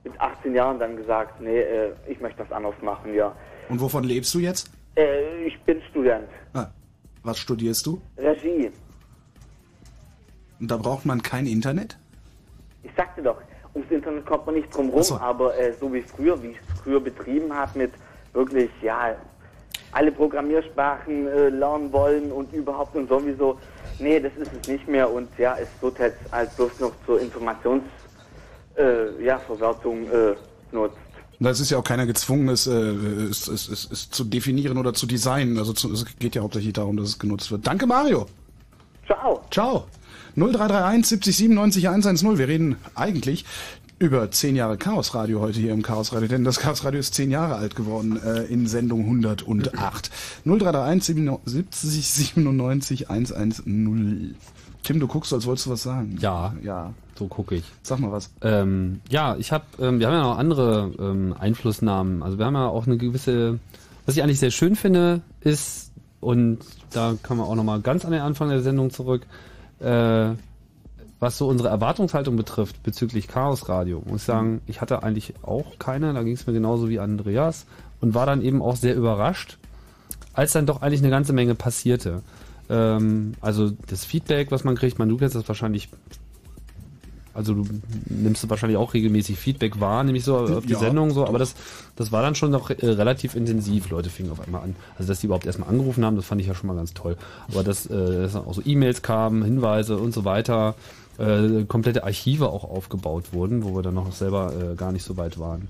mit 18 Jahren dann gesagt, nee, äh, ich möchte was anderes machen, ja. Und wovon lebst du jetzt? Äh, ich bin Student. Ah, was studierst du? Regie. Und da braucht man kein Internet? Ich sagte doch, ums Internet kommt man nicht drum rum, so. aber äh, so wie früher, wie ich es früher betrieben habe, mit wirklich, ja, alle Programmiersprachen äh, lernen wollen und überhaupt und sowieso, nee, das ist es nicht mehr und ja, es wird jetzt als bloß noch zur Informationsverwertung äh, ja, Verwertung, äh, nutzt. Das ist ja auch keiner gezwungen, es, äh, es, es, es, es zu definieren oder zu designen. Also zu, es geht ja hauptsächlich darum, dass es genutzt wird. Danke, Mario. Ciao. Ciao. 0331 70 97 110. Wir reden eigentlich über zehn Jahre Chaos Radio heute hier im Chaos Radio, denn das Chaos Radio ist zehn Jahre alt geworden äh, in Sendung 108. 0331 70 97 110. Tim, du guckst, als wolltest du was sagen. Ja, Ja. So gucke ich. Sag mal was. Ähm, ja, ich habe, ähm, wir haben ja noch andere ähm, Einflussnahmen. Also wir haben ja auch eine gewisse, was ich eigentlich sehr schön finde, ist und da kann man auch noch mal ganz an den Anfang der Sendung zurück, äh, was so unsere Erwartungshaltung betrifft bezüglich Chaos Radio. Muss ich sagen, ich hatte eigentlich auch keine. Da ging es mir genauso wie Andreas und war dann eben auch sehr überrascht, als dann doch eigentlich eine ganze Menge passierte. Ähm, also das Feedback, was man kriegt, man du kennst das wahrscheinlich also du nimmst du wahrscheinlich auch regelmäßig Feedback wahr, nämlich so auf die Ja, Sendung so, aber das, das war dann schon noch äh, relativ intensiv. Leute fingen auf einmal an. Also dass die überhaupt erstmal angerufen haben, das fand ich ja schon mal ganz toll. Aber dass, äh, dass dann auch so E-Mails kamen, Hinweise und so weiter, äh, komplette Archive auch aufgebaut wurden, wo wir dann noch selber äh, gar nicht so weit waren.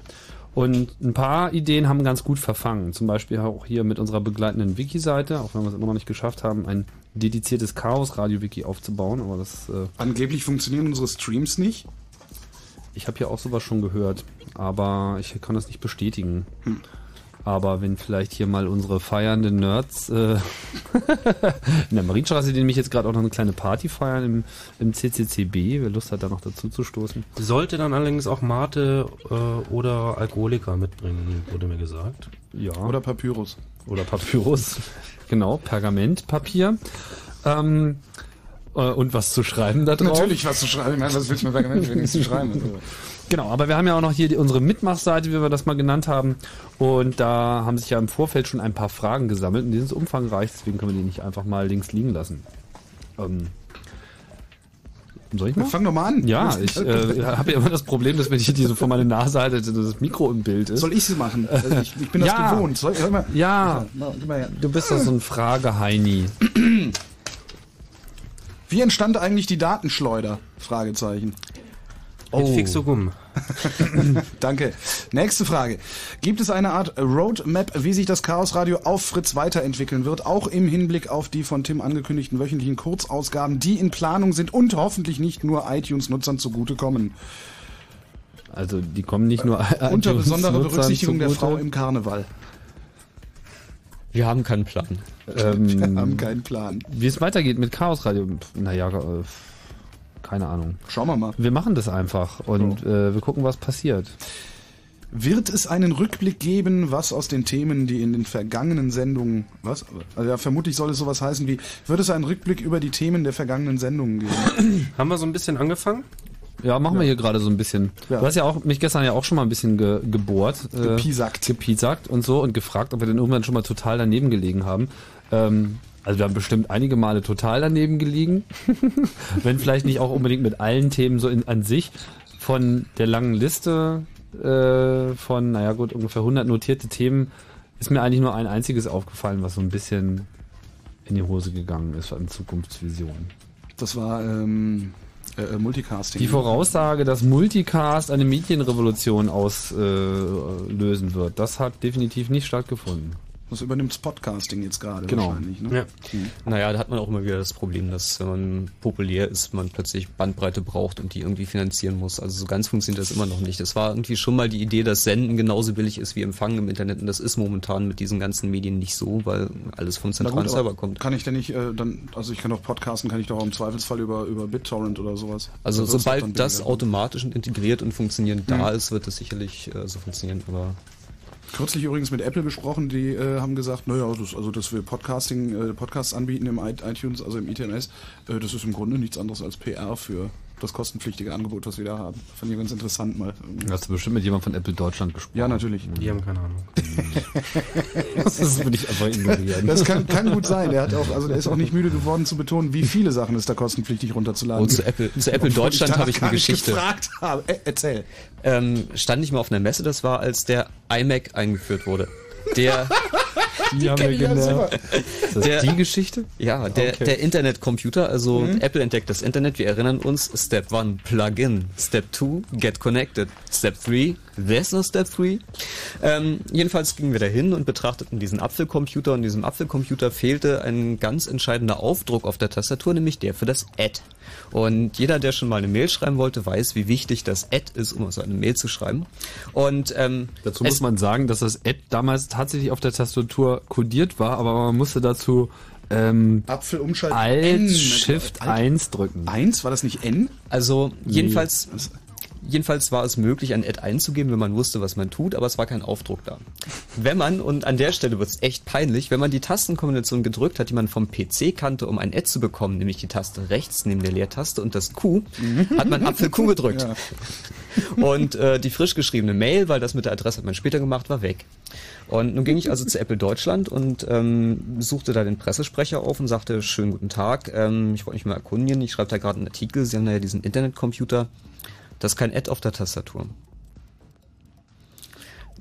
Und ein paar Ideen haben ganz gut verfangen. Zum Beispiel auch hier mit unserer begleitenden Wiki-Seite, auch wenn wir es immer noch nicht geschafft haben, ein dediziertes Chaos-Radio-Wiki aufzubauen. Aber das äh, Angeblich funktionieren unsere Streams nicht. ich habe ja auch sowas schon gehört, aber ich kann das nicht bestätigen. Aber wenn vielleicht hier mal unsere feiernden Nerds äh, [laughs] in der Marienstraße, die nämlich jetzt gerade auch noch eine kleine Party feiern im, im CCCB, wer Lust hat, da noch dazu zu stoßen. Sollte dann allerdings auch Mate äh, oder Alkoholiker mitbringen, wurde mir gesagt. Ja. Oder Papyrus. Oder Papyrus. genau, Pergamentpapier. Ähm, äh, und was zu schreiben da drauf. Natürlich was zu schreiben. Ich meine, was willst du mit Pergament wenigstens schreiben? Also, [laughs] Genau, aber wir haben ja auch noch hier die, unsere Mitmachseite, wie wir das mal genannt haben. Und da haben sich ja im Vorfeld schon ein paar Fragen gesammelt und die sind umfangreich, deswegen können wir die nicht einfach mal links liegen lassen. Ähm, soll ich mal? Fang doch mal an. Ja, ich äh, habe ja immer das Problem, dass wenn ich die so vor meine Nase halte, dass das Mikro im Bild ist. Soll ich sie machen? Also ich, ich bin das [laughs] Ja. gewohnt. Soll, hör mal. Ja, Mal, gib mal du bist doch so ein Frageheini. Wie entstand eigentlich die Datenschleuder? Fragezeichen. Mit Fixogum. [laughs] Danke. Nächste Frage. Gibt es eine Art Roadmap, wie sich das Chaos Radio auf Fritz weiterentwickeln wird, auch im Hinblick auf die von Tim angekündigten wöchentlichen Kurzausgaben, die in Planung sind und hoffentlich nicht nur iTunes-Nutzern zugutekommen? Also die kommen nicht nur Unter iTunes besonderer Berücksichtigung der zugute. Frau im Karneval. Wir haben keinen Plan. [laughs] Ähm, Wir haben keinen Plan. Wie es weitergeht mit Chaos Radio, naja, äh, keine Ahnung. Schauen wir mal. Wir machen das einfach und äh, wir gucken, was passiert. Wird es einen Rückblick geben, was aus den Themen, die in den vergangenen Sendungen, was? Also ja, vermutlich soll es sowas heißen wie, wird es einen Rückblick über die Themen der vergangenen Sendungen geben? [clears throat] Haben wir so ein bisschen angefangen? Ja, machen wir hier gerade so ein bisschen. Ja. Du hast ja auch mich gestern ja auch schon mal ein bisschen ge gebohrt. Äh, Gepiesackt. gepiesackt und so und gefragt, ob wir denn irgendwann schon mal total daneben gelegen haben. Ähm, also wir haben bestimmt einige Male total daneben gelegen. [laughs] Wenn vielleicht nicht auch unbedingt mit allen Themen so in, an sich. Von der langen Liste äh, von, naja gut, ungefähr 100 notierte Themen ist mir eigentlich nur ein einziges aufgefallen, was so ein bisschen in die Hose gegangen ist an Zukunftsvisionen. Das war ähm, äh, äh, Multicasting. Die Voraussage, dass Multicast eine Medienrevolution auslösen äh, wird, das hat definitiv nicht stattgefunden. Das übernimmt Podcasting jetzt gerade Genau. wahrscheinlich. Ne? Ja. Naja, da hat man auch immer wieder das Problem, dass wenn man populär ist, man plötzlich Bandbreite braucht und die irgendwie finanzieren muss. Also so ganz funktioniert das immer noch nicht. Das war irgendwie schon mal die Idee, dass Senden genauso billig ist wie Empfangen im Internet und das ist momentan mit diesen ganzen Medien nicht so, weil alles vom zentralen Server kommt. kann ich denn nicht, äh, dann, also ich kann doch podcasten, kann ich doch auch im Zweifelsfall über, über BitTorrent oder sowas. Also sobald das billiger. automatisch und integriert und funktionierend da Mhm. ist, wird das sicherlich äh, so funktionieren. Aber Kürzlich übrigens mit Apple gesprochen, die äh, haben gesagt, naja, das, also dass wir Podcasting, äh, Podcasts anbieten im iTunes, also im ITMS, äh, das ist im Grunde nichts anderes als PR für das kostenpflichtige Angebot, was wir da haben. Fand ich ganz interessant mal. Hast du bestimmt mit jemandem von Apple Deutschland gesprochen? Ja, natürlich. Die haben keine Ahnung. [laughs] Das würde ich einfach ignorieren. Das kann, kann gut sein. Der hat auch, also der ist auch nicht müde geworden zu betonen, wie viele Sachen es da kostenpflichtig runterzuladen Und zu Apple, zu Apple Obwohl Deutschland habe ich eine Geschichte. gefragt habe. Äh, erzähl. Ähm, stand ich mal auf einer Messe, das war, als der iMac eingeführt wurde. Der, [laughs] [laughs] Die haben wir immer. Ist das Der- die Geschichte? Ja, der, Okay. der Internetcomputer, also Mhm. Apple entdeckt das Internet, wir erinnern uns, Step 1, Plug in, Step 2, Get connected, Step 3, there's no Step 3. Ähm, jedenfalls gingen wir dahin und betrachteten diesen Apfelcomputer und diesem Apfelcomputer fehlte ein ganz entscheidender Aufdruck auf der Tastatur, nämlich der für das Add. Und jeder, der schon mal eine Mail schreiben wollte, weiß, wie wichtig das Add ist, um so eine Mail zu schreiben. Und ähm, Dazu muss man sagen, dass das Ad damals tatsächlich auf der Tastatur kodiert war, aber man musste dazu ähm, Apfel umschalten. Alt N Shift Alt- 1 drücken. 1, war das nicht N? Also jedenfalls, jedenfalls war es möglich, ein Ad einzugeben, wenn man wusste, was man tut, aber es war kein Aufdruck da. Wenn man, und an der Stelle wird es echt peinlich, wenn man die Tastenkombination gedrückt hat, die man vom PC kannte, um ein Ad zu bekommen, nämlich die Taste rechts neben der Leertaste und das Q, hat man Apfel Q gedrückt. Ja. Und äh, die frisch geschriebene Mail, weil das mit der Adresse hat man später gemacht, war weg. Und nun ging ich also zu Apple Deutschland und ähm, suchte da den Pressesprecher auf und sagte, schönen guten Tag, ähm, ich wollte mich mal erkundigen, ich schreibe da gerade einen Artikel, Sie haben da ja diesen Internetcomputer, das ist kein Ad auf der Tastatur.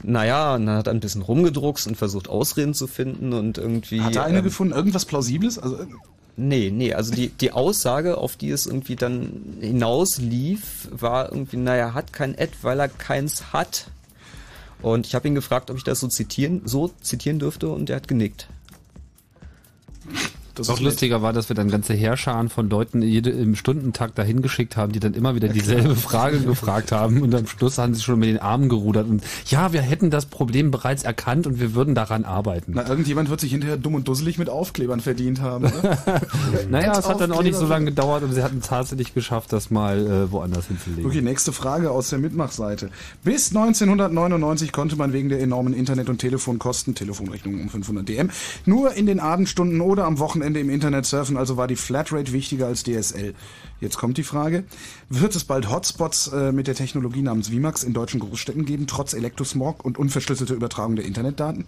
Naja, und dann hat er ein bisschen rumgedruckst und versucht Ausreden zu finden und irgendwie... Hat er eine ähm, gefunden? Irgendwas Plausibles? Also, äh, Nee, nee, also die, die Aussage, auf die es irgendwie dann hinaus lief, war irgendwie, naja, hat kein Ad, weil er keins hat. Und ich habe ihn gefragt, ob ich das so zitieren, so zitieren dürfte und er hat genickt. Das nett. lustiger war, dass wir dann ganze Heerscharen von Leuten jede, im Stundentakt dahin geschickt haben, die dann immer wieder dieselbe Frage gefragt haben und am Schluss haben sie schon mit den Armen gerudert und ja, wir hätten das Problem bereits erkannt und wir würden daran arbeiten. Na, irgendjemand wird sich hinterher dumm und dusselig mit Aufklebern verdient haben. [laughs] Naja, es hat dann auch nicht so lange gedauert und sie hatten tatsächlich geschafft, das mal äh, woanders hinzulegen. Okay, nächste Frage aus der Mitmachseite. Bis 1999 konnte man wegen der enormen Internet- und Telefonkosten, Telefonrechnungen um 500 DM, nur in den Abendstunden oder am Wochenende im Internet surfen, also war die Flatrate wichtiger als DSL. Jetzt kommt die Frage, wird es bald Hotspots äh, mit der Technologie namens VMAX in deutschen Großstädten geben, trotz Elektrosmog und unverschlüsselter Übertragung der Internetdaten?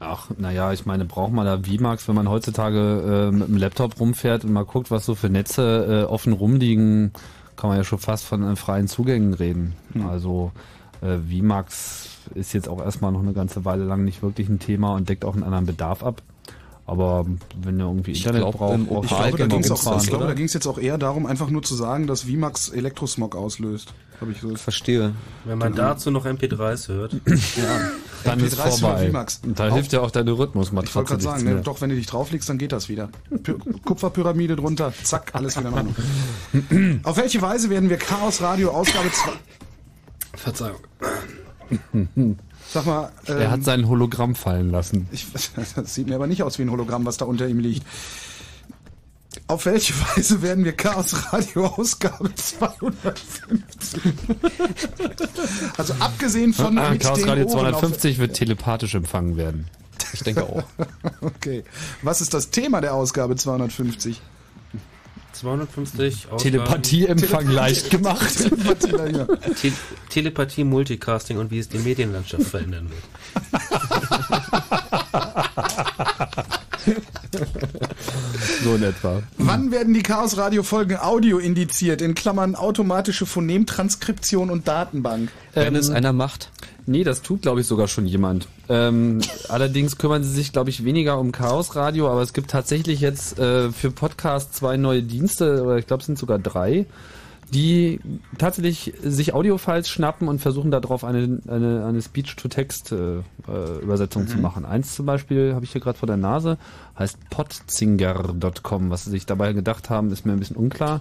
Ach, naja, ich meine, braucht man da VMAX, wenn man heutzutage äh, mit dem Laptop rumfährt und mal guckt, was so für Netze äh, offen rumliegen, kann man ja schon fast von äh, freien Zugängen reden. Also äh, VMAX ist jetzt auch erstmal noch eine ganze Weile lang nicht wirklich ein Thema und deckt auch einen anderen Bedarf ab. Aber wenn ihr irgendwie Ich Internet glaub, braucht, im braucht Ich glaube, da ging es rumfahren. auch, ich glaube, da ging's jetzt auch eher darum, einfach nur zu sagen, dass VMAX Elektrosmog auslöst. Habe ich so. Verstehe. Wenn man dazu noch MP3s hört. dann ist MP3 für vorbei. VMAx. Da Auf- hilft ja auch deine Ich wollte Rhythmusmatratze gerade sagen, ne, doch, wenn du dich drauflegst, dann geht das wieder. Py Kupferpyramide drunter, zack, alles wieder in Ordnung. [clears throat] Auf welche Weise werden wir Chaos Radio Ausgabe 2... Verzeihung. [clears throat] Sag mal, ähm, Er hat sein Hologramm fallen lassen. ich, [laughs] das sieht mir aber nicht aus wie ein Hologramm, was da unter ihm liegt. Auf welche Weise werden wir Chaos Radio Ausgabe 250? also abgesehen von Ah, mit Chaos Radio Ohren auf- 250 wird telepathisch empfangen werden. Ich denke auch. [laughs] Okay. Was ist das Thema der Ausgabe 250? 250 Ausgaben. Telepathieempfang leicht gemacht. [laughs] Te Telepathie, Multicasting und wie es die Medienlandschaft verändern wird. [laughs] [laughs] so in etwa. Wann werden die Chaos Radio Folgen Audio indiziert? In Klammern automatische Phonemtranskription und Datenbank. Wenn es Ähm, einer macht. Nee, das tut, glaube ich, sogar schon jemand. Ähm, [laughs] allerdings kümmern sie sich, glaube ich, weniger um Chaos Radio, aber es gibt tatsächlich jetzt äh, für Podcasts zwei neue Dienste, oder ich glaube, es sind sogar drei, die tatsächlich sich Audiofiles schnappen und versuchen darauf eine, eine, eine Speech-to-Text-Übersetzung zu machen. Eins zum Beispiel habe ich hier gerade vor der Nase, heißt podzinger.com. Was sie sich dabei gedacht haben, ist mir ein bisschen unklar.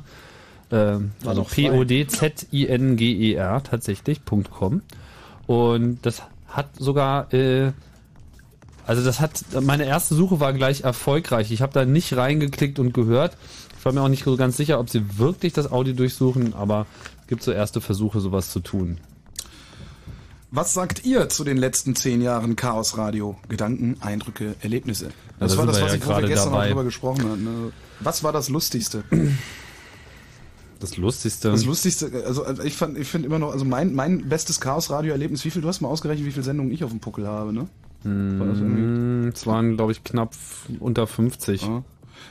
Ähm, also. P-O-D-Z-I-N-G-E-R tatsächlich, .com. Und das hat sogar, äh, also das hat, meine erste Suche war gleich erfolgreich. Ich habe da nicht reingeklickt und gehört. Ich war mir auch nicht so ganz sicher, ob sie wirklich das Audio durchsuchen, aber es gibt so erste Versuche, sowas zu tun. Was sagt ihr zu den letzten zehn Jahren Chaos Radio? Gedanken, Eindrücke, Erlebnisse. Das da war sind das, was ja ich, gerade gestern auch dabei. drüber gesprochen haben. Ne? Was war das Lustigste? Das Lustigste. Das Lustigste, also also ich fand, ich finde immer noch, also mein, mein bestes Chaos-Radio-Erlebnis, wie viel, du hast mal ausgerechnet, wie viele Sendungen ich auf dem Puckel habe, ne? War das? Mm, Es waren, glaube ich, knapp unter 50. Ja.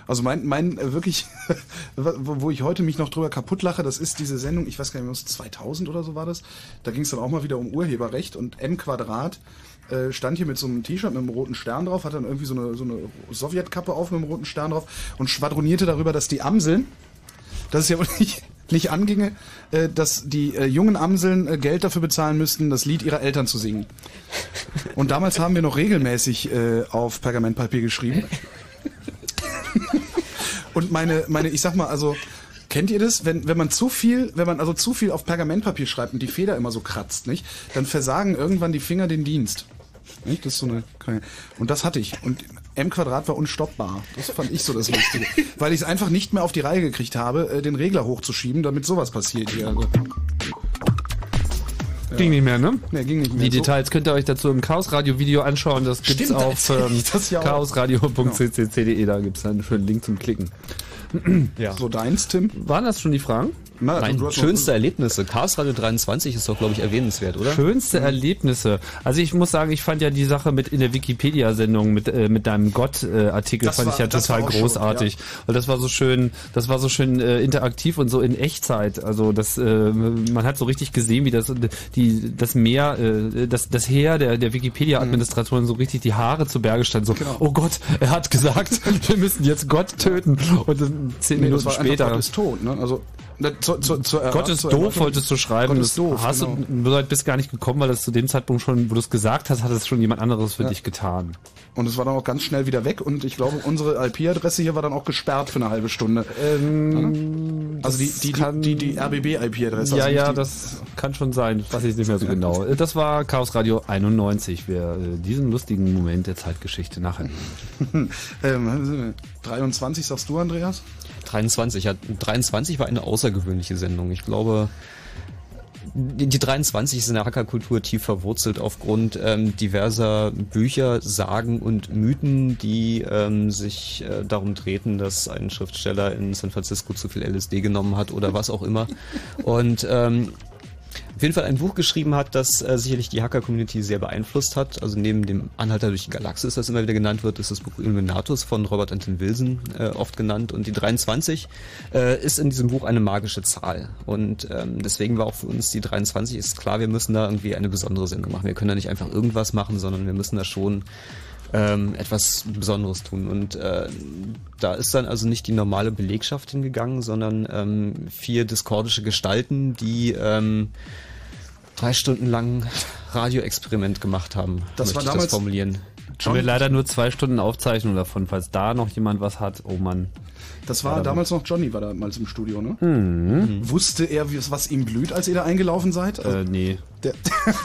Also mein, mein äh, wirklich, [laughs] wo ich heute mich noch drüber kaputt lache, das ist diese Sendung, ich weiß gar nicht, was 2000 oder so war das. Da ging es dann auch mal wieder um Urheberrecht und M Quadrat äh, stand hier mit so einem T-Shirt mit einem roten Stern drauf, hat dann irgendwie so eine, so eine Sowjetkappe auf mit einem roten Stern drauf und schwadronierte darüber, dass die Amseln, dass es ja wohl [laughs] nicht, nicht anginge, äh, dass die äh, jungen Amseln Geld dafür bezahlen müssten, das Lied ihrer Eltern zu singen. Und damals haben wir noch regelmäßig auf Pergamentpapier geschrieben. Und meine, meine, ich sag mal, also, kennt ihr das? Wenn, wenn man zu viel, wenn man also zu viel auf Pergamentpapier schreibt und die Feder immer so kratzt, nicht? Dann versagen irgendwann die Finger den Dienst. Nicht? Das ist so eine, keine- und das hatte ich. Und M Quadrat war unstoppbar. Das fand ich so das Lustige. Weil ich es einfach nicht mehr auf die Reihe gekriegt habe, äh, den Regler hochzuschieben, damit sowas passiert hier. Also, Ging nicht mehr, ne? Nee, ging nicht mehr. Die So- Details könnt ihr euch dazu im Chaos Radio Video anschauen. Das gibt's Stimmt, auf ähm, chaosradio.ccc.de. Da gibt's einen schönen Link zum Klicken. Ja. So deins, Tim? Waren das schon die Fragen? Na, noch- schönste Erlebnisse. Chaos Radio 23 ist doch, glaube ich, erwähnenswert, oder? Schönste Erlebnisse. Also ich muss sagen, ich fand ja die Sache mit in der Wikipedia-Sendung mit äh, mit deinem Gott-Artikel Das fand war- ich ja total auch schon, großartig, weil das war so schön, das war so schön äh, interaktiv und so in Echtzeit. Also das, äh, man hat so richtig gesehen, wie das die das Meer, äh, das das Heer der der Wikipedia-Administratoren so richtig die Haare zu Berge stand. So, Genau. oh Gott, er hat gesagt, [laughs] wir müssen jetzt Gott töten und dann zehn Nee, Minuten das war einfach, später. Gott ist tot, ne? Also, zu, zu, zu, Gott ist doof, wolltest du schreiben. Gott ist doof, hast genau. du, bist gar nicht gekommen, weil das zu dem Zeitpunkt schon, wo du es gesagt hast, hat es schon jemand anderes für Ja. dich getan. Und es war dann auch ganz schnell wieder weg und ich glaube, unsere IP-Adresse hier war dann auch gesperrt für eine halbe Stunde. also die, die, die, die, die RBB-IP-Adresse. ja, also ja, das kann schon sein. Weiß ich nicht mehr so genau. Äh, Das war Chaos Radio 91. Wir äh, diesen lustigen Moment der Zeitgeschichte nachher. [laughs] ähm, 23 sagst du, Andreas? 23, ja, 23 war eine außergewöhnliche Sendung. Ich glaube, die, die 23 ist in der Hackerkultur tief verwurzelt aufgrund ähm, diverser Bücher, Sagen und Mythen, die ähm, sich äh, darum drehten, dass ein Schriftsteller in San Francisco zu viel LSD genommen hat oder was auch immer. Und ähm, auf jeden Fall ein Buch geschrieben hat, das äh, sicherlich die Hacker-Community sehr beeinflusst hat. Also neben dem Anhalter durch die Galaxis, das immer wieder genannt wird, ist das Buch Illuminatus von Robert Anton Wilson äh, oft genannt. Und die 23 äh, ist in diesem Buch eine magische Zahl. Und ähm, deswegen war auch für uns die 23, ist klar, wir müssen da irgendwie eine besondere Sendung machen. Wir können da nicht einfach irgendwas machen, sondern wir müssen da schon ähm, etwas Besonderes tun. Und äh, da ist dann also nicht die normale Belegschaft hingegangen, sondern ähm, vier diskordische Gestalten, die ähm, drei Stunden lang Radioexperiment gemacht haben. Das möchte war ich damals- das formulieren. Haben wir leider nur zwei Stunden Aufzeichnung davon, falls da noch jemand was hat. Oh Mann. Das war Ja, damals noch Johnny, war damals im Studio, ne? Mhm. Wusste er, was ihm blüht, als ihr da eingelaufen seid? Also, Äh, nee. der,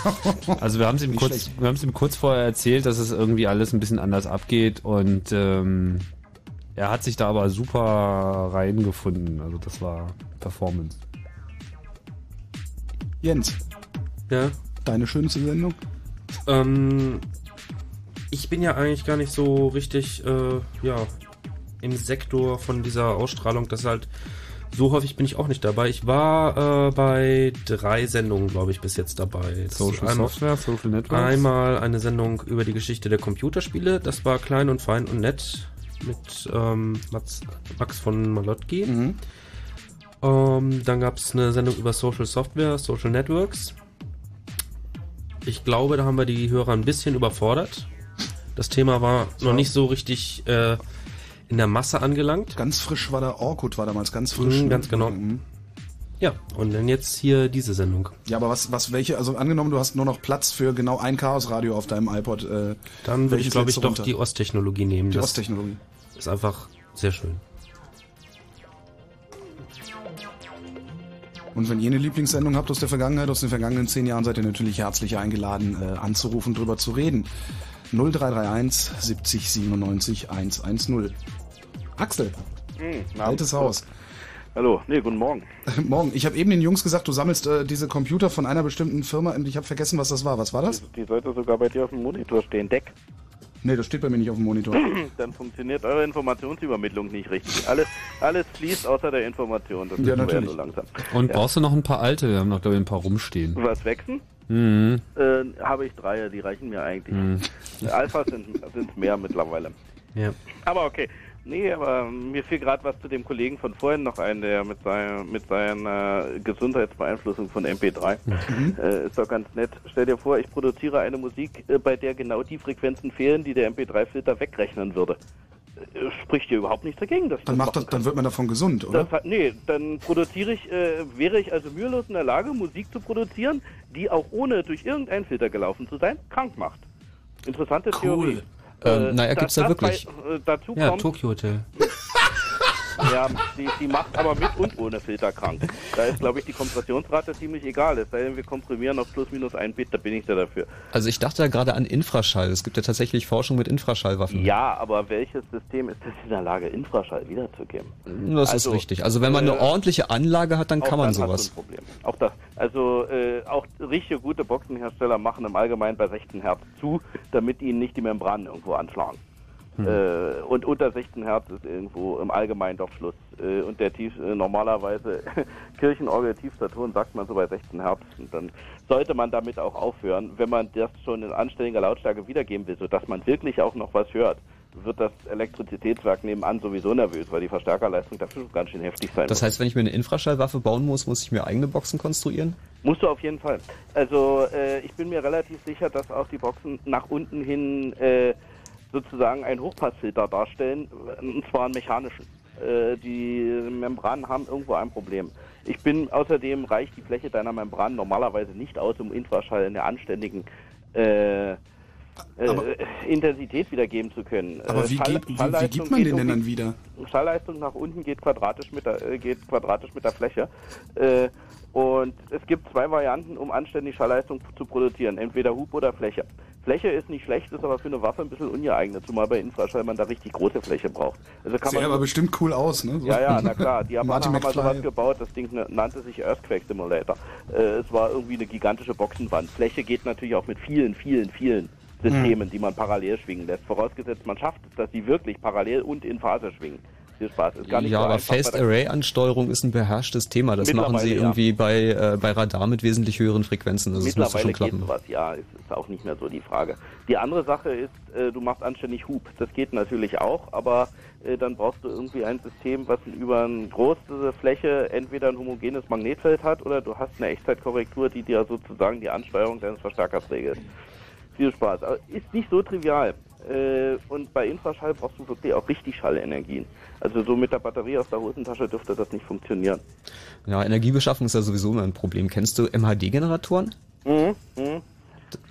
[laughs] Also wir haben es ihm kurz, wir ihm kurz vorher erzählt, dass es irgendwie alles ein bisschen anders abgeht und ähm, er hat sich da aber super reingefunden. Also das war Performance. Jens, Ja. deine schönste Sendung? Ähm, ich bin ja eigentlich gar nicht so richtig, äh, ja, im Sektor von dieser Ausstrahlung, das halt so häufig bin ich auch nicht dabei. Ich war äh, bei drei Sendungen, glaube ich, bis jetzt dabei. Das Social einmal, Software, Social Networks. Einmal eine Sendung über die Geschichte der Computerspiele. Das war klein und fein und nett mit ähm, Max, Max von Malotki. Mhm. Ähm, dann gab es eine Sendung über Social Software, Social Networks. Ich glaube, da haben wir die Hörer ein bisschen überfordert. Das Thema war noch nicht so richtig äh, in der Masse angelangt. Ganz frisch war da Orkut, war damals ganz frisch. Mhm, ne? ganz genau. Mhm. Ja, und dann jetzt hier diese Sendung. Ja, aber was, was, welche, also angenommen, du hast nur noch Platz für genau ein Chaosradio auf deinem iPod. Äh, Dann würde ich, glaube ich, doch runter? die Osttechnologie nehmen. Die Osttechnologie. Ist einfach sehr schön. Und wenn ihr eine Lieblingssendung habt aus der Vergangenheit, aus den vergangenen zehn Jahren, seid ihr natürlich herzlich eingeladen, äh, anzurufen, drüber zu reden. 0331 70 97 110. Axel, Hm, altes Haus. Hallo, nee, guten Morgen. [laughs] Morgen. Ich habe eben den Jungs gesagt, du sammelst äh, diese Computer von einer bestimmten Firma und ich habe vergessen, was das war. Was war das? Die sollte sogar bei dir auf dem Monitor stehen. Deck. Nee, das steht bei mir nicht auf dem Monitor. [clears throat] Dann funktioniert eure Informationsübermittlung nicht richtig. Alles, alles fließt außer der Information. Das Ja, natürlich. so langsam. Und ja. brauchst du noch ein paar alte? Wir haben noch, glaube ich, ein paar rumstehen. Was wechseln? Mhm. Äh, Habe ich drei, die reichen mir eigentlich. Mhm. Alphas sind, sind mehr mittlerweile. Ja. Aber okay. Nee, aber mir fiel gerade was zu dem Kollegen von vorhin noch ein, der mit, seiner mit seiner Gesundheitsbeeinflussung von MP3 Mhm. äh, ist doch ganz nett. Stell dir vor, ich produziere eine Musik, äh, bei der genau die Frequenzen fehlen, die der MP3-Filter wegrechnen würde. Äh, spricht dir überhaupt nichts dagegen, dass ich Dann, das macht das, dann wird man davon gesund, oder? das nee, dann produziere ich, äh, wäre ich also mühelos in der Lage, Musik zu produzieren, die auch ohne durch irgendeinen Filter gelaufen zu sein, krank macht. Interessante Theorie. Ähm, naja, da- gibt's da wirklich? Bei, äh, dazu Ja, kommt, Tokyo Hotel. [laughs] ja, die, die macht aber mit und ohne Filter krank. Da ist, glaube ich, die Kompressionsrate ziemlich egal. Es sei denn, wir komprimieren auf plus minus ein Bit, da bin ich da dafür. Also ich dachte ja gerade an Infraschall. Es gibt ja tatsächlich Forschung mit Infraschallwaffen. Ja, aber welches System ist das in der Lage, Infraschall wiederzugeben? Das Also, ist richtig. Also wenn man eine äh, ordentliche Anlage hat, dann kann man sowas. du ein Problem. Auch das. Also äh, auch richtige gute Boxenhersteller machen im Allgemeinen bei 16 Hertz zu, damit ihnen nicht die Membranen irgendwo anschlagen. Hm. Äh, und unter 16 Hertz ist irgendwo im Allgemeinen doch Schluss. Äh, und der tief, äh, normalerweise [laughs] Kirchenorgel tiefster Ton sagt man so bei 16 Hertz. Und dann sollte man damit auch aufhören, wenn man das schon in anständiger Lautstärke wiedergeben will, sodass man wirklich auch noch was hört. Wird das Elektrizitätswerk nebenan sowieso nervös, weil die Verstärkerleistung dafür schon ganz schön heftig sein Das heißt, wenn ich mir eine Infraschallwaffe bauen muss, muss ich mir eigene Boxen konstruieren? Musst du auf jeden Fall. Also äh, ich bin mir relativ sicher, dass auch die Boxen nach unten hin äh, sozusagen einen Hochpassfilter darstellen, und zwar einen mechanischen. Äh, die Membranen haben irgendwo ein Problem. Ich bin außerdem reicht die Fläche deiner Membran normalerweise nicht aus, um Infraschall in der anständigen äh, äh, Intensität wiedergeben zu können. Aber Äh, wie, Schall- geht, wie, wie Schallleistung gibt man den denn dann wieder? Schallleistung nach unten geht quadratisch mit der, äh, geht quadratisch mit der Fläche. Äh, und es gibt zwei Varianten, um anständig Schallleistung zu produzieren. Entweder Hub oder Fläche. Fläche ist nicht schlecht, ist aber für eine Waffe ein bisschen ungeeignet, zumal bei Infraschall man da richtig große Fläche braucht. Also kann Sieht man aber bestimmt cool aus, ne? So. ja, ja, na klar. Die [laughs] Japaner haben mal sowas gebaut. Das Ding ne- nannte sich Earthquake Simulator. Äh, es war irgendwie eine gigantische Boxenwand. Fläche geht natürlich auch mit vielen, vielen, vielen Systemen, die man parallel schwingen lässt. Vorausgesetzt, man schafft es, dass sie wirklich parallel und in Phase schwingen. Viel Spaß. Ist gar nicht ja, so aber Phased der- Array Ansteuerung ist ein beherrschtes Thema. Das machen sie Mittlerweile, ja. irgendwie bei, äh, bei Radar mit wesentlich höheren Frequenzen. Also das müsste Mittlerweile schon geht klappen. sowas, ja, ist, ist auch nicht mehr so die Frage. Die andere Sache ist, äh, du machst anständig Hub. Das geht natürlich auch, aber äh, dann brauchst du irgendwie ein System, was über eine große Fläche entweder ein homogenes Magnetfeld hat oder du hast eine Echtzeitkorrektur, die dir sozusagen die Ansteuerung deines Verstärkers regelt. Viel Spaß. Aber ist nicht so trivial. Äh, und bei Infraschall brauchst du wirklich auch richtig Schallenergien. Also so mit der Batterie aus der Hosentasche dürfte das nicht funktionieren. Ja, Energiebeschaffung ist ja sowieso immer ein Problem. Kennst du MHD-Generatoren? Mhm. Mhm.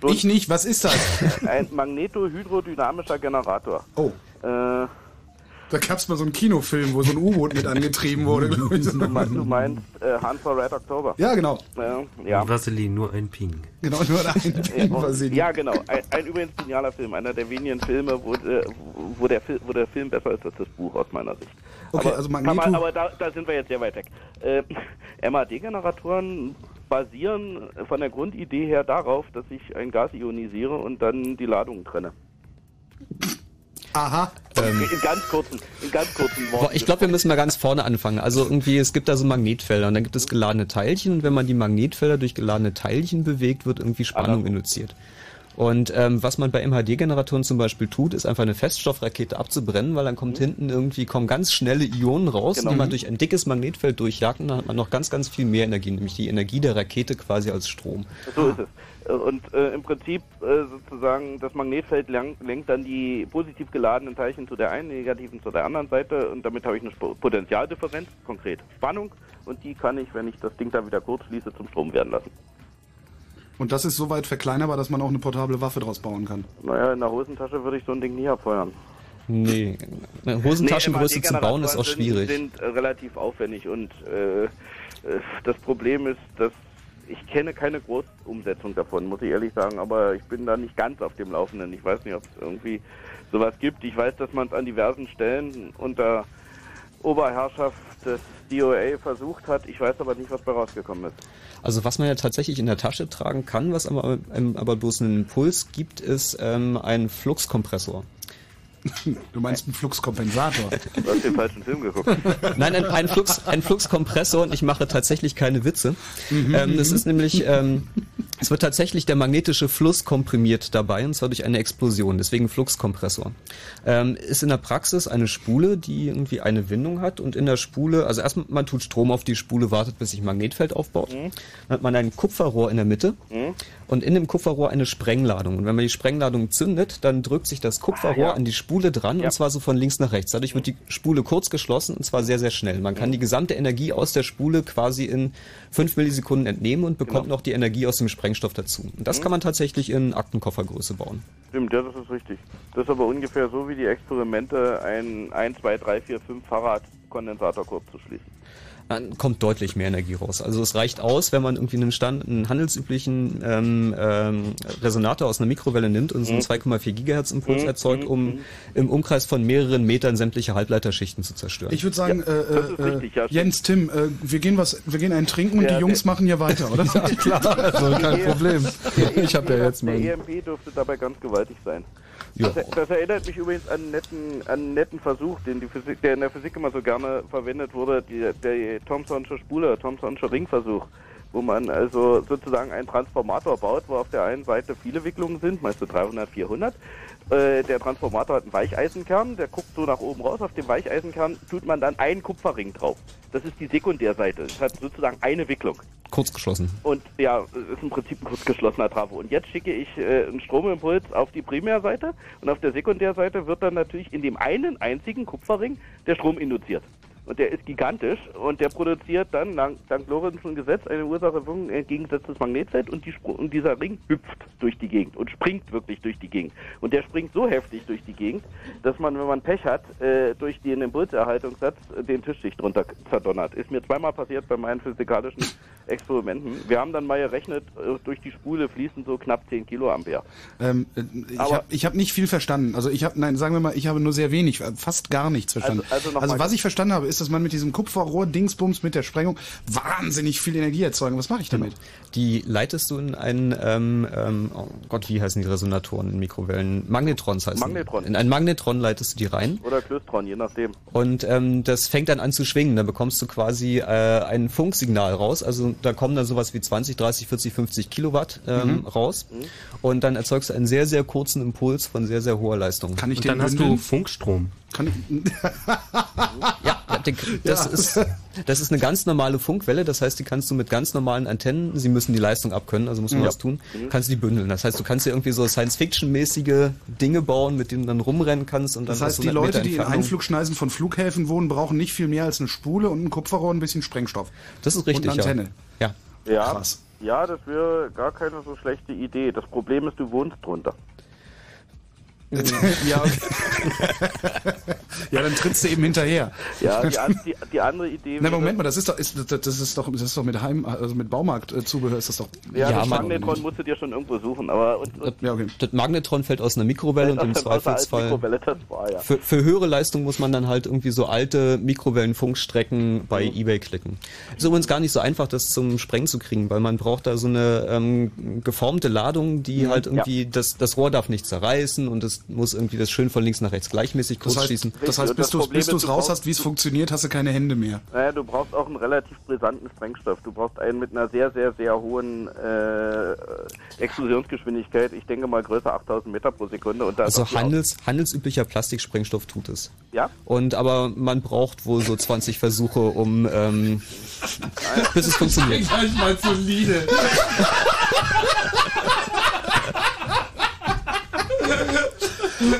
Ich nicht, was ist das? [laughs] Ein magnetohydrodynamischer Generator. Oh. Äh, Da gab's mal so einen Kinofilm, wo so ein U-Boot mit angetrieben wurde, glaube ich. du, meinst, du meinst äh, Hunt for Red October? Ja, genau. Äh, ja. Vaseline, nur ein Ping. Genau, nur ein [laughs] Ja, und- ja, genau. Ein, ein übrigens genialer Film. Einer der wenigen Filme, wo, äh, wo, der, wo der Film besser ist als das Buch aus meiner Sicht. Okay, aber, also kann Magneto- Man, aber da, da sind wir jetzt sehr weit weg. Äh, [laughs] MAD-Generatoren basieren von der Grundidee her darauf, dass ich ein Gas ionisiere und dann die Ladung trenne. [laughs] Aha. in ganz kurzen, in ganz kurzen Worten. Ich glaube, wir müssen mal ganz vorne anfangen. Also irgendwie, es gibt da so Magnetfelder und dann gibt es geladene Teilchen und wenn man die Magnetfelder durch geladene Teilchen bewegt, wird irgendwie Spannung induziert. Und ähm, was man bei MHD-Generatoren zum Beispiel tut, ist einfach eine Feststoffrakete abzubrennen, weil dann kommt hinten irgendwie kommen ganz schnelle Ionen raus, Genau. die man durch ein dickes Magnetfeld durchjagt und dann hat man noch ganz, ganz viel mehr Energie, nämlich die Energie der Rakete quasi als Strom. So ist es. Und äh, im Prinzip äh, sozusagen das Magnetfeld lenk, lenkt dann die positiv geladenen Teilchen zu der einen, die negativen zu der anderen Seite und damit habe ich eine Sp- Potentialdifferenz, konkret Spannung und die kann ich, wenn ich das Ding dann wieder kurz schließe, zum Strom werden lassen. Und das ist so weit verkleinerbar, dass man auch eine portable Waffe draus bauen kann. Naja, in der Hosentasche würde ich so ein Ding nie abfeuern. Nee, eine Hosentaschengröße zu bauen ist auch schwierig. Sind, sind äh, relativ aufwendig und äh, äh, das Problem ist, dass ich kenne keine Großumsetzung davon, muss ich ehrlich sagen, aber ich bin da nicht ganz auf dem Laufenden. Ich weiß nicht, ob es irgendwie sowas gibt. Ich weiß, dass man es an diversen Stellen unter Oberherrschaft des DOA versucht hat. Ich weiß aber nicht, was bei rausgekommen ist. Also was man ja tatsächlich in der Tasche tragen kann, was aber, ähm, aber bloß einen Impuls gibt, ist ähm, ein Fluxkompressor. Du meinst einen Fluxkompensator. Du hast den falschen Film geguckt. [laughs] Nein, ein, ein, Flux, ein Fluxkompressor und ich mache tatsächlich keine Witze. Mhm, ähm, das ist nämlich, ähm, Es wird tatsächlich der magnetische Fluss komprimiert dabei, und zwar durch eine Explosion, deswegen Fluxkompressor. Ähm, ist in der Praxis eine Spule, die irgendwie eine Windung hat und in der Spule, also erstmal man tut Strom auf die Spule, wartet, bis sich ein Magnetfeld aufbaut. Dann hat man ein Kupferrohr in der Mitte und in dem Kupferrohr eine Sprengladung. Und wenn man die Sprengladung zündet, dann drückt sich das Kupferrohr an die Spule dran und zwar so von links nach rechts. Dadurch wird die Spule kurz geschlossen und zwar sehr, sehr schnell. Man kann die gesamte Energie aus der Spule quasi in fünf Millisekunden entnehmen und bekommt noch die Energie aus dem Sprengstoff dazu. Und das Mhm. kann man tatsächlich in Aktenkoffergröße bauen. Stimmt, ja, das ist richtig. Das ist aber ungefähr so wie die Experimente, ein 1, 2, 3, 4, 5 Fahrradkondensatorkorb zu schließen. Dann kommt deutlich mehr Energie raus. Also es reicht aus, wenn man irgendwie einen, Stand, einen handelsüblichen ähm, ähm, Resonator aus einer Mikrowelle nimmt und so einen Mhm. 2,4 Gigahertz Impuls Mhm, erzeugt, mhm, um im Umkreis von mehreren Metern sämtliche Halbleiterschichten zu zerstören. Ich würde sagen, das ist äh, richtig, äh, ja, Jens, Tim, äh, wir gehen was, wir gehen einen trinken und Ja, die Jungs der- machen hier weiter, oder? [laughs] Ja, klar, also kein Der- Problem. der Ich habe ja jetzt Der mal. EMP dürfte dabei ganz gewaltig sein. Das, das erinnert mich übrigens an einen netten, an einen netten Versuch, den die Physik, der in der Physik immer so gerne verwendet wurde, die, der Thomsonsche Spule, Thomsonsche Ringversuch, wo man also sozusagen einen Transformator baut, wo auf der einen Seite viele Wicklungen sind, meist so 300, 400. Äh, der Transformator hat einen Weicheisenkern, der guckt so nach oben raus. Auf dem Weicheisenkern tut man dann einen Kupferring drauf. Das ist die Sekundärseite. Es hat sozusagen eine Wicklung. Kurz geschlossen. Und ja, es ist im Prinzip ein kurz geschlossener Trafo. Und jetzt schicke ich äh, einen Stromimpuls auf die Primärseite und auf der Sekundärseite wird dann natürlich in dem einen einzigen Kupferring der Strom induziert. Und der ist gigantisch und der produziert dann dank, dank Lorentzschen Gesetz eine Ursache entgegengesetztes Magnetfeld und, die, und dieser Ring hüpft durch die Gegend und springt wirklich durch die Gegend. Und der springt so heftig durch die Gegend, dass man, wenn man Pech hat, äh, durch den Impulserhaltungssatz äh, den Tischschicht drunter zerdonnert. Ist mir zweimal passiert bei meinen physikalischen Experimenten. Wir haben dann mal gerechnet, äh, durch die Spule fließen so knapp 10 Kiloampere. Ähm, äh, ich habe hab nicht viel verstanden. Also ich habe, nein, sagen wir mal, ich habe nur sehr wenig, äh, fast gar nichts verstanden. Also- also also was ich verstanden habe, ist, dass man mit diesem Kupferrohr-Dingsbums mit der Sprengung wahnsinnig viel Energie erzeugen. Was mache ich damit? Die leitest du in einen, ähm, ähm, oh Gott, wie heißen die Resonatoren in Mikrowellen? Magnetrons heißen die. Magnetron. In einen Magnetron leitest du die rein. Oder Klöstron, je nachdem. Und ähm, das fängt dann an zu schwingen. Da bekommst du quasi äh, ein Funksignal raus. Also da kommen dann sowas wie 20, 30, 40, 50 Kilowatt ähm, Mhm. raus. Und dann erzeugst du einen sehr, sehr kurzen Impuls von sehr, sehr hoher Leistung. Kann ich Und den dann hast du Funkstrom. Kann ich, [laughs] Ja, den, das, Ja. ist, das ist eine ganz normale Funkwelle. Das heißt, die kannst du mit ganz normalen Antennen, sie müssen die Leistung abkönnen, also muss man Ja. was tun, kannst du die bündeln. Das heißt, du kannst dir irgendwie so Science-Fiction-mäßige Dinge bauen, mit denen du dann rumrennen kannst. Und dann das heißt, die Leute, die in Einflugschneisen von Flughäfen wohnen, brauchen nicht viel mehr als eine Spule und ein Kupferrohr und ein bisschen Sprengstoff. Das ist richtig, Und eine Antenne. Ja. Ja, Krass. ja, das wäre gar keine so schlechte Idee. Das Problem ist, du wohnst drunter. Ja, okay. ja, dann trittst du eben hinterher. Ja, die, an, die, die andere Idee Na, Moment mal, das ist doch, ist, das das ist doch, das ist doch mit Heim, also mit Baumarktzubehör ist das doch. Ja, Ja, das Magnetron musst du dir schon irgendwo suchen, aber und, und Ja, okay. Das Magnetron fällt aus einer Mikrowelle und im das Zweifelsfall. Mikrowelle, das war ja. Für, für höhere Leistung muss man dann halt irgendwie so alte Mikrowellenfunkstrecken bei eBay klicken. Ist übrigens gar nicht so einfach, das zum Sprengen zu kriegen, weil man braucht da so eine ähm, geformte Ladung, die halt irgendwie, das, das Rohr darf nicht zerreißen und es muss irgendwie das schön von links nach rechts gleichmäßig Das kurz heißt, schießen. das heißt, bis Das du du raus brauchst- hast, wie es funktioniert, hast du keine Hände mehr. Naja, du brauchst auch einen relativ brisanten Sprengstoff. Du brauchst einen mit einer sehr, sehr, sehr hohen äh, Explosionsgeschwindigkeit. Ich denke mal größer 8000 Meter pro Sekunde. Also handels, handelsüblicher Plastiksprengstoff tut es. Ja? Und aber man braucht wohl so 20 Versuche, um ähm, [laughs] bis es funktioniert. Gleich mal solide.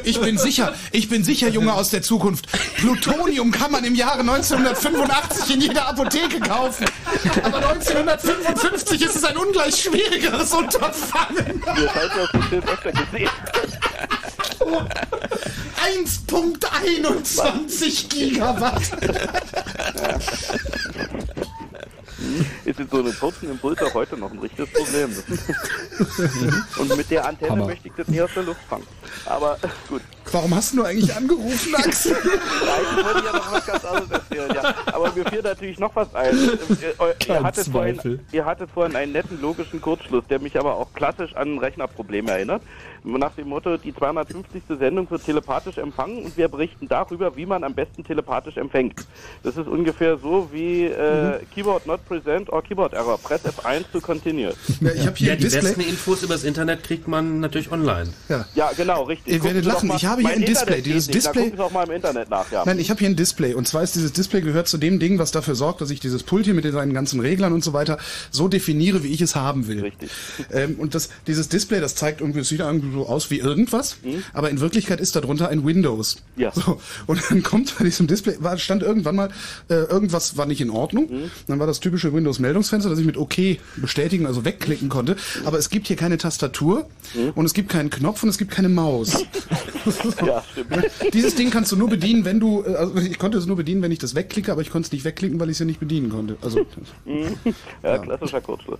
Ich bin sicher, ich bin sicher, Junge aus der Zukunft. Plutonium kann man im Jahre 1985 in jeder Apotheke kaufen. Aber 1955 ist es ein ungleich schwierigeres Unterfangen. Seid ja den Film öfter gesehen. 1.21 Gigawatt. [laughs] Ist in so einem kurzen Impuls auch heute noch ein richtiges Problem. [laughs] Und mit der Antenne Hammer. möchte ich das nie aus der Luft fangen. Aber [laughs] gut. Warum hast du eigentlich angerufen, Axel? Eigentlich wollte ja noch was ganz anderes erzählen, ja. Aber mir fiel natürlich noch was ein. Ihr, ihr, Kein hattet vorhin, ihr hattet vorhin einen netten logischen Kurzschluss, der mich aber auch klassisch an ein Rechnerproblem erinnert. Nach dem Motto, die 250. Sendung wird telepathisch empfangen und wir berichten darüber, wie man am besten telepathisch empfängt. Das ist ungefähr so wie äh, Keyboard not present or keyboard error. Press F1 to continue. Ja, ich habe hier ja, ein die Display. besten Infos über das Internet kriegt man natürlich online. Ja. Ja, genau, richtig. Ihr werdet lachen. Ich habe hier ein Display. Dieses nicht. Da Display- Sie auch mal im Internet nach, ja. Nein, ich habe hier ein Display. Und zwar ist dieses Display gehört zu dem Ding, was dafür sorgt, dass ich dieses Pult hier mit seinen ganzen Reglern und so weiter so definiere, wie ich es haben will. Richtig. Ähm, und das, dieses Display, das zeigt irgendwie, es sieht irgendwie so aus wie irgendwas, aber in Wirklichkeit ist darunter ein Windows. Mhm. Ja. So, und dann kommt bei diesem Display, war, stand irgendwann mal, äh, irgendwas war nicht in Ordnung. Mhm. Dann war das typische Windows-Meldungsfenster, das ich mit OK bestätigen, also wegklicken konnte. Aber es gibt hier keine Tastatur Mhm. und es gibt keinen Knopf und es gibt keine Maus. [laughs] Ja, stimmt. [laughs] Dieses Ding kannst du nur bedienen, wenn du, äh, also ich konnte es nur bedienen, wenn ich das wegklicke, aber ich konnte es nicht wegklicken, weil ich es ja nicht bedienen konnte. Also, [laughs] Mhm. ja, klassischer Kurzschluss.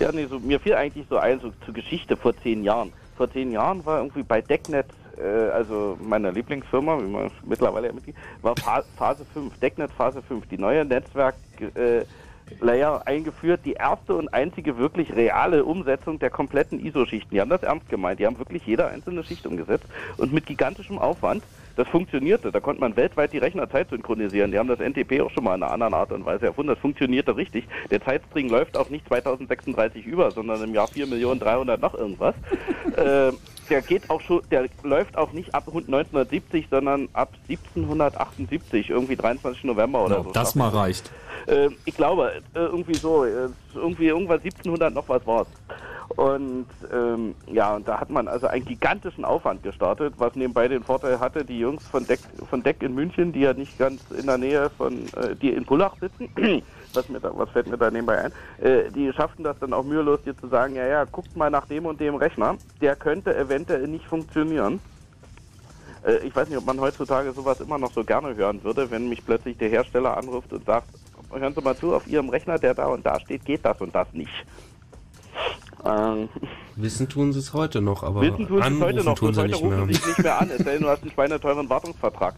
Ja, nee, so, mir fiel eigentlich so ein, so zur Geschichte vor zehn Jahren. Vor zehn Jahren war irgendwie bei Decknet, äh, also meiner Lieblingsfirma, wie man mittlerweile ja Mitglied, war Pha- Phase 5, Decknet Phase 5, die neue Netzwerk, äh, Layer eingeführt, die erste und einzige wirklich reale Umsetzung der kompletten ISO-Schichten. Die haben das ernst gemeint. Die haben wirklich jede einzelne Schicht umgesetzt und mit gigantischem Aufwand. Das funktionierte. Da konnte man weltweit die Rechnerzeit synchronisieren. Die haben das NTP auch schon mal in einer anderen Art und Weise erfunden. Das funktionierte richtig. Der Zeitstring läuft auch nicht 2036 über, sondern im Jahr 4.300.000 noch irgendwas. [laughs] äh, der geht auch schon, der läuft auch nicht ab 1970, sondern ab 1778, irgendwie 23. November oder so. das mal reicht. Äh, ich glaube, äh, irgendwie so, äh, irgendwie irgendwas 1700 noch was war's. Und ähm, ja, und da hat man also einen gigantischen Aufwand gestartet, was nebenbei den Vorteil hatte, die Jungs von Deck, von Deck in München, die ja nicht ganz in der Nähe von, äh, die in Pullach sitzen, [clears throat] was, mir da, was fällt mir da nebenbei ein, äh, die schafften das dann auch mühelos, dir zu sagen, ja, ja, guckt mal nach dem und dem Rechner, der könnte eventuell nicht funktionieren. Äh, ich weiß nicht, ob man heutzutage sowas immer noch so gerne hören würde, wenn mich plötzlich der Hersteller anruft und sagt, hören Sie mal zu, auf Ihrem Rechner, der da und da steht, geht das und das nicht. Ähm, Wissen tun sie es heute noch, aber Wissen tun sie es anrufen heute noch, tun und sie heute nicht rufen mehr. sie sich nicht mehr an, es sei denn, du hast einen schweineteuren Wartungsvertrag.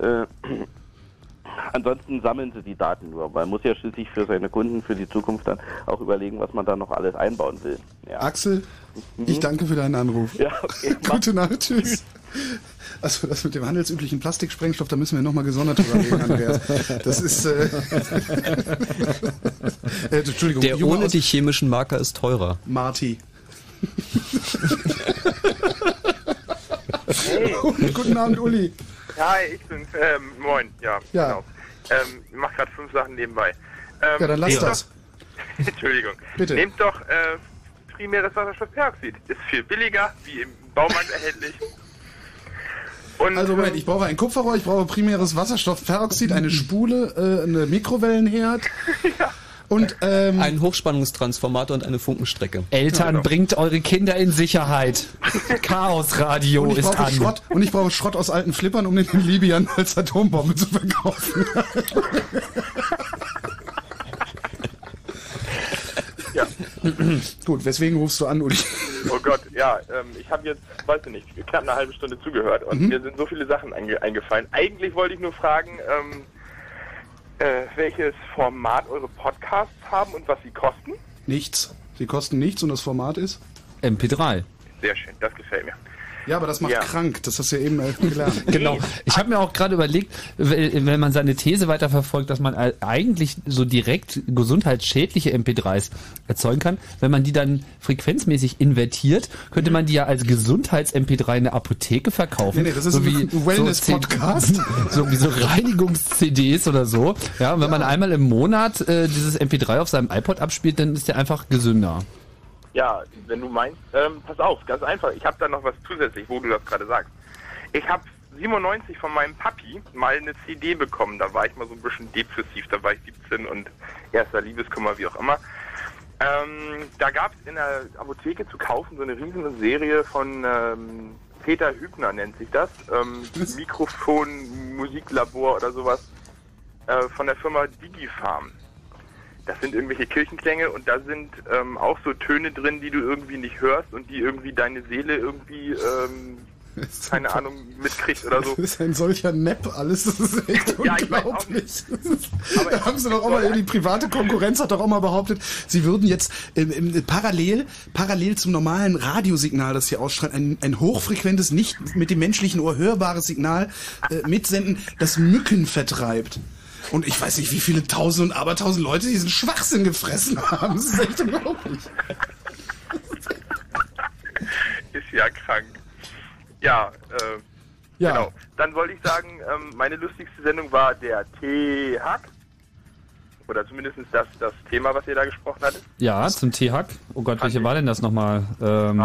Äh, [clears throat] ansonsten sammeln sie die Daten nur, weil man muss ja schließlich für seine Kunden für die Zukunft dann auch überlegen, was man da noch alles einbauen will. Ja. Axel, ich danke für deinen Anruf. Ja, okay. [laughs] Gute Nacht, tschüss. Also das mit dem handelsüblichen Plastiksprengstoff, da müssen wir nochmal gesondert drüber reden, Andreas. Das ist... Äh, [laughs] äh, Entschuldigung. Der Junge ohne die chemischen Marker ist teurer. Marty. [laughs] Guten Abend, Uli. Hi, ich bin, ähm, moin, ja, Ja. genau. Ähm, ich mach gerade fünf Sachen nebenbei. Ähm, Ja, dann lass das. Doch, [laughs] Entschuldigung. Bitte. Nehmt doch äh, primäres Wasserstoffperoxid. Ist viel billiger, wie im Baumarkt erhältlich. Und, Also Moment, ich brauche ein Kupferrohr, ich brauche primäres Wasserstoffperoxid, eine Spule, äh, eine Mikrowellenherd [laughs] und ähm, Ein Hochspannungstransformator und eine Funkenstrecke. Eltern, bringt eure Kinder in Sicherheit. [laughs] Chaosradio und ich ist brauche an. Schrott und ich brauche Schrott aus alten Flippern, um den in Libyen als Atombombe zu verkaufen. Ja. [clears throat] Gut, weswegen rufst du an, Uli? [laughs] Oh Gott, ja, ähm, ich habe jetzt, weiß ich nicht, knapp eine halbe Stunde zugehört und Mhm. mir sind so viele Sachen einge eingefallen. Eigentlich wollte ich nur fragen, ähm, äh, welches Format eure Podcasts haben und was sie kosten. Nichts. Sie kosten nichts und das Format ist? MP3. Sehr schön, das gefällt mir. Ja, aber das macht Ja. krank. Das hast du ja eben äh, gelernt. [laughs] Genau. Ich habe mir auch gerade überlegt, wenn man seine These weiterverfolgt, dass man eigentlich so direkt gesundheitsschädliche MP3s erzeugen kann, wenn man die dann frequenzmäßig invertiert, könnte man die ja als Gesundheits-MP3 in der Apotheke verkaufen. Nee, nee, das ist so ein wie Wellness-Podcast. So, [laughs] so wie so Reinigungs-CDs oder so. Ja, und wenn man einmal im Monat äh, dieses MP3 auf seinem iPod abspielt, dann ist der einfach gesünder. Ja, wenn du meinst, ähm, pass auf, ganz einfach. Ich habe da noch was zusätzlich, wo du das gerade sagst. Ich habe 97 von meinem Papi mal eine CD bekommen. Da war ich mal so ein bisschen depressiv. Da war ich 17 und erster Liebeskummer, wie auch immer. Ähm, da gab es in der Apotheke zu kaufen so eine riesige Serie von ähm, Peter Hübner nennt sich das. Ähm, [laughs] Mikrofon, Musiklabor oder sowas äh, von der Firma Digifarm. Das sind irgendwelche Kirchenklänge und da sind ähm, auch so Töne drin, die du irgendwie nicht hörst und die irgendwie deine Seele irgendwie, ähm, keine Ahnung, mitkriegt oder so. [laughs] Das ist ein solcher Nepp alles. Das ist echt [laughs] Ja, unglaublich. [laughs] Da haben sie doch auch mal, die private Konkurrenz hat doch auch mal behauptet, sie würden jetzt ähm, ähm, parallel, parallel zum normalen Radiosignal, das hier ausstrahlt, ein, ein hochfrequentes, nicht mit dem menschlichen Ohr hörbares Signal äh, mitsenden, das Mücken vertreibt. Und ich weiß nicht, wie viele tausend und abertausend Leute diesen Schwachsinn gefressen haben. Das ist echt unglaublich. Ist ja krank. Ja, äh, Ja. genau. Dann wollte ich sagen, ähm, meine lustigste Sendung war der T-Hack. Oder zumindest das, das Thema, was ihr da gesprochen hattet. Ja, zum T-Hack. Oh Gott, welche war denn das nochmal? Ähm,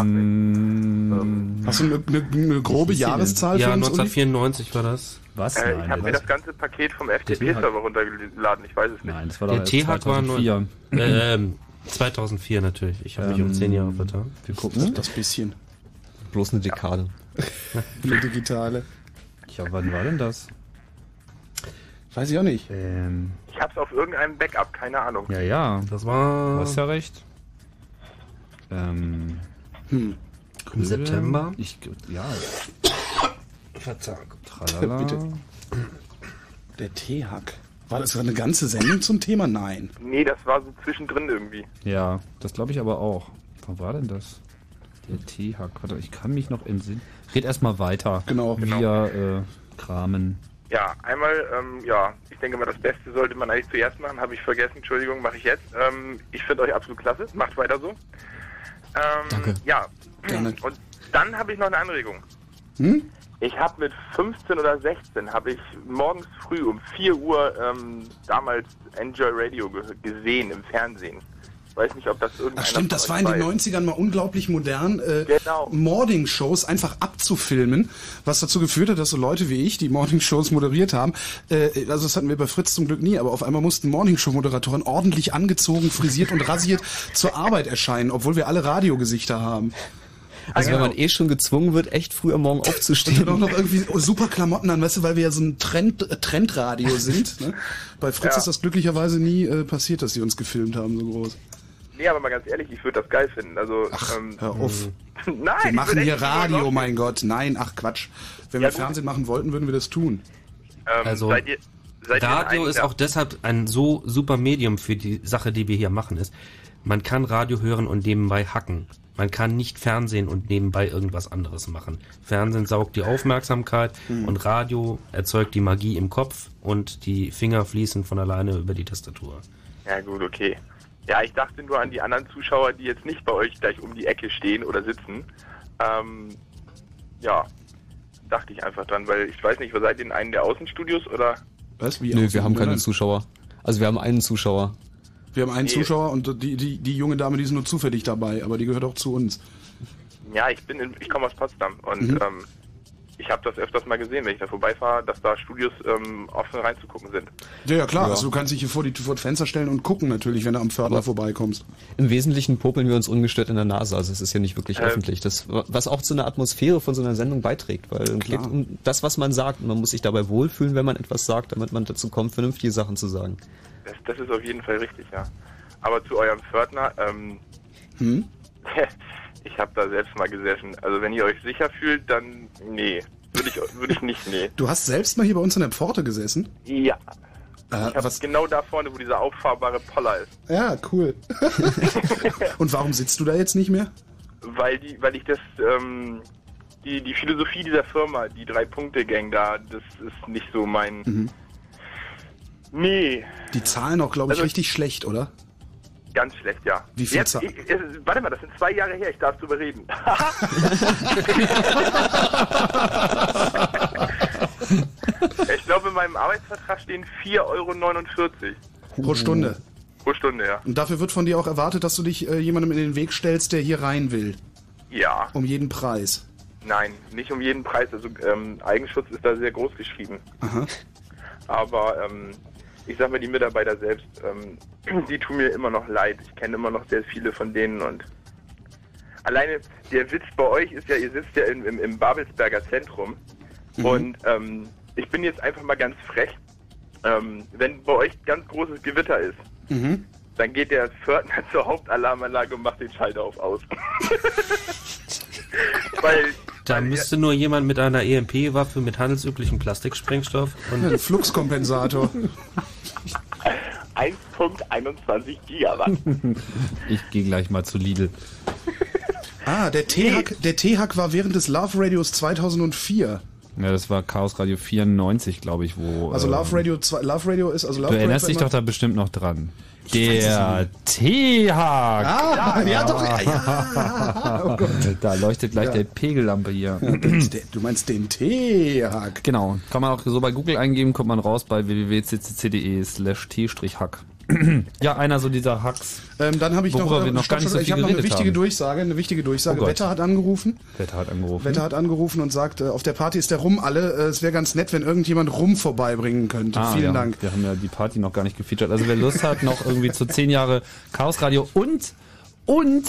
Hast du eine, eine, eine grobe viel denn? Jahreszahl Ja, für uns? Uli? 1994 war das. Was? Äh, ich Nein, habe mir das ganze Paket vom. FTP-Server runtergeladen, ich weiß es nicht. Nein, das war Der T-Hack war 2004. nur, ähm, 2004 natürlich. Ich habe mich um Ähm, 10 Jahre vertan. Wir gucken. Das bisschen. Bloß eine Dekade. Eine digitale. Ja, wann war denn das? Weiß ich auch nicht. Ähm, Ich hab's auf irgendeinem Backup, keine Ahnung. ja, ja. Das war Du hast ja recht. Ähm, Hm. im September. Ich, ja, Verzeihung. tralala. Bitte. Der T-Hack. War das eine ganze Sendung zum Thema? Nein. Nee, das war so zwischendrin irgendwie. Ja, das glaube ich aber auch. Wann war denn das? Der T-Hack. Warte, ich kann mich noch entsinnen. Red erstmal weiter. Genau. Wir äh, kramen. Ja, einmal, ähm, ja, ich denke mal, das Beste sollte man eigentlich zuerst machen, habe ich vergessen, Entschuldigung, mache ich jetzt. Ähm, ich finde euch absolut klasse, macht weiter so. Ähm, Danke. Ja, Gerne. und dann habe ich noch eine Anregung. Hm? Ich habe mit 15 oder 16 habe ich morgens früh um 4 Uhr ähm, damals Enjoy Radio ge gesehen im Fernsehen. Ich weiß nicht, ob das irgendeiner Ach stimmt, das war in den weiß. 90ern mal unglaublich modern, äh, Genau. Morning-Shows einfach abzufilmen, was dazu geführt hat, dass so Leute wie ich, die Morning-Shows moderiert haben, äh, also das hatten wir bei Fritz zum Glück nie, aber auf einmal mussten Morning-Show-Moderatoren ordentlich angezogen, frisiert und rasiert zur Arbeit erscheinen, obwohl wir alle Radiogesichter haben. Also wenn man eh schon gezwungen wird, echt früh am Morgen Und aufzustehen. dann auch noch irgendwie super Klamotten an, weißt du, weil wir ja so ein Trend, äh, Trendradio [laughs] sind. Ne? Bei Fritz Ja. ist das glücklicherweise nie äh, passiert, dass sie uns gefilmt haben, so groß. Nee, aber mal ganz ehrlich, ich würde das geil finden. Also, ähm, Hör auf. [laughs] nein, Wir machen hier Radio, mein Gott. Nein, ach Quatsch. Wenn Ja, wir gut. Fernsehen machen wollten, würden wir das tun. Ähm, Also, seid ihr, seid Radio ist ja. auch deshalb ein so super Medium für die Sache, die wir hier machen, ist, man kann Radio hören und nebenbei hacken. Man kann nicht Fernsehen und nebenbei irgendwas anderes machen. Fernsehen saugt die Aufmerksamkeit Hm. und Radio erzeugt die Magie im Kopf und die Finger fließen von alleine über die Tastatur. Ja gut, okay. Ja, ich dachte nur an die anderen Zuschauer, die jetzt nicht bei euch gleich um die Ecke stehen oder sitzen. Ähm, ja, dachte ich einfach dran, weil ich weiß nicht, seid ihr in einem der Außenstudios oder? Was? Wie Nö, wir haben keine? Zuschauer. Also wir haben einen Zuschauer. Wir haben einen Nee. Zuschauer und die, die, die junge Dame, die ist nur zufällig dabei, aber die gehört auch zu uns. Ja, ich bin, in, ich komme aus Potsdam und Mhm. ähm, ich habe das öfters mal gesehen, wenn ich da vorbeifahre, dass da Studios ähm, offen reinzugucken sind. Ja, ja klar. Ja. Also du kannst dich hier vor die vor das Fenster stellen und gucken natürlich, wenn du am Pförtner Aber- vorbeikommst. Im Wesentlichen popeln wir uns ungestört in der Nase, also es ist ja nicht wirklich Äh. öffentlich. Das, was auch zu einer Atmosphäre von so einer Sendung beiträgt, weil es geht um das, was man sagt. Und man muss sich dabei wohlfühlen, wenn man etwas sagt, damit man dazu kommt, vernünftige Sachen zu sagen. Das, das ist auf jeden Fall richtig, ja. Aber zu eurem Pförtner, ähm, Hm? [laughs] ich habe da selbst mal gesessen. Also wenn ihr euch sicher fühlt, dann nee, würde ich, würde ich nicht, nee. Du hast selbst mal hier bei uns in der Pforte gesessen. Ja, Äh, ich was? genau da vorne, wo dieser auffahrbare Poller ist. Ja, cool. [laughs] und warum sitzt du da jetzt nicht mehr? Weil die, weil ich das, ähm, die, die Philosophie dieser Firma, die Drei-Punkte-Gang da, das ist nicht so mein. Mhm. Nee, Die zahlen auch, glaube ich, Also- richtig schlecht, oder? Ganz schlecht, ja. Wie viel Jetzt, ich, es, warte mal, das sind zwei Jahre her, ich darf drüber reden. [laughs] ich glaube, in meinem Arbeitsvertrag stehen 4,49 Euro Pro Stunde. pro Stunde, ja. Und dafür wird von dir auch erwartet, dass du dich äh, jemandem in den Weg stellst, der hier rein will. Ja, Um jeden Preis. nein, nicht um jeden Preis. Also ähm, Eigenschutz ist da sehr groß geschrieben. Aha. Aber ähm, ich sag mal, die Mitarbeiter selbst, ähm, [clears throat] die tun mir immer noch leid. Ich kenne immer noch sehr viele von denen und alleine der Witz bei euch ist ja, ihr sitzt ja im, im, im Babelsberger Zentrum Mhm. und ähm, ich bin jetzt einfach mal ganz frech. Ähm, wenn bei euch ganz großes Gewitter ist, Mhm. Dann geht der Pförtner [laughs] zur Hauptalarmanlage und macht den Schalter auf aus. [laughs] Weil Da müsste nur jemand mit einer EMP-Waffe mit handelsüblichem Plastiksprengstoff und Ein Fluxkompensator. 1.21 Gigawatt. [laughs] Ich gehe gleich mal zu Lidl. Ah, der T-Hack der T-Hack war während des Love Radios 2004. Ja, das war Chaos Radio 94, glaube ich, wo. Also ähm, Love Radio 2, Love Radio ist also Love Du erinnerst Radio dich doch da bestimmt noch dran. Der T-Hack. Ah, ja, doch, ja, ja. [laughs] Oh Gott. Da leuchtet gleich Ja. der Pegellampe hier. Du meinst den T-Hack. Genau. Kann man auch so bei Google eingeben, kommt man raus bei www.ccc.de slash t-hack. Ja, einer so dieser Hacks. Ähm, dann habe ich noch, wir noch stopp, gar nicht stopp, so ich noch eine wichtige haben. Durchsage, eine wichtige Durchsage. Oh. Wetter hat angerufen. Wetter hat angerufen. Wetter hat angerufen und sagt, äh, auf der Party ist der Rum alle. Äh, es wäre ganz nett, wenn irgendjemand Rum vorbeibringen könnte. Ah, Vielen ja. Dank. Wir haben ja die Party noch gar nicht gefeatured. Also wer Lust hat, noch irgendwie zu zehn Jahre Chaos Radio und, und,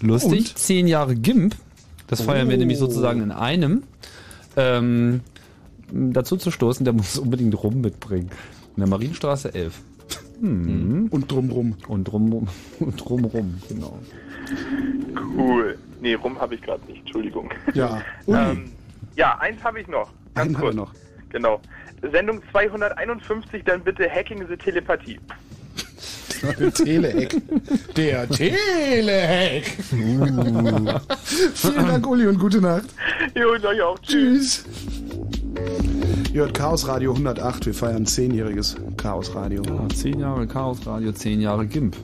lustig, zehn Jahre GIMP, das feiern wir Oh. nämlich sozusagen in einem, ähm, dazu zu stoßen, der muss unbedingt Rum mitbringen. In der Marienstraße 11. Hm. Und drumrum. Und drumrum. [laughs] Und drumrum, genau. Cool. Nee, rum habe ich gerade nicht, Entschuldigung. Ja. [laughs] ähm, ja, eins habe ich noch. Ganz Einen haben kurz. wir noch. Genau. Sendung 251, dann bitte Hacking the Telepathie. Der Telehack. Der Telehack. Vielen Dank, Uli, und gute Nacht. Jo, euch auch. Tschüss. Ihr hört Chaos Radio 108. Wir feiern zehnjähriges Chaos Radio. Ja, zehn Jahre Chaos Radio, zehn Jahre GIMP.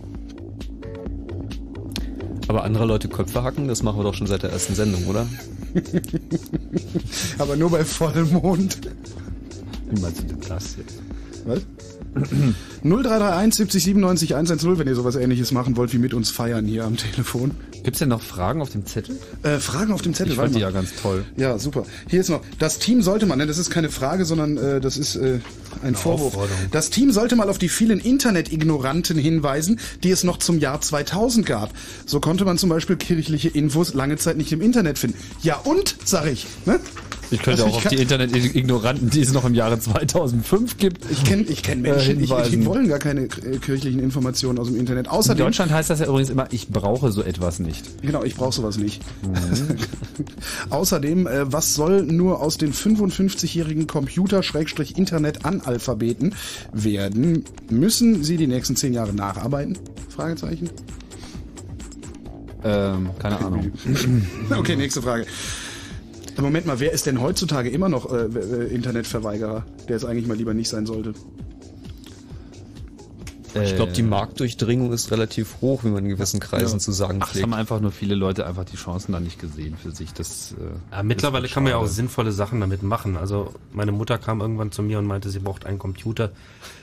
Aber andere Leute Köpfe hacken, das machen wir doch schon seit der ersten Sendung, oder? [laughs] Aber nur bei Vollmond. Wie meinst du denn das jetzt? Was? 0331 70 97 110, wenn ihr sowas ähnliches machen wollt wie mit uns feiern hier am Telefon. Gibt's denn noch Fragen auf dem Zettel? Äh, Fragen auf dem Zettel, Ich fand die mal. ja ganz toll. Ja, super. Hier ist noch, das Team sollte man, ne, das ist keine Frage, sondern äh, das ist äh, ein Vorwurf. Aufforderung. Das Team sollte mal auf die vielen Internet-Ignoranten hinweisen, die es noch zum Jahr 2000 gab. So konnte man zum Beispiel kirchliche Infos lange Zeit nicht im Internet finden. Ja und, sag ich. Ne? Ich könnte Also auch ich auf die Internet-Ignoranten, die es noch im Jahre 2005 gibt. Ich kenne ich kenn äh, Menschen, ich, die hinweisen. wollen gar keine äh, kirchlichen Informationen aus dem Internet. In Außerdem, Deutschland heißt das ja übrigens immer, ich brauche so etwas nicht. Genau, ich brauche sowas nicht. [laughs] Außerdem, äh, was soll nur aus den 55-jährigen Computer-Internet-Analphabeten werden? Müssen sie die nächsten zehn Jahre nacharbeiten? Fragezeichen. Ähm, keine Ahnung. [laughs] Okay, nächste Frage. Moment mal, wer ist denn heutzutage immer noch äh, Internetverweigerer, der es eigentlich mal lieber nicht sein sollte? Ich glaube, die Äh, Marktdurchdringung ist relativ hoch, wie man in gewissen Kreisen Ja. zu sagen Ach, es pflegt. haben einfach nur viele Leute einfach die Chancen da nicht gesehen für sich. Das, äh, Ja, mittlerweile kann man ja auch sinnvolle Sachen damit machen. Also meine Mutter kam irgendwann zu mir und meinte, sie braucht einen Computer,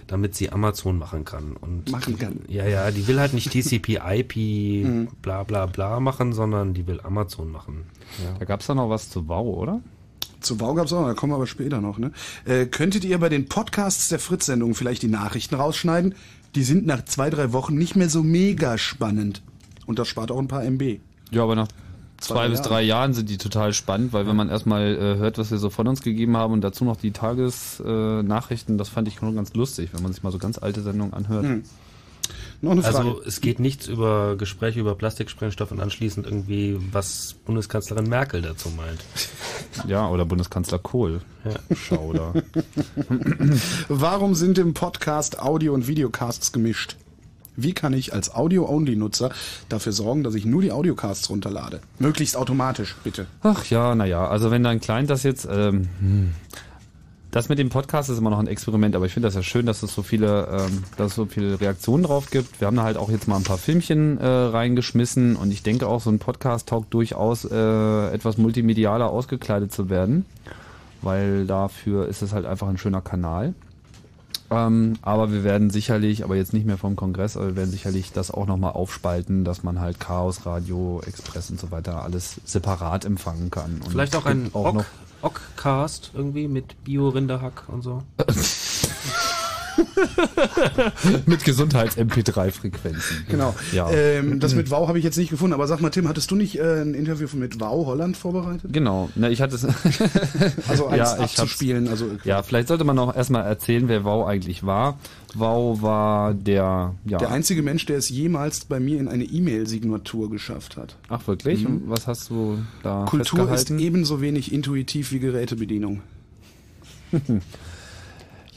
damit sie Amazon machen kann. Und Machen kann. Ja, ja, die will halt nicht [laughs] TCP, IP, Mhm. bla bla bla machen, sondern die will Amazon machen. Da gab's da noch was zu Wow, oder? Zu Wow gab's auch, noch, da kommen wir aber später noch. Ne? Äh, könntet ihr bei den Podcasts der Fritz-Sendung vielleicht die Nachrichten rausschneiden? Die sind nach zwei, drei Wochen nicht mehr so mega spannend. Und das spart auch ein paar MB. Ja, aber nach Zwei zwei bis drei Jahren sind die total spannend, weil wenn man erstmal äh, hört, was wir so von uns gegeben haben und dazu noch die Tagesnachrichten, äh, das fand ich schon ganz lustig, wenn man sich mal so ganz alte Sendungen anhört. Hm. Noch eine Frage. Also es geht nichts über Gespräche über Plastiksprengstoff und anschließend irgendwie, was Bundeskanzlerin Merkel dazu meint. Ja, oder Bundeskanzler Kohl. Ja. Schauder. [laughs] Warum sind im Podcast Audio- und Videocasts gemischt? Wie kann ich als Audio-Only-Nutzer dafür sorgen, dass ich nur die Audiocasts runterlade? Möglichst automatisch, bitte. Ach ja, naja, also wenn dein Client das jetzt, ähm, hm, das mit dem Podcast ist immer noch ein Experiment, aber ich finde das ja schön, dass es so viele, ähm, dass es so viele Reaktionen drauf gibt. Wir haben da halt auch jetzt mal ein paar Filmchen äh, reingeschmissen und ich denke auch, so ein Podcast taugt durchaus äh, etwas multimedialer ausgekleidet zu werden, weil dafür ist es halt einfach ein schöner Kanal. Ähm, aber wir werden sicherlich, aber jetzt nicht mehr vom Kongress, aber wir werden sicherlich das auch nochmal aufspalten, dass man halt Chaos, Radio, Express und so weiter alles separat empfangen kann. Und Vielleicht auch ein auch noch Ock- Ockcast irgendwie mit Bio-Rinderhack und so. [laughs] [laughs] mit Gesundheits-MP3-Frequenzen. Genau. Ja. Ähm, das mit Wow habe ich jetzt nicht gefunden, aber sag mal, Tim, hattest du nicht äh, ein Interview mit Wow Holland vorbereitet? Genau. Na, ich hatte es. [laughs] Also eins ja, abzuspielen, also Ja, vielleicht sollte man noch erstmal erzählen, wer Wow eigentlich war. Wow war der, ja. der einzige Mensch, der es jemals bei mir in eine E-Mail-Signatur geschafft hat. Ach wirklich? Mhm. Und was hast du da Kultur ist ebenso wenig intuitiv wie Gerätebedienung. [laughs]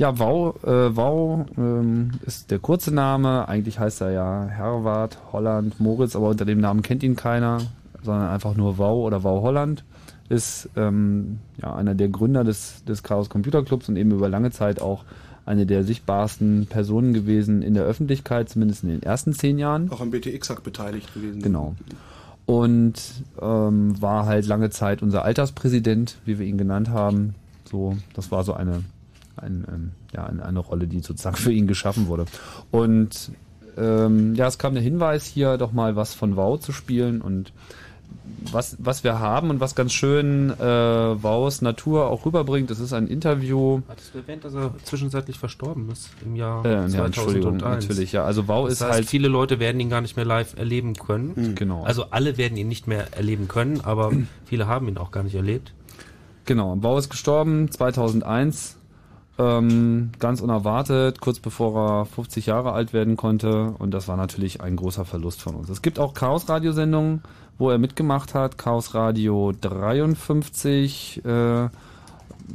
Ja, Wow, äh, Wow ähm, ist der kurze Name. Eigentlich heißt er ja Herwart Holland Moritz, aber unter dem Namen kennt ihn keiner, sondern einfach nur Wow oder Wow Holland. ist ähm, ja, einer der Gründer des, des Chaos Computer Clubs und eben über lange Zeit auch eine der sichtbarsten Personen gewesen in der Öffentlichkeit, zumindest in den ersten zehn Jahren. Auch am BTX-Hack beteiligt gewesen. Genau. Und ähm, war halt lange Zeit unser Alterspräsident, wie wir ihn genannt haben. So, das war so eine, ein, ähm, ja, eine, eine Rolle, die sozusagen für ihn geschaffen wurde. Und ähm, ja, es kam der Hinweis, hier doch mal was von WoW zu spielen und was, was wir haben und was ganz schön äh, WoWs Natur auch rüberbringt, das ist ein Interview. Hattest du erwähnt, dass er zwischenzeitlich verstorben ist im Jahr Äh, ja, 2001? Entschuldigung, natürlich, ja. Also WoW das ist heißt, halt- viele Leute werden ihn gar nicht mehr live erleben können. Mhm. Genau. Also alle werden ihn nicht mehr erleben können, aber [clears throat] viele haben ihn auch gar nicht erlebt. Genau, Bau ist gestorben 2001, ähm, ganz unerwartet, kurz bevor er 50 Jahre alt werden konnte. Und das war natürlich ein großer Verlust von uns. Es gibt auch Chaos-Radio-Sendungen, wo er mitgemacht hat. Chaos Radio 53, äh,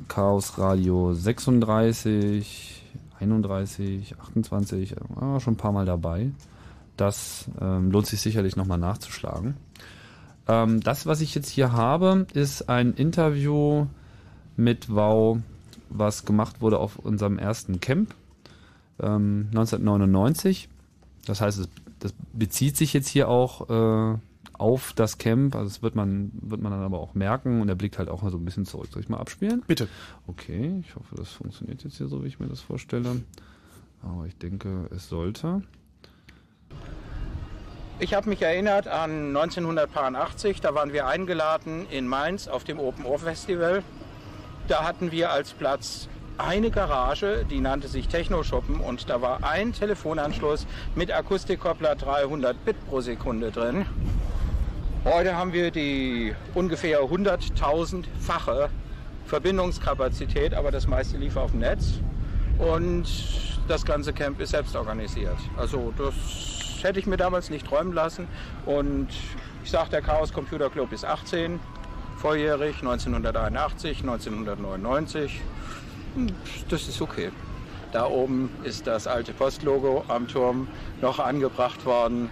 Chaos Radio 36, 31, 28, äh, schon ein paar Mal dabei. Das ähm, lohnt sich sicherlich nochmal nachzuschlagen. Ähm, das, was ich jetzt hier habe, ist ein Interview mit Wow, was gemacht wurde auf unserem ersten Camp ähm, 1999. Das heißt, es, das bezieht sich jetzt hier auch äh, auf das Camp. Also das wird man, wird man dann aber auch merken und er blickt halt auch mal so ein bisschen zurück. Soll ich mal abspielen? Bitte. Okay, ich hoffe, das funktioniert jetzt hier so, wie ich mir das vorstelle. Aber ich denke, es sollte. Ich habe mich erinnert an 1980, da waren wir eingeladen in Mainz auf dem Open Air Festival. Da hatten wir als Platz eine Garage, die nannte sich Techno-Shoppen und da war ein Telefonanschluss mit Akustikkoppler 300 Bit pro Sekunde drin. Heute haben wir die ungefähr 100.000-fache Verbindungskapazität, aber das meiste lief auf dem Netz und das ganze Camp ist selbst organisiert. Also das hätte ich mir damals nicht träumen lassen und ich sage, der Chaos Computer Club ist 18, volljährig, 1981, 1999. Hm, Das ist okay. Da oben ist das alte Postlogo am Turm noch angebracht worden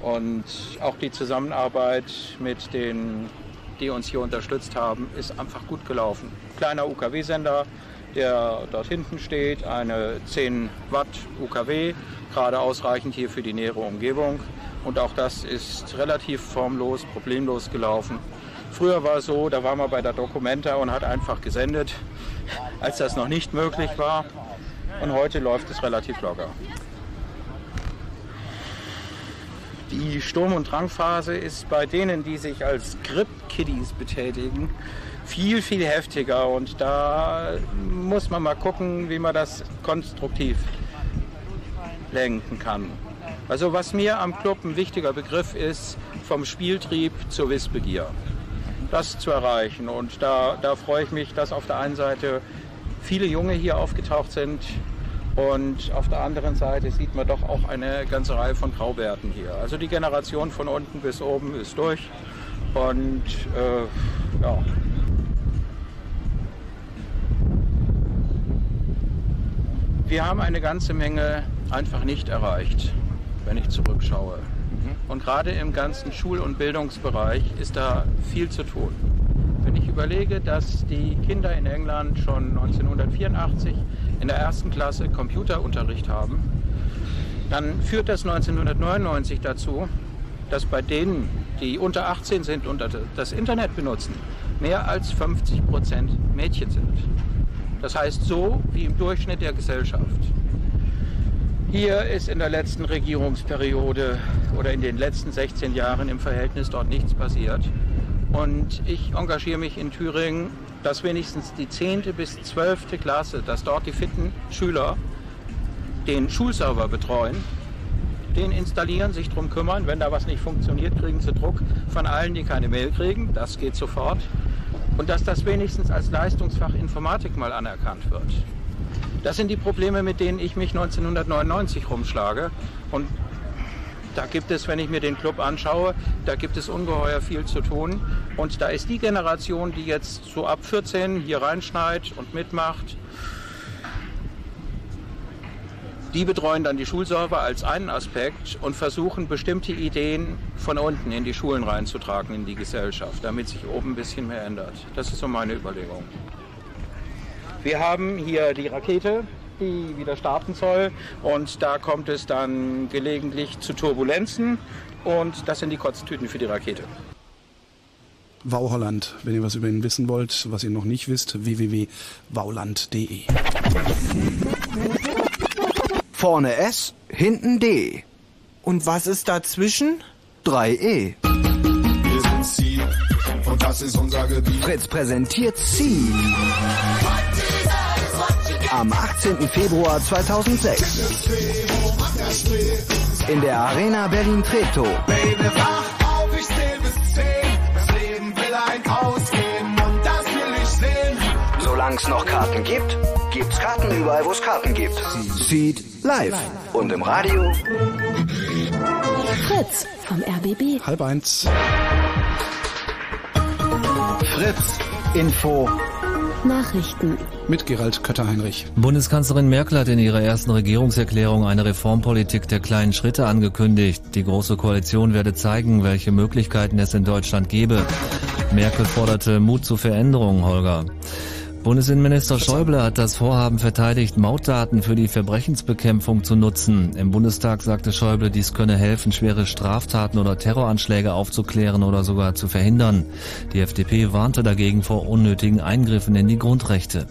und auch die Zusammenarbeit mit den, die uns hier unterstützt haben, ist einfach gut gelaufen. Kleiner UKW-Sender, der dort hinten steht, eine 10 Watt UKW, gerade ausreichend hier für die nähere Umgebung. Und auch das ist relativ formlos, problemlos gelaufen. Früher war es so, da war man bei der Documenta und hat einfach gesendet, als das noch nicht möglich war. Und heute läuft es relativ locker. Die Sturm- und Drangphase ist bei denen, die sich als Grip-Kiddies betätigen, viel, viel heftiger. Und da muss man mal gucken, wie man das konstruktiv lenken kann. Also was mir am Club ein wichtiger Begriff ist, vom Spieltrieb zur Wissbegier. Das zu erreichen. Und da, da freue ich mich, dass auf der einen Seite viele Junge hier aufgetaucht sind und auf der anderen Seite sieht man doch auch eine ganze Reihe von Graubärten hier. Also die Generation von unten bis oben ist durch. Und äh, ja. Wir haben eine ganze Menge einfach nicht erreicht, wenn ich zurückschaue. Und gerade im ganzen Schul- und Bildungsbereich ist da viel zu tun. Wenn ich überlege, dass die Kinder in England schon 1984 in der ersten Klasse Computerunterricht haben, dann führt das 1999 dazu, dass bei denen, die unter 18 sind und das Internet benutzen, mehr als 50 Prozent Mädchen sind. Das heißt so wie im Durchschnitt der Gesellschaft. Hier ist in der letzten Regierungsperiode oder in den letzten 16 Jahren im Verhältnis dort nichts passiert. Und ich engagiere mich in Thüringen, dass wenigstens die 10. bis 12. Klasse, dass dort die fitten Schüler den Schulserver betreuen, den installieren, sich darum kümmern. Wenn da was nicht funktioniert, kriegen sie Druck von allen, die keine Mail kriegen. Das geht sofort. Und dass das wenigstens als Leistungsfach Informatik mal anerkannt wird. Das sind die Probleme, mit denen ich mich 1999 rumschlage. Und da gibt es, wenn ich mir den Club anschaue, da gibt es ungeheuer viel zu tun. Und da ist die Generation, die jetzt so ab 14 hier reinschneit und mitmacht, Die betreuen dann die Schulserver als einen Aspekt und versuchen bestimmte Ideen von unten in die Schulen reinzutragen, in die Gesellschaft, damit sich oben ein bisschen mehr ändert. Das ist so meine Überlegung. Wir haben hier die Rakete, die wieder starten soll und da kommt es dann gelegentlich zu Turbulenzen und das sind die Kotztüten für die Rakete. Wow Holland, wenn ihr was über ihn wissen wollt, was ihr noch nicht wisst, www.wauland.de. Vorne S, hinten D. Und was ist dazwischen? 3E. Wir sind Seed und das ist unser Gebiet. Fritz präsentiert Seed. Am 18. Februar 2006. In der Arena Berlin-Treptow. Baby, wach auf, ich zähl bis 10. Das Leben will ein ausgeben und das will ich sehen. Solange es noch Karten gibt, gibt's Karten überall, wo es Karten gibt. Seed live. Und im Radio. Fritz vom RBB. Halb eins. Fritz Info. Nachrichten. Mit Gerald Kötter-Heinrich. Bundeskanzlerin Merkel hat in ihrer ersten Regierungserklärung eine Reformpolitik der kleinen Schritte angekündigt. Die Große Koalition werde zeigen, welche Möglichkeiten es in Deutschland gebe. Merkel forderte Mut zu Veränderungen, Holger. Bundesinnenminister Schäuble hat das Vorhaben verteidigt, Mautdaten für die Verbrechensbekämpfung zu nutzen. Im Bundestag sagte Schäuble, dies könne helfen, schwere Straftaten oder Terroranschläge aufzuklären oder sogar zu verhindern. Die FDP warnte dagegen vor unnötigen Eingriffen in die Grundrechte.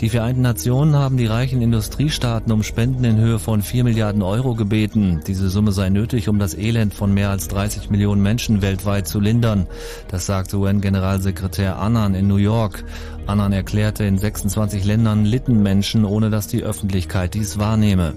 Die Vereinten Nationen haben die reichen Industriestaaten um Spenden in Höhe von 4 Milliarden Euro gebeten. Diese Summe sei nötig, um das Elend von mehr als 30 Millionen Menschen weltweit zu lindern. Das sagte UN-Generalsekretär Annan in New York. Annan erklärte, in 26 Ländern litten Menschen, ohne dass die Öffentlichkeit dies wahrnehme.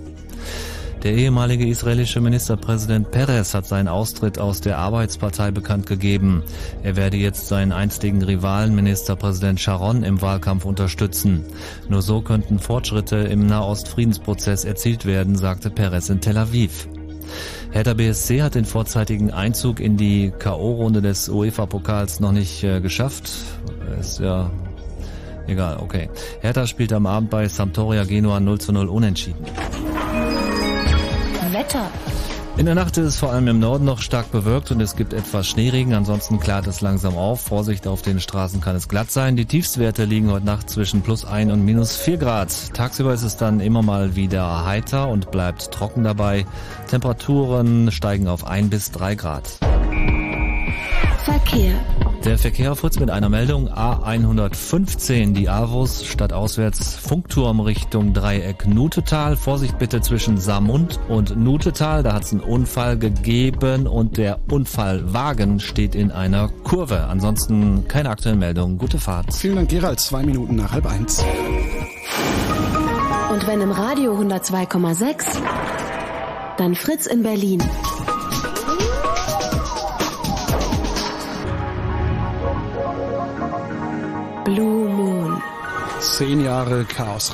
Der ehemalige israelische Ministerpräsident Peres hat seinen Austritt aus der Arbeitspartei bekannt gegeben. Er werde jetzt seinen einstigen Rivalen Ministerpräsident Sharon im Wahlkampf unterstützen. Nur so könnten Fortschritte im Nahost-Friedensprozess erzielt werden, sagte Peres in Tel Aviv. Hertha BSC hat den vorzeitigen Einzug in die K.O.-Runde des UEFA-Pokals noch nicht äh, geschafft. Ist ja egal, okay. Hertha spielt am Abend bei Sampdoria Genua 0 zu 0 unentschieden. Wetter. In der Nacht ist es vor allem im Norden noch stark bewölkt und es gibt etwas Schneeregen. Ansonsten klart es langsam auf. Vorsicht, auf den Straßen kann es glatt sein. Die Tiefstwerte liegen heute Nacht zwischen plus 1 und minus 4 Grad. Tagsüber ist es dann immer mal wieder heiter und bleibt trocken dabei. Temperaturen steigen auf 1 bis 3 Grad. Verkehr. Der Verkehr auf Fritz mit einer Meldung A115, die Avus statt auswärts Funkturm Richtung Dreieck Nutetal. Vorsicht bitte zwischen Samund und Nutetal, da hat es einen Unfall gegeben und der Unfallwagen steht in einer Kurve. Ansonsten keine aktuellen Meldungen. Gute Fahrt. Vielen Dank, Gerald. Zwei Minuten nach halb eins. Und wenn im Radio 102,6, dann Fritz in Berlin. Blue Moon. Zehn Jahre Chaos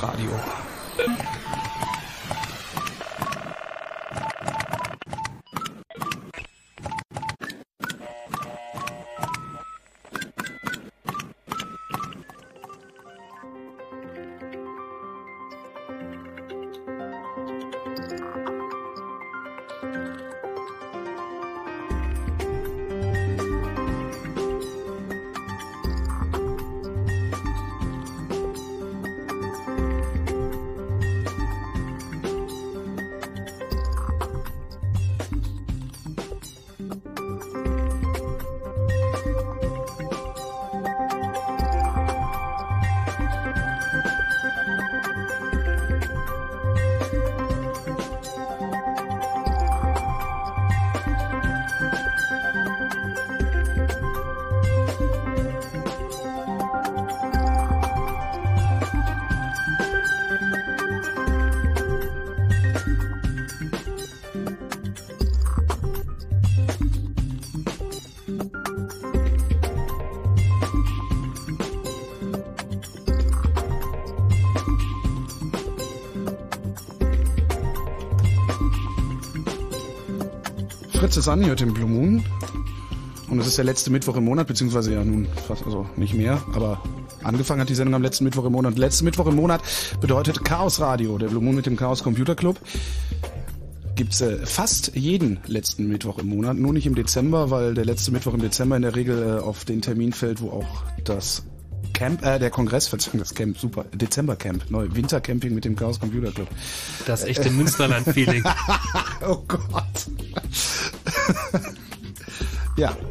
Fritz ist an, hört den Blue Moon. Und es ist der letzte Mittwoch im Monat, beziehungsweise ja nun fast, also nicht mehr, aber Angefangen hat die Sendung am letzten Mittwoch im Monat. Letzten Mittwoch im Monat bedeutet Chaos Radio, der Blue Moon mit dem Chaos Computer Club. Gibt's äh, fast jeden letzten Mittwoch im Monat, nur nicht im Dezember, weil der letzte Mittwoch im Dezember in der Regel äh, auf den Termin fällt, wo auch das Camp, äh, der Kongress, Verzeihung, das Camp, super, Dezembercamp, neu, Wintercamping mit dem Chaos Computer Club. Das echte Münsterland-Feeling. [laughs] oh Gott.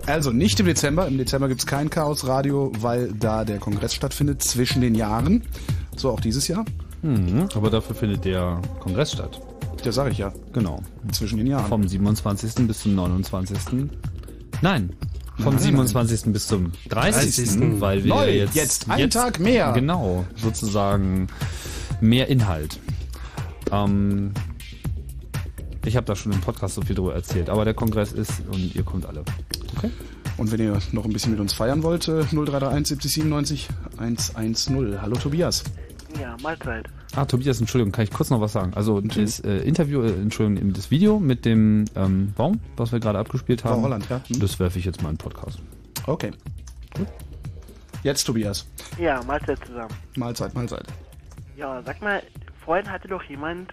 Also nicht im Dezember. Im Dezember gibt's kein Chaos Radio, weil da der Kongress stattfindet zwischen den Jahren. So auch dieses Jahr. Mhm, aber dafür findet der Kongress statt. Das sage ich ja. Genau. Zwischen den Jahren. Vom 27. bis zum 29. Nein. Vom Nein, 27. bis zum 30. 30.. Weil wir Neu, jetzt, jetzt einen Tag mehr. Genau, sozusagen mehr Inhalt. Ähm, ich habe da schon im Podcast so viel drüber erzählt, aber der Kongress ist und ihr kommt alle. Okay. Und wenn ihr noch ein bisschen mit uns feiern wollt, äh, 0331 70 97 110. Hallo Tobias. Ja, Mahlzeit. Ah, Tobias, Entschuldigung, kann ich kurz noch was sagen? Also das äh, Interview, äh, Entschuldigung, das Video mit dem ähm, Baum, was wir gerade abgespielt haben, Frau Holland, ja. Hm. das werfe ich jetzt mal in den Podcast. Okay. Jetzt Tobias. Ja, Mahlzeit zusammen. Mahlzeit, Mahlzeit. Ja, sag mal, vorhin hatte doch jemand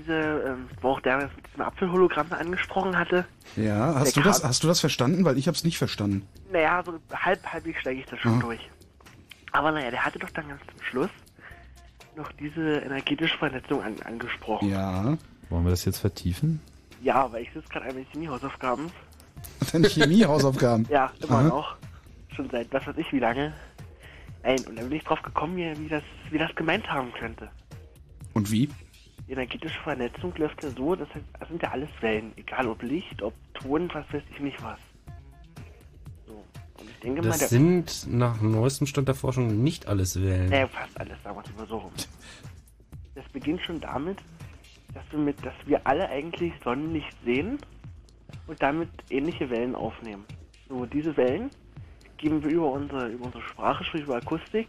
diese, ähm, wo auch der das mit diesem Apfelhologramm angesprochen hatte. Ja, hast du das, hast du das verstanden? Weil ich habe es nicht verstanden. Naja, so halb, halbwegs steige ich das schon Ah. durch. Aber naja, der hatte doch dann ganz zum Schluss noch diese energetische Vernetzung an, angesprochen. Ja. Wollen wir das jetzt vertiefen? Ja, weil ich sitze gerade an den Chemiehausaufgaben. Deine Chemiehausaufgaben. [laughs] Ja, immer Aha. noch. Schon seit was weiß ich wie lange. Nein, und dann bin ich drauf gekommen, wie, wie, das, wie das gemeint haben könnte. Und wie? Die energetische Vernetzung läuft ja so, das, sind ja alles Wellen. Egal ob Licht, ob Ton, was weiß ich nicht was. So. Und ich denke mal, Das der, sind nach neuestem Stand der Forschung nicht alles Wellen. Naja, fast alles, sagen wir es mal so rum. Das beginnt schon damit, dass wir, mit, dass wir alle eigentlich Sonnenlicht sehen und damit ähnliche Wellen aufnehmen. So, diese Wellen geben wir über unsere, über unsere Sprache, sprich über Akustik,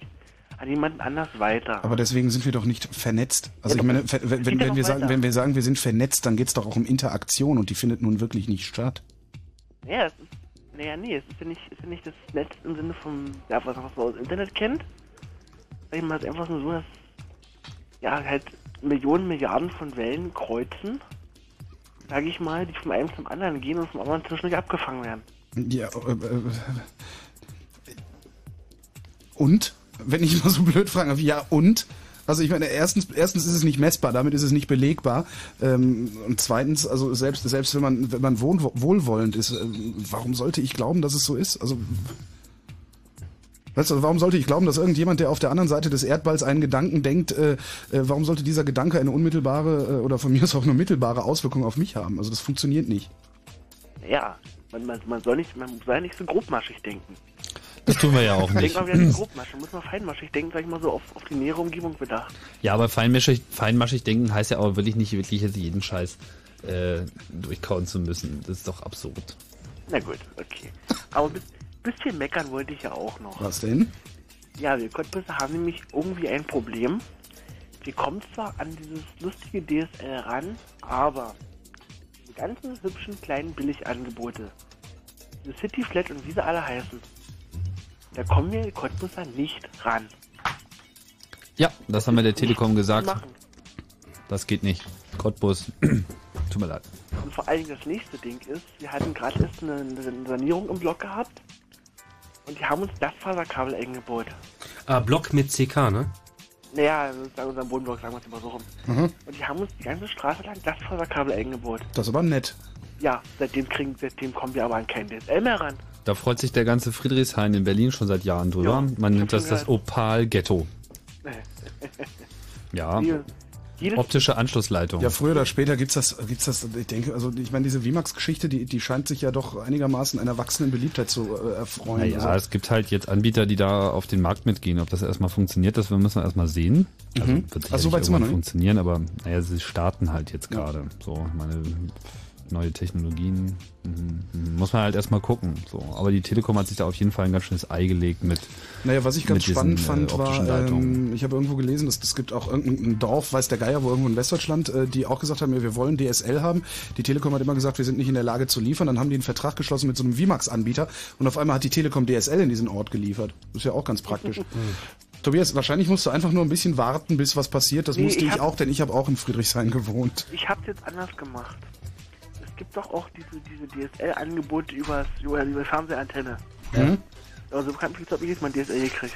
an jemanden anders weiter. Aber deswegen sind wir doch nicht vernetzt. Also Ja, ich meine, wenn, wenn, noch wir sagen, weiter. wenn wir sagen, wir sind vernetzt, dann geht es doch auch um Interaktion und die findet nun wirklich nicht statt. Ja, ist, naja, nee, es ist ja nicht, ist ja nicht das Netz im Sinne von, ja, was, was man aus dem Internet kennt. Sag ich mal, es ist einfach nur so, dass, ja, halt Millionen, Milliarden von Wellen kreuzen, sage ich mal, die vom einen zum anderen gehen und vom anderen zwischendurch abgefangen werden. Ja, äh, äh, und? Wenn ich [laughs] mal so blöd fragen ja und? Also ich meine, erstens, erstens ist es nicht messbar, damit ist es nicht belegbar. Ähm, und zweitens, also selbst, selbst wenn man, wenn man wohl, wohlwollend ist, ähm, warum sollte ich glauben, dass es so ist? Also, weißt du, warum sollte ich glauben, dass irgendjemand, der auf der anderen Seite des Erdballs einen Gedanken denkt, äh, äh, warum sollte dieser Gedanke eine unmittelbare äh, oder von mir aus auch eine mittelbare Auswirkung auf mich haben? Also das funktioniert nicht. Ja, man, man, man soll nicht, man soll nicht so grobmaschig denken. Das tun wir ja auch Denkt nicht. mal wieder nicht grobmaschig, muss man feinmaschig denken, sag ich mal so, auf, auf die nähere Umgebung bedacht. Ja, aber feinmaschig, feinmaschig denken heißt ja auch wirklich nicht wirklich jetzt jeden Scheiß äh, durchkauen zu müssen. Das ist doch absurd. Na gut, okay. Aber bis, bisschen meckern wollte ich ja auch noch. Was denn? Ja, wir Cottbusser haben nämlich irgendwie ein Problem. Wir kommen zwar an dieses lustige DSL ran, aber diese ganzen hübschen kleinen Billigangebote, diese City Flat und wie sie alle heißen, da kommen wir Cottbusser nicht ran. Ja, das haben wir der Telekom gesagt. Machen. Das geht nicht. Cottbus. [clears throat] Tut mir leid. Und vor allen Dingen das nächste Ding ist, wir hatten gerade erst eine, eine Sanierung im Block gehabt und die haben uns das Faserkabel eingebaut. Ah, Block mit CK, ne? Naja, sozusagen unseren Bodenblock, sagen wir es mal so rum. Mhm. Und die haben uns die ganze Straße lang das Faserkabel eingebaut. Das ist aber nett. Ja, seitdem kriegen, seitdem kommen wir aber an kein DSL mehr ran. Da freut sich der ganze Friedrichshain in Berlin schon seit Jahren drüber. Ja, Man nennt das das Opal-Ghetto. [laughs] Ja. Optische Anschlussleitung. Ja, früher oder später gibt's das, gibt's das, ich denke, also ich meine, diese VMAX-Geschichte, die, die scheint sich ja doch einigermaßen einer wachsenden Beliebtheit zu äh, erfreuen. Naja, also, es gibt halt jetzt Anbieter, die da auf den Markt mitgehen. Ob das erstmal funktioniert, das müssen wir erstmal sehen. Also Mhm. wird Ach, so sicherlich wir irgendwann noch funktionieren, aber naja, sie starten halt jetzt gerade. So, meine, neue Technologien. Mhm. Muss man halt erstmal gucken. So. Aber die Telekom hat sich da auf jeden Fall ein ganz schönes Ei gelegt mit. Naja, was ich ganz spannend diesen, fand, äh, war, ähm, ich habe irgendwo gelesen, dass es gibt auch irgendein Dorf, weiß der Geier, wo irgendwo in Westdeutschland, äh, die auch gesagt haben, ja, wir wollen DSL haben. Die Telekom hat immer gesagt, wir sind nicht in der Lage zu liefern. Dann haben die einen Vertrag geschlossen mit so einem VMAX-Anbieter und auf einmal hat die Telekom DSL in diesen Ort geliefert. Das ist ja auch ganz praktisch. [laughs] Tobias, wahrscheinlich musst du einfach nur ein bisschen warten, bis was passiert. Das Nee, musste ich ich auch, denn ich habe auch in Friedrichshain gewohnt. Ich hab's jetzt anders gemacht. Es gibt doch auch diese, diese DSL-Angebote über die Fernsehantenne. Mhm. Also kann ich habe ich jetzt mal DSL gekriegt.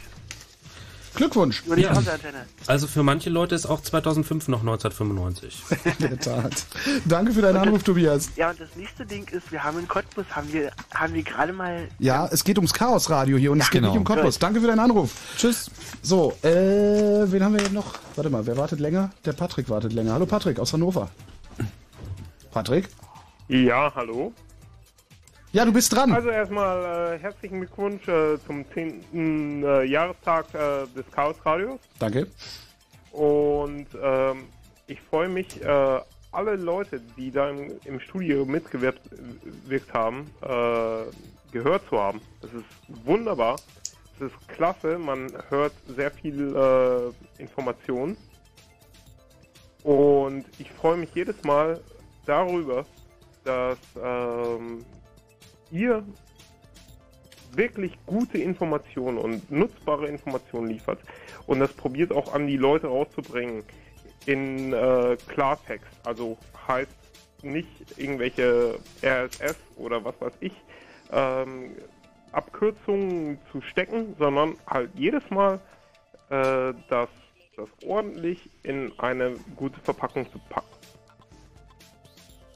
Glückwunsch. Über die Ja. Fernsehantenne. Also für manche Leute ist auch 2005 noch 1995. [laughs] In der Tat. Danke für deinen Anruf, Tobias. Ja, und das nächste Ding ist, wir haben in Cottbus, haben wir, haben wir gerade mal Ja, es geht ums Chaosradio hier und es geht genau. nicht um Cottbus. Danke für deinen Anruf. Tschüss. So, äh, wen haben wir jetzt noch? Warte mal, wer wartet länger? Der Patrick wartet länger. Hallo Patrick aus Hannover. Patrick? Ja, hallo. Ja, du bist dran. Also erstmal äh, herzlichen Glückwunsch äh, zum 10. Äh, Jahrestag äh, des Chaos Radios. Danke. Und ähm, ich freue mich, äh, alle Leute, die da im, im Studio mitgewirkt wirkt haben, äh, gehört zu haben. Das ist wunderbar. Das ist klasse. Man hört sehr viel äh, Information. Und ich freue mich jedes Mal darüber, dass ähm, ihr wirklich gute Informationen und nutzbare Informationen liefert und das probiert auch an die Leute rauszubringen in äh, Klartext. Also heißt nicht irgendwelche RSS oder was weiß ich ähm, Abkürzungen zu stecken, sondern halt jedes Mal äh, das, das ordentlich in eine gute Verpackung zu packen.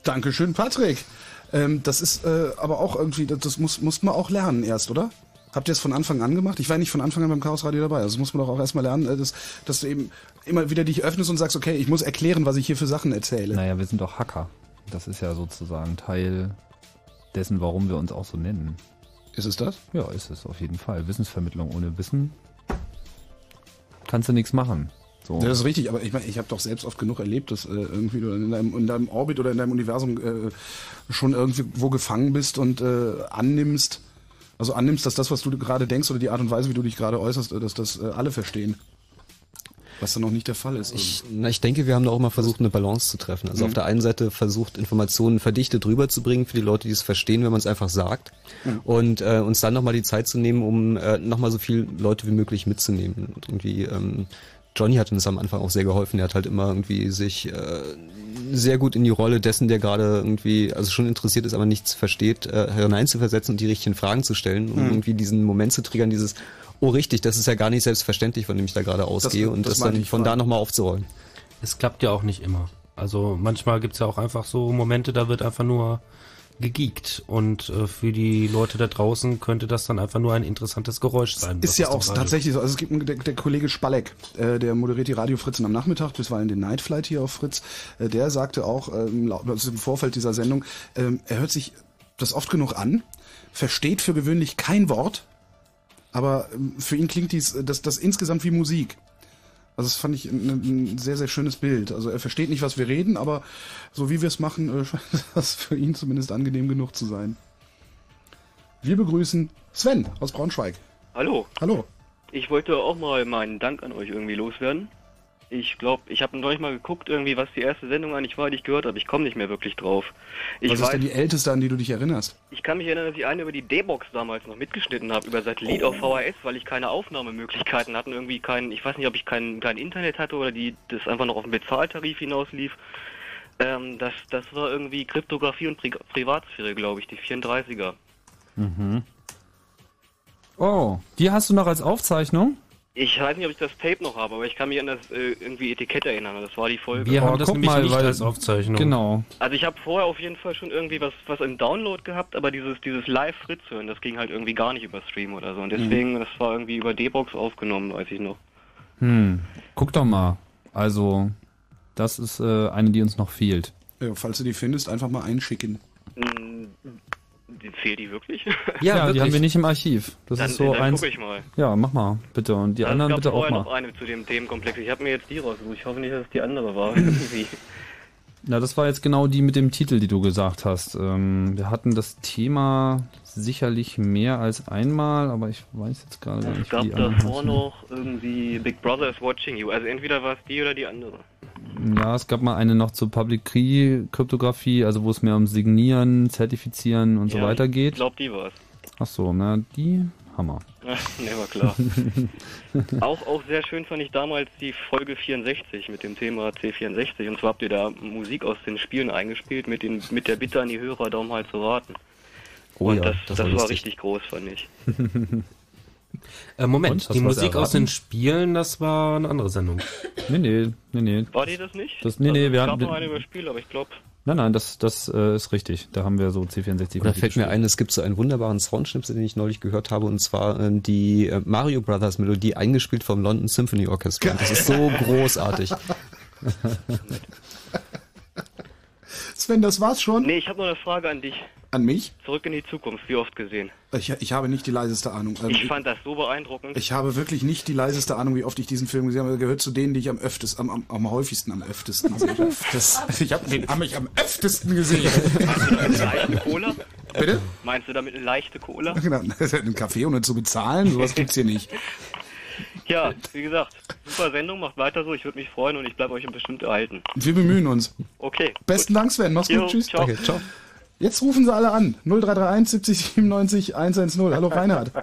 Dankeschön, Patrick. Ähm, das ist äh, aber auch irgendwie, das, muss, muss man auch lernen erst, oder? Habt ihr es von Anfang an gemacht? Ich war nicht von Anfang an beim Chaos Radio dabei. Also das muss man doch auch erstmal lernen, äh, dass, dass du eben immer wieder dich öffnest und sagst, okay, ich muss erklären, was ich hier für Sachen erzähle. Naja, wir sind doch Hacker. Das ist ja sozusagen Teil dessen, warum wir uns auch so nennen. Ist es das? Ja, ist es auf jeden Fall. Wissensvermittlung ohne Wissen kannst du nichts machen. So. Das ist richtig, aber ich meine, ich habe doch selbst oft genug erlebt, dass äh, irgendwie du in deinem, in deinem Orbit oder in deinem Universum äh, schon irgendwo gefangen bist und äh, annimmst, also annimmst, dass das, was du gerade denkst oder die Art und Weise, wie du dich gerade äußerst, äh, dass das äh, alle verstehen. Was dann noch nicht der Fall ist. Ich, na, ich denke, wir haben da auch mal versucht, eine Balance zu treffen. Also Mhm. auf der einen Seite versucht, Informationen verdichtet rüberzubringen für die Leute, die es verstehen, wenn man es einfach sagt. Mhm. Und äh, uns dann nochmal die Zeit zu nehmen, um äh, nochmal so viele Leute wie möglich mitzunehmen. Und irgendwie, ähm, Johnny hat uns am Anfang auch sehr geholfen. Er hat halt immer irgendwie sich äh, sehr gut in die Rolle dessen, der gerade irgendwie, also schon interessiert ist, aber nichts versteht, äh, hineinzuversetzen und die richtigen Fragen zu stellen, um Mhm. irgendwie diesen Moment zu triggern, dieses Oh richtig, das ist ja gar nicht selbstverständlich, von dem ich da gerade ausgehe und das das, dann von da nochmal aufzurollen. Es klappt ja auch nicht immer. Also manchmal gibt's ja auch einfach so Momente, da wird einfach nur gegeekt und äh, für die Leute da draußen könnte das dann einfach nur ein interessantes Geräusch sein. Ist ja auch tatsächlich so. Also es gibt einen, der, der Kollege Spalleck, äh, der moderiert die Radio Fritzen am Nachmittag, bisweilen den Night Flight hier auf Fritz. Äh, der sagte auch ähm, also im Vorfeld dieser Sendung, ähm, er hört sich das oft genug an, versteht für gewöhnlich kein Wort, aber ähm, für ihn klingt dies, äh, das, das insgesamt wie Musik. Also das fand ich ein, ein sehr, sehr schönes Bild. Also er versteht nicht, was wir reden, aber so wie wir es machen, äh, [laughs] scheint das für ihn zumindest angenehm genug zu sein. Wir begrüßen Sven aus Braunschweig. Hallo. Hallo. Ich wollte auch mal meinen Dank an euch irgendwie loswerden. Ich glaube, ich habe neulich mal geguckt, irgendwie, was die erste Sendung eigentlich war, die ich gehört habe. Ich komme nicht mehr wirklich drauf. Ich Was ist denn die älteste, an die du dich erinnerst? ich kann mich erinnern, dass ich eine über die D-Box damals noch mitgeschnitten habe, über Satellit auf VHS, weil ich keine Aufnahmemöglichkeiten hatte. Irgendwie kein, ich weiß nicht, ob ich kein, kein Internet hatte oder die das einfach noch auf den Bezahltarif hinauslief. Ähm, das, das war irgendwie Kryptographie und Pri Privatsphäre, glaube ich, die 34er. Mhm. Oh, die hast du noch als Aufzeichnung? Ich weiß nicht, ob ich das Tape noch habe, aber ich kann mich an das äh, irgendwie Etikett erinnern. Das war die Folge. Wir haben Oh, das guck nämlich mal, nicht weil- als Aufzeichnung. Genau. Also ich habe vorher auf jeden Fall schon irgendwie was was im Download gehabt, aber dieses dieses Live Fritz hören, das ging halt irgendwie gar nicht über Stream oder so und deswegen das war irgendwie über D-Box aufgenommen, weiß ich noch. Hm, guck doch mal. Also, das ist äh, eine, die uns noch fehlt. Ja, falls du die findest, einfach mal einschicken. Fehlt die wirklich? [laughs] Ja, die haben wir nicht im Archiv. Das Dann- ist so dann eins. guck ich mal. Ja, mach mal, bitte. Und die Also anderen es gab bitte auch vorher mal. noch eine zu dem Themenkomplex. Ich habe mir jetzt die rausgesucht. Ich hoffe nicht, dass es die andere war. [laughs] Na, das war jetzt genau die mit dem Titel, die du gesagt hast. Ähm, wir hatten das Thema sicherlich mehr als einmal, aber ich weiß jetzt gerade gar Es nicht, gab die anderen davor noch irgendwie Big Brother is watching you. Also entweder war es die oder die andere. Ja, es gab mal eine noch zur Public Key Kryptographie, also wo es mehr um Signieren, Zertifizieren und so Ja, weiter Ich geht. glaube, die war's. Ach so, na, die Hammer. [laughs] ne, war klar. [laughs] auch, auch sehr schön fand ich damals die Folge 64 mit dem Thema C64. Und zwar habt ihr da Musik aus den Spielen eingespielt mit, den, mit der Bitte an die Hörer, darum halt zu raten. Oh Und ja, das, das das, war war, richtig groß, fand ich. [laughs] Äh, Moment, die Musik aus den Spielen, das war eine andere Sendung. Nee, nee, nee, nee. War die das nicht? Das, nee, nee, also, wir hatten. noch eine über Spiele, aber ich glaube, Nein, nein, das, das äh, ist richtig. Da haben wir so C64. Oder fällt mir ein, es gibt so einen wunderbaren Soundschnipsel, den ich neulich gehört habe, und zwar ähm, die äh, Mario Brothers Melodie eingespielt vom London Symphony Orchestra. Das ist so [laughs] großartig. [laughs] Sven, das war's schon? Nee, ich habe noch eine Frage an dich. An mich? Zurück in die Zukunft, wie oft gesehen? Ich, ich habe nicht die leiseste Ahnung. Ähm, Ich fand das so beeindruckend. Ich habe wirklich nicht die leiseste Ahnung, wie oft ich diesen Film gesehen habe. Er gehört zu denen, die ich am öftesten, am, am, am häufigsten am öftesten gesehen habe. [laughs] Das, ich habe den habe ich am öftesten gesehen. leichte Cola? Bitte? Meinst du damit eine leichte Cola? [laughs] Genau, einen Kaffee ohne zu bezahlen, sowas gibt's hier nicht. [laughs] Ja, wie gesagt, super Sendung, macht weiter so, ich würde mich freuen und ich bleibe euch bestimmt erhalten. Wir bemühen uns. Okay. Besten Dank, Sven. Mach's Jo, gut. Tschüss. ciao. Okay, ciao. Jetzt rufen sie alle an. 0331 70 97 110. Hallo Reinhard. [laughs]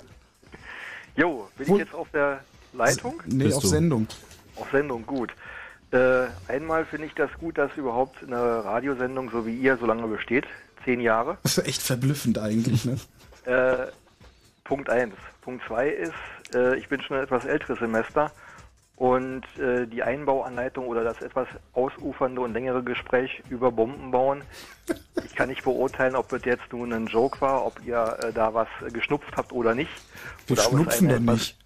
Jo, bin Wo- ich jetzt auf der Leitung? Nee, auf Sendung. Auf Sendung, gut. Äh, einmal finde ich das gut, dass überhaupt eine Radiosendung, so wie ihr, so lange besteht. Zehn Jahre. Das ist echt verblüffend eigentlich, ne? Äh, Punkt eins. Punkt zwei ist, äh, ich bin schon ein etwas älteres Semester und äh, die Einbauanleitung oder das etwas ausufernde und längere Gespräch über Bomben bauen, ich kann nicht beurteilen, ob das jetzt nun ein Joke war, ob ihr äh, da was geschnupft habt oder nicht. Wir oder schnupfen doch etwas- nicht.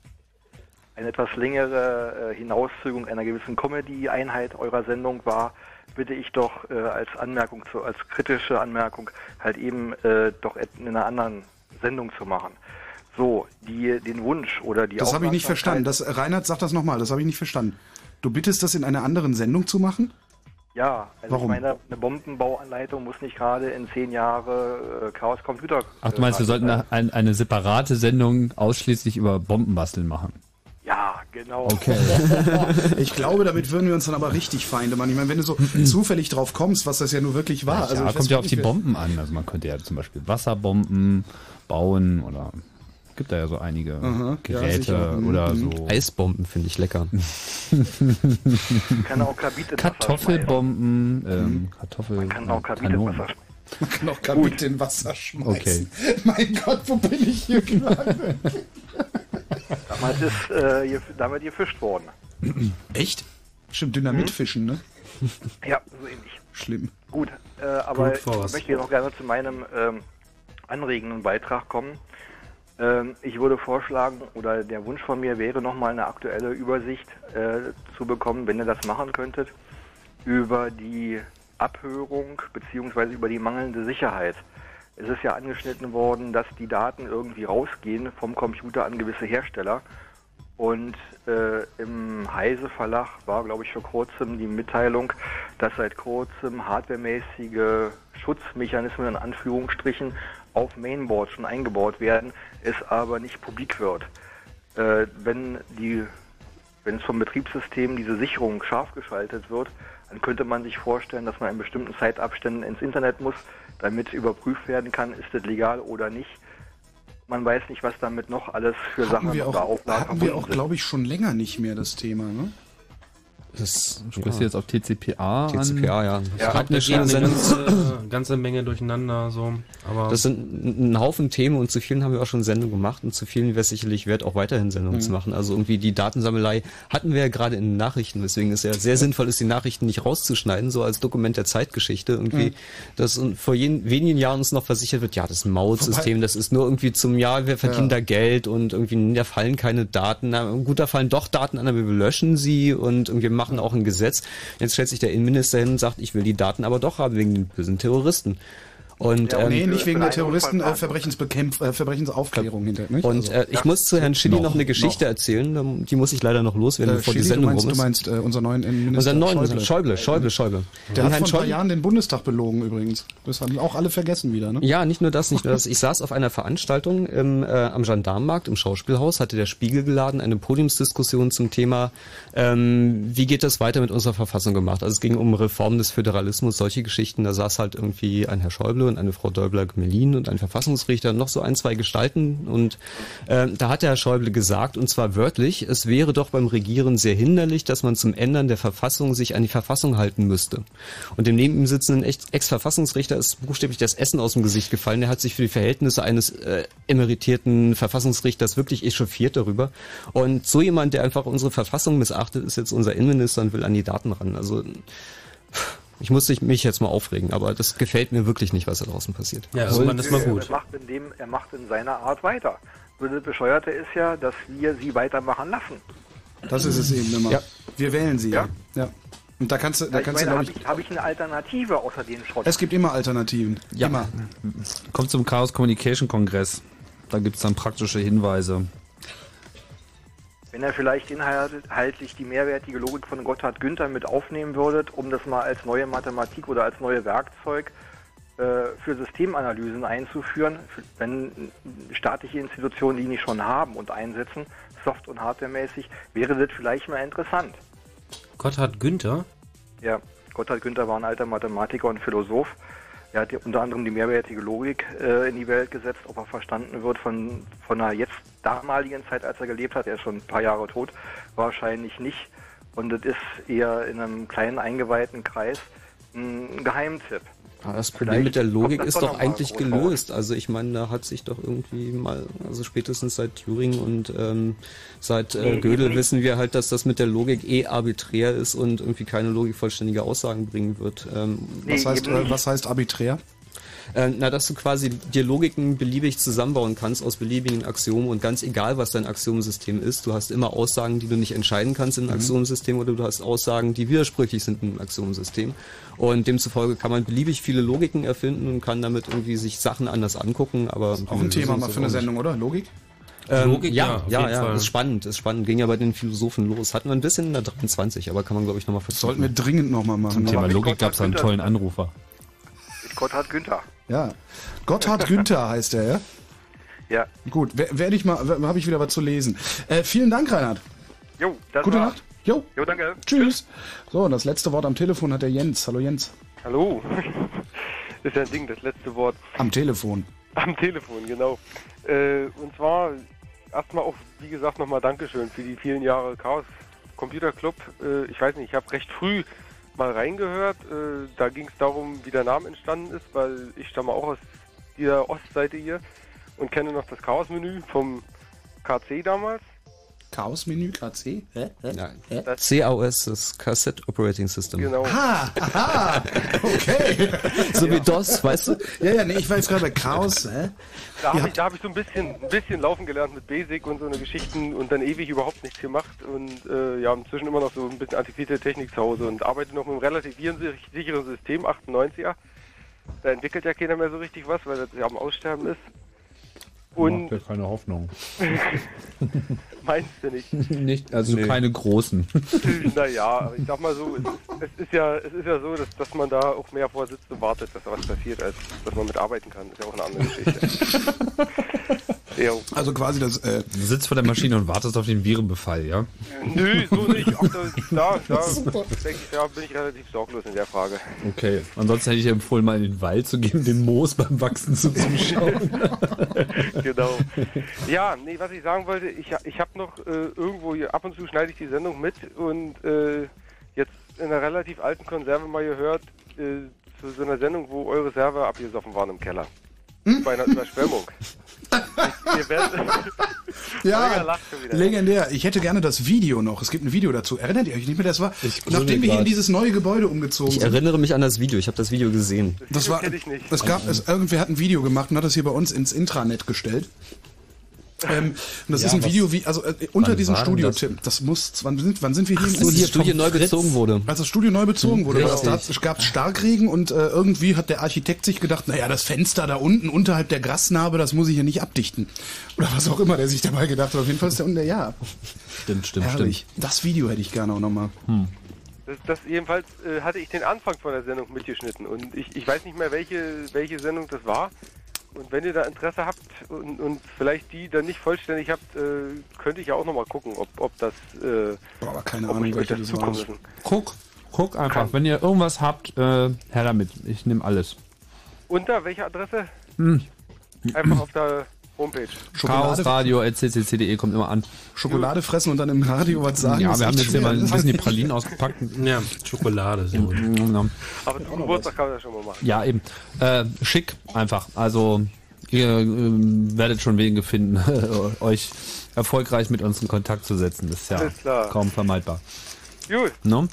eine etwas längere äh, Hinauszögerung einer gewissen Comedy-Einheit eurer Sendung war, bitte ich doch äh, als Anmerkung, zu, als kritische Anmerkung, halt eben äh, doch in einer anderen Sendung zu machen. So, die, den Wunsch oder die Das habe ich nicht verstanden. Das, Reinhard, sag das nochmal. Das habe ich nicht verstanden. Du bittest das in einer anderen Sendung zu machen? Ja, also Warum? ich meine, eine Bombenbauanleitung muss nicht gerade in zehn Jahre äh, Chaos Computer. Ach, du meinst, wir sollten eine, ein, eine separate Sendung ausschließlich über Bombenbasteln machen? Ja, genau. Okay. [laughs] Ich glaube, damit würden wir uns dann aber richtig Feinde machen. Ich meine, wenn du so [clears throat] zufällig drauf kommst, was das ja nur wirklich war. ja, also kommt ja auf die Bomben an. Also man könnte ja zum Beispiel Wasserbomben bauen oder gibt da ja so einige Aha, ja, Geräte sicher. Mhm, oder mhm. so. Eisbomben finde ich lecker. kann auch Kartoffelbomben, ähm, Kartoffel. Man kann auch Kabit in Kanonen. Wasser Man kann auch Kabit in Wasser schmeißen. Okay. Mein Gott, wo bin ich hier gelandet? Damals ist äh, hier, damit gefischt worden. Echt? Stimmt, Dynamitfischen, ne? Ja, so ähnlich. Schlimm. Gut, äh, aber ich möchte jetzt noch gerne zu meinem ähm, anregenden Beitrag kommen. Ähm, ich würde vorschlagen, oder der Wunsch von mir wäre, nochmal eine aktuelle Übersicht äh, zu bekommen, wenn ihr das machen könntet, über die Abhörung beziehungsweise über die mangelnde Sicherheit. Es ist ja angeschnitten worden, dass die Daten irgendwie rausgehen vom Computer an gewisse Hersteller. Und äh, im Heise Verlag war, glaube ich, vor kurzem die Mitteilung, dass seit kurzem hardwaremäßige Schutzmechanismen in Anführungsstrichen auf Mainboard schon eingebaut werden, es aber nicht publik wird. Äh, wenn die wenn es vom Betriebssystem diese Sicherung scharf geschaltet wird, dann könnte man sich vorstellen, dass man in bestimmten Zeitabständen ins Internet muss, damit überprüft werden kann, ist das legal oder nicht. Man weiß nicht, was damit noch alles für Hatten Sachen auch, Auflagen hatten wir auch glaube ich, schon länger nicht mehr das Thema, ne? Das Sprichst du jetzt auf TCPA an? TCPA, ja. Ja, da geht eine ganze, ganze Menge durcheinander, so. Aber Das sind ein Haufen Themen und zu vielen haben wir auch schon Sendungen gemacht und zu vielen wäre es sicherlich wert, auch weiterhin Sendungen Mhm. zu machen. Also irgendwie die Datensammelei hatten wir ja gerade in den Nachrichten, weswegen es ja sehr sinnvoll ist, die Nachrichten nicht rauszuschneiden, so als Dokument der Zeitgeschichte. Irgendwie, Mhm. dass vor jen, wenigen Jahren uns noch versichert wird, ja, das Mautsystem, das ist nur irgendwie zum Jahr, wir verdienen Ja. da Geld und irgendwie, da fallen keine Daten. Na, gut, da fallen doch Daten an, aber wir löschen sie und irgendwie machen auch ein Gesetz. Jetzt stellt sich der Innenminister hin und sagt, ich will die Daten aber doch haben wegen den bösen Terroristen. Und, Ja, nee, ähm, nicht wegen der Terroristen, äh, Verbrechensbekämpf äh, Verbrechensaufklärung hinter. Nicht? und Also- äh, ich muss zu Herrn Schilly noch, Noch, eine Geschichte noch. erzählen, ähm, die muss ich leider noch loswerden, Äh, bevor Schilly, die Sendung du meinst, rum ist. du meinst äh, unser neuen Innenminister Unser neuen Schäuble. Schäuble, Schäuble, Schäuble. Der Und hat Herrn vor ein paar Schäuble- Jahren den Bundestag belogen übrigens. Das haben auch alle vergessen wieder, ne? Ja, nicht nur das, nicht nur das. Ich saß auf einer Veranstaltung im, äh, am Gendarmenmarkt im Schauspielhaus, hatte der Spiegel geladen, eine Podiumsdiskussion zum Thema, ähm, wie geht das weiter mit unserer Verfassung gemacht. Also es ging um Reform des Föderalismus, solche Geschichten. Da saß halt irgendwie ein Herr Schäuble und eine Frau Däubler-Gmelin und ein Verfassungsrichter noch so ein, zwei Gestalten. Und äh, da hat der Herr Schäuble gesagt, und zwar wörtlich, es wäre doch beim Regieren sehr hinderlich, dass man zum Ändern der Verfassung sich an die Verfassung halten müsste. Und dem neben ihm sitzenden Ex- Ex-Verfassungsrichter ist buchstäblich das Essen aus dem Gesicht gefallen. Der hat sich für die Verhältnisse eines äh, emeritierten Verfassungsrichters wirklich echauffiert darüber. Und so jemand, der einfach unsere Verfassung missachtet, ist jetzt unser Innenminister und will an die Daten ran. Also ich muss mich jetzt mal aufregen, aber das gefällt mir wirklich nicht, was da draußen passiert. Er macht, in dem, er macht in seiner Art weiter. Nur das Bescheuerte ist ja, dass wir sie weitermachen lassen. Das ist es eben immer. Ja. Wir wählen sie ja. ja. Und da kannst du, da ich kannst du, meine, glaube habe ich, hab ich eine Alternative außer den Schrott? es gibt immer Alternativen. Ja. Immer. Kommt zum Chaos Communication Kongress. Da gibt's dann praktische Hinweise. Wenn er vielleicht inhaltlich die mehrwertige Logik von Gotthard Günther mit aufnehmen würdet, um das mal als neue Mathematik oder als neue Werkzeug äh, für Systemanalysen einzuführen, wenn staatliche Institutionen die nicht schon haben und einsetzen, soft- und hardwaremäßig, wäre das vielleicht mal interessant. Gotthard Günther? Ja, Gotthard Günther war ein alter Mathematiker und Philosoph. Er hat unter anderem die mehrwertige Logik äh, in die Welt gesetzt, ob er verstanden wird von, von einer jetzt damaligen Zeit, als er gelebt hat. Er ist schon ein paar Jahre tot, wahrscheinlich nicht. Und das ist eher in einem kleinen eingeweihten Kreis ein Geheimtipp. Das Problem Vielleicht mit der Logik ist doch eigentlich gelöst. Also ich meine, da hat sich doch irgendwie mal, also spätestens seit Turing und ähm, seit äh, Nee, Gödel nee. wissen wir halt, dass das mit der Logik eh arbiträr ist und irgendwie keine logikvollständige Aussagen bringen wird. Ähm, Was heißt, äh, was heißt arbiträr? Äh, na, dass du quasi dir Logiken beliebig zusammenbauen kannst aus beliebigen Axiomen und ganz egal, was dein Axiomensystem ist, du hast immer Aussagen, die du nicht entscheiden kannst in einem Mhm. Axiomensystem oder du hast Aussagen, die widersprüchlich sind in einem Axiomensystem. Und demzufolge kann man beliebig viele Logiken erfinden und kann damit irgendwie sich Sachen anders angucken, aber... Auch ein Thema mal für eine Sendung, oder? Logik? Ähm, Logik, ja, ja, ja, ja, ist spannend, ist spannend. Ging ja bei den Philosophen los. Hatten wir ein bisschen in der 23, aber kann man glaube ich nochmal versuchen. Sollten wir dringend nochmal machen. Zum Thema Logik gab's einen tollen Anrufer. Mit Gotthard Günther. Ja. Gotthard Günther heißt er, ja? Ja. Gut, wer- werde ich mal, habe ich wieder was zu lesen. Äh, vielen Dank, Reinhard. Jo, das Gute war's. Nacht. Jo. Jo, danke. Tschüss. So, und das letzte Wort am Telefon hat der Jens. Hallo Jens. Hallo. [laughs] ist ja ein Ding, das letzte Wort. Am Telefon. Am Telefon, genau. Äh, und zwar erstmal auch, wie gesagt, nochmal Dankeschön für die vielen Jahre Chaos Computer Club. Äh, ich weiß nicht, ich habe recht früh mal reingehört. Äh, da ging es darum, wie der Name entstanden ist, weil ich stamme auch aus dieser Ostseite hier und kenne noch das Chaos-Menü vom KC damals. Chaos-Menü, KC? Hä? Hä? Ja. Hä? CAOS, das Cassette Operating System. Genau. Ah, aha, okay. [laughs] So wie DOS, weißt du? Ja, ja, nee, ich war jetzt gerade bei Chaos. Hä? Da habe ich, da hab ich so ein bisschen, ein bisschen laufen gelernt mit Basic und so eine Geschichten und dann ewig überhaupt nichts gemacht und äh, ja, inzwischen immer noch so ein bisschen antiquierte Technik zu Hause und arbeite noch mit einem relativ virensicheren System, 98er. Da entwickelt ja keiner mehr so richtig was, weil das ja am Aussterben ist. Und Macht ja keine Hoffnung. [laughs] meinst du nicht? [laughs] Nicht, also Nee. keine großen. [laughs] naja, aber ich sag mal so, es, ist ja, es ist ja so, dass, dass man da auch mehr vorsitzt und wartet, dass da was passiert, als dass man mitarbeiten kann. Ist ja auch eine andere Geschichte. Ja. Also quasi das. Äh, Du sitzt vor der Maschine und wartest auf den Virenbefall, ja? Nö, so nicht. Ach, [laughs] da, da, [laughs] da ich, ja, bin ich relativ sorglos in der Frage. Okay. Ansonsten hätte ich empfohlen, mal in den Wald zu gehen, den Moos beim Wachsen zuzuschauen. [laughs] genau. Ja, nee, was ich sagen wollte, ich, ich habe noch äh, irgendwo, hier, ab und zu schneide ich die Sendung mit und äh, jetzt in einer relativ alten Konserve mal gehört, äh, zu so einer Sendung, wo eure Server abgesoffen waren im Keller. Bei einer Überschwemmung. Ihr werdet, Holger [laughs] Ja, legendär. Ich hätte gerne das Video noch. Es gibt ein Video dazu. Erinnert ihr euch nicht mehr? Das war, grübel nachdem wir hier in grad. dieses neue Gebäude umgezogen Ich sind. erinnere mich an das Video, ich habe das Video gesehen. Das war, es gab, es, irgendwer hat ein Video gemacht und hat das hier bei uns ins Intranet gestellt. Ähm, und das Ja, ist ein Video, wie, also äh, unter diesem Studio, das? Tim. Das muss, wann sind, wann sind wir hier? Ach, als das Studio neu bezogen wurde. Als das Studio neu bezogen wurde, das da, es gab Starkregen und äh, irgendwie hat der Architekt sich gedacht, naja, das Fenster da unten unterhalb der Grasnarbe, das muss ich ja nicht abdichten. Oder was auch immer der sich dabei gedacht hat. Auf jeden Fall ist der unten, ja. Stimmt, stimmt, Herrlich. Das Video hätte ich gerne auch nochmal. Hm. Das, das jedenfalls äh, hatte ich den Anfang von der Sendung mitgeschnitten und ich, ich weiß nicht mehr, welche, welche Sendung das war. Und wenn ihr da Interesse habt und, und vielleicht die dann nicht vollständig habt, äh, könnte ich ja auch nochmal gucken, ob, ob das, äh, aber keine ob Ahnung, welche das das zukommen lassen. Guck, guck einfach. Wenn ihr irgendwas habt, äh, her damit. Ich nehme alles. Unter welcher Adresse? Hm. Einfach auf der Homepage. Chaosradio.ccc.de kommt immer an. Schokolade fressen und dann im Radio was sagen. Ja, wir haben jetzt hier mal ein bisschen die Pralinen ausgepackt. Ja, Schokolade. So. Aber zum Geburtstag kann man das schon mal machen. Ja, eben. Äh, schick einfach. Also ihr ähm, werdet schon Wege finden, [laughs] euch erfolgreich mit uns in Kontakt zu setzen. Das ist ja kaum vermeidbar. Gut. No?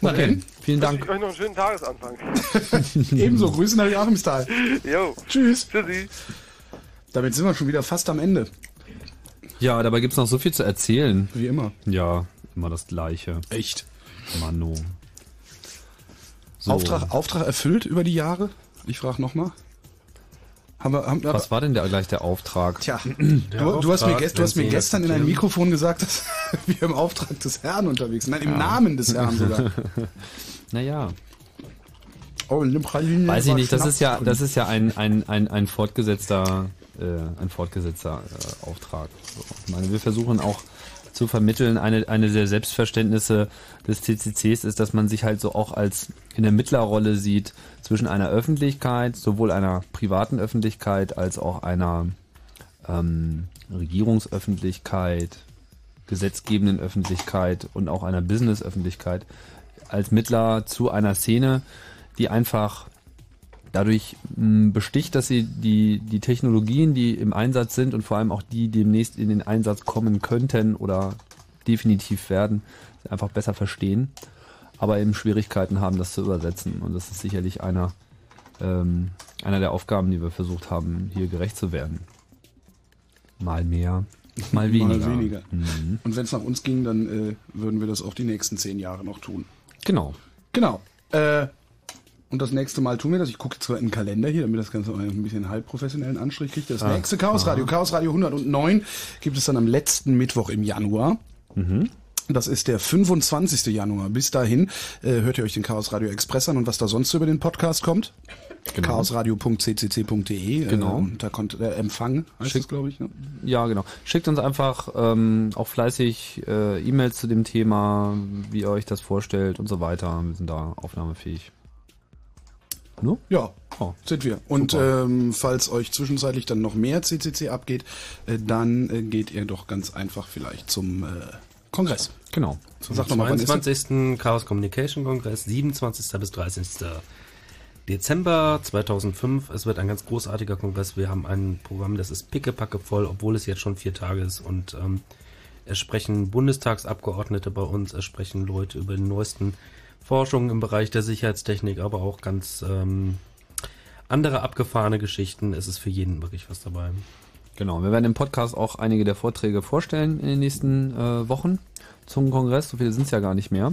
Na Okay, denn. vielen Dank. ich euch noch einen schönen Tagesanfang. [laughs] [laughs] Ebenso, Grüße nach Joachimsthal. Jo. Tschüss. Tschüssi. Damit sind wir schon wieder fast am Ende. Ja, dabei gibt's noch so viel zu erzählen. Wie immer. Ja, immer das Gleiche. Echt? Mano. So. Auftrag, Auftrag erfüllt über die Jahre? Ich frage nochmal. Haben wir, haben, Was war denn der, gleich der Auftrag? Tja, du, du hast mir, gest, du hast mir gestern in ein Mikrofon gesagt, dass [laughs] wir im Auftrag des Herrn unterwegs sind. Nein, im Ja. Namen des Herrn sogar. [laughs] naja. Oh, Weiß ich nicht, das ist ja, das ist ja ein, ein, ein, ein fortgesetzter, äh, ein fortgesetzter äh, Auftrag. So. Ich meine, wir versuchen auch zu vermitteln, eine, eine der Selbstverständnisse des TCCs ist, dass man sich halt so auch als in der Mittlerrolle sieht zwischen einer Öffentlichkeit, sowohl einer privaten Öffentlichkeit als auch einer ähm, Regierungsöffentlichkeit, gesetzgebenden Öffentlichkeit und auch einer Business-Öffentlichkeit als Mittler zu einer Szene, die einfach dadurch mh, besticht, dass sie die, die Technologien, die im Einsatz sind und vor allem auch die demnächst in den Einsatz kommen könnten oder definitiv werden, einfach besser verstehen, aber eben Schwierigkeiten haben, das zu übersetzen. Und das ist sicherlich einer, ähm, einer der Aufgaben, die wir versucht haben, hier gerecht zu werden. Mal mehr, mal weniger. Mal weniger. Mhm. Und wenn es nach uns ging, dann äh, würden wir das auch die nächsten zehn Jahre noch tun. Genau. Genau. Äh, und das nächste Mal tun wir das. Ich gucke jetzt zwar in den Kalender hier, damit das Ganze auch ein bisschen halbprofessionellen Anstrich kriegt. Das Ah. nächste Chaos Radio, Chaos Radio 109, gibt es dann am letzten Mittwoch im Januar. Mhm. Das ist der 25. Januar. Bis dahin äh, hört ihr euch den Chaos Radio Express an und was da sonst über den Podcast kommt. Genau. chaosradio.ccc.de. Genau. Äh, da kommt der Empfang, heißt Schick- das, glaube ich. Ne? Ja, genau. Schickt uns einfach ähm, auch fleißig äh, E-Mails zu dem Thema, wie ihr euch das vorstellt und so weiter. Wir sind da aufnahmefähig. No? Ja, Oh. sind wir. Und ähm, falls euch zwischenzeitlich dann noch mehr CCC abgeht, äh, dann äh, geht ihr doch ganz einfach vielleicht zum äh, Kongress. Genau. Zum Sag doch mal, wann ist das? 22. Chaos Communication Kongress, 27. bis 30. Dezember 2005. Es wird ein ganz großartiger Kongress. Wir haben ein Programm, das ist pickepacke voll, obwohl es jetzt schon vier Tage ist. Und ähm, es sprechen Bundestagsabgeordnete bei uns, es sprechen Leute über die neuesten Forschungen im Bereich der Sicherheitstechnik, aber auch ganz ähm, andere abgefahrene Geschichten. Es ist für jeden wirklich was dabei. Genau, wir werden im Podcast auch einige der Vorträge vorstellen in den nächsten äh, Wochen zum Kongress. So viele sind es ja gar nicht mehr.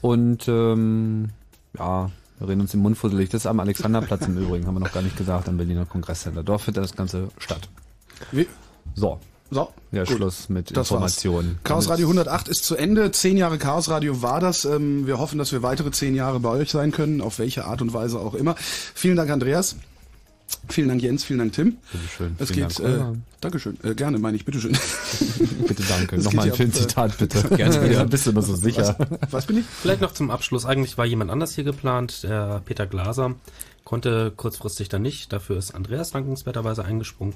Und ähm, ja, wir reden uns den Mund fusselig. Das ist am Alexanderplatz im Übrigen, haben wir noch gar nicht gesagt, am Berliner Kongresscenter. Dort findet das Ganze statt. Wie? So. So. Ja, Gut. Schluss mit Das war's. Informationen. Chaos Radio 108 ist zu Ende. Zehn Jahre Chaos Radio war das. Ähm, wir hoffen, dass wir weitere zehn Jahre bei euch sein können, auf welche Art und Weise auch immer. Vielen Dank, Andreas. Vielen Dank, Jens. Vielen Dank, Tim. Bitteschön. Es geht. Dank, äh. Dankeschön. Äh, gerne, meine ich. Bitteschön. [laughs] Bitte danke. [laughs] Es Nochmal ein ja Filmzitat, äh, bitte. [laughs] Gerne wieder. Bist du immer so sicher. Was, was bin ich? Vielleicht noch zum Abschluss. Eigentlich war jemand anders hier geplant, der Peter Glaser. Konnte kurzfristig dann nicht. Dafür ist Andreas dankenswerterweise eingesprungen.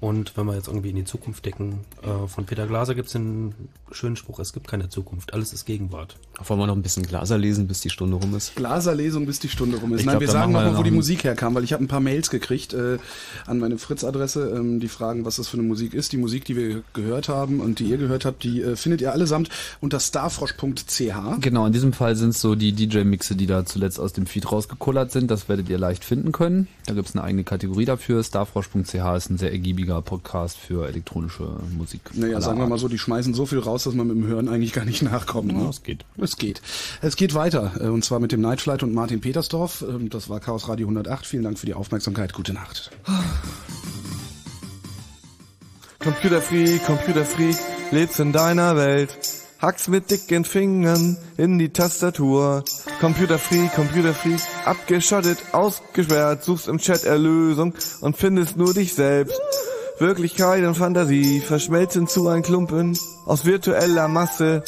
Und wenn wir jetzt irgendwie in die Zukunft decken, äh, von Peter Glaser gibt es den schönen Spruch, es gibt keine Zukunft, alles ist Gegenwart. Wollen wir noch ein bisschen Glaser lesen, bis die Stunde rum ist? Glaserlesung, bis die Stunde rum ist. Ich Nein, glaub, wir sagen nochmal, wo die Musik herkam, weil ich habe ein paar Mails gekriegt äh, an meine Fritz-Adresse, ähm, die fragen, was das für eine Musik ist. Die Musik, die wir gehört haben und die ihr gehört habt, die äh, findet ihr allesamt unter starfrosch.ch. Genau, in diesem Fall sind es so die DJ-Mixe, die da zuletzt aus dem Feed rausgekullert sind. Das werdet ihr leicht finden können. Da gibt es eine eigene Kategorie dafür. Starfrosch.ch ist ein sehr ergiebiger Podcast für elektronische Musik. Naja, sagen wir mal so, die schmeißen so viel raus, dass man mit dem Hören eigentlich gar nicht [laughs] nachkommt. Ne? Ja, es geht. Es geht. Es geht weiter. äh, Und zwar mit dem Nightflight und Martin Petersdorf. Ähm, Das war Chaos Radio 108. Vielen Dank für die Aufmerksamkeit. Gute Nacht. Computerfreak, Computerfreak, lebst in deiner Welt. Hackst mit dicken Fingern in die Tastatur. Computerfreak, Computerfreak, abgeschottet, ausgesperrt, suchst im Chat Erlösung und findest nur dich selbst. Wirklichkeit und Fantasie verschmelzen zu ein Klumpen aus virtueller Masse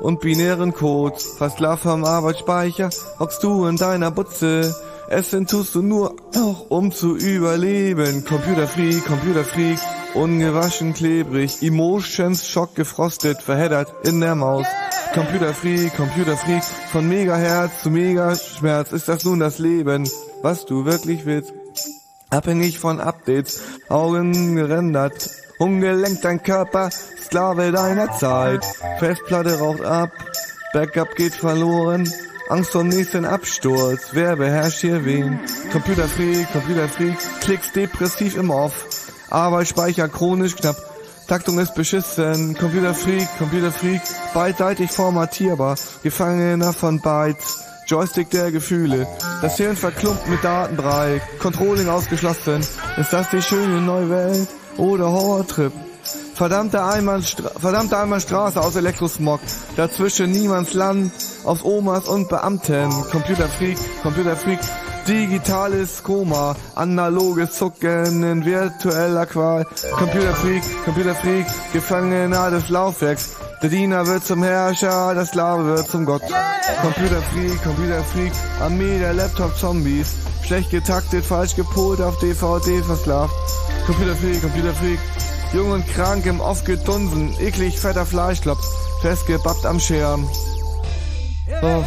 und binären Codes. Versklavt vom Arbeitsspeicher hockst du in deiner Butze. Essen tust du nur noch, um zu überleben. Computerfreak, Computerfreak, ungewaschen, klebrig. Emotions, Schock, gefrostet, verheddert in der Maus. Computerfreak, Computerfreak, von Megaherz zu Megaschmerz ist das nun das Leben, was du wirklich willst. Abhängig von Updates, Augen gerendert, ungelenkt dein Körper, Sklave deiner Zeit. Festplatte raucht ab, Backup geht verloren, Angst vor nächsten Absturz, wer beherrscht hier wen? Computerfreak, Computerfreak, Klicks depressiv im Off, Arbeitsspeicher chronisch knapp, Taktung ist beschissen, Computerfreak, Computerfreak, beidseitig formatierbar, Gefangener von Bytes, Joystick der Gefühle, das Hirn verklumpt mit Datenbrei, Controlling ausgeschlossen, ist das die schöne neue Welt oder Horrortrip? Verdammte Einbahnstra verdammte Einbahnstraße aus Elektrosmog, dazwischen niemands Land, aus Omas und Beamten, Computerfreak, Computerfreak, digitales Koma, analoges Zucken in virtueller Qual, Computerfreak, Computerfreak, Gefangener des Laufwerks, der Diener wird zum Herrscher, der Sklave wird zum Gott. Computerfreak, Computerfreak, Armee der Laptop-Zombies, schlecht getaktet, falsch gepolt, auf DVD versklavt. Computerfreak, Computerfreak, jung und krank im oft gedunsen, eklig fetter Fleischklops, festgebappt am Schirm. Oh.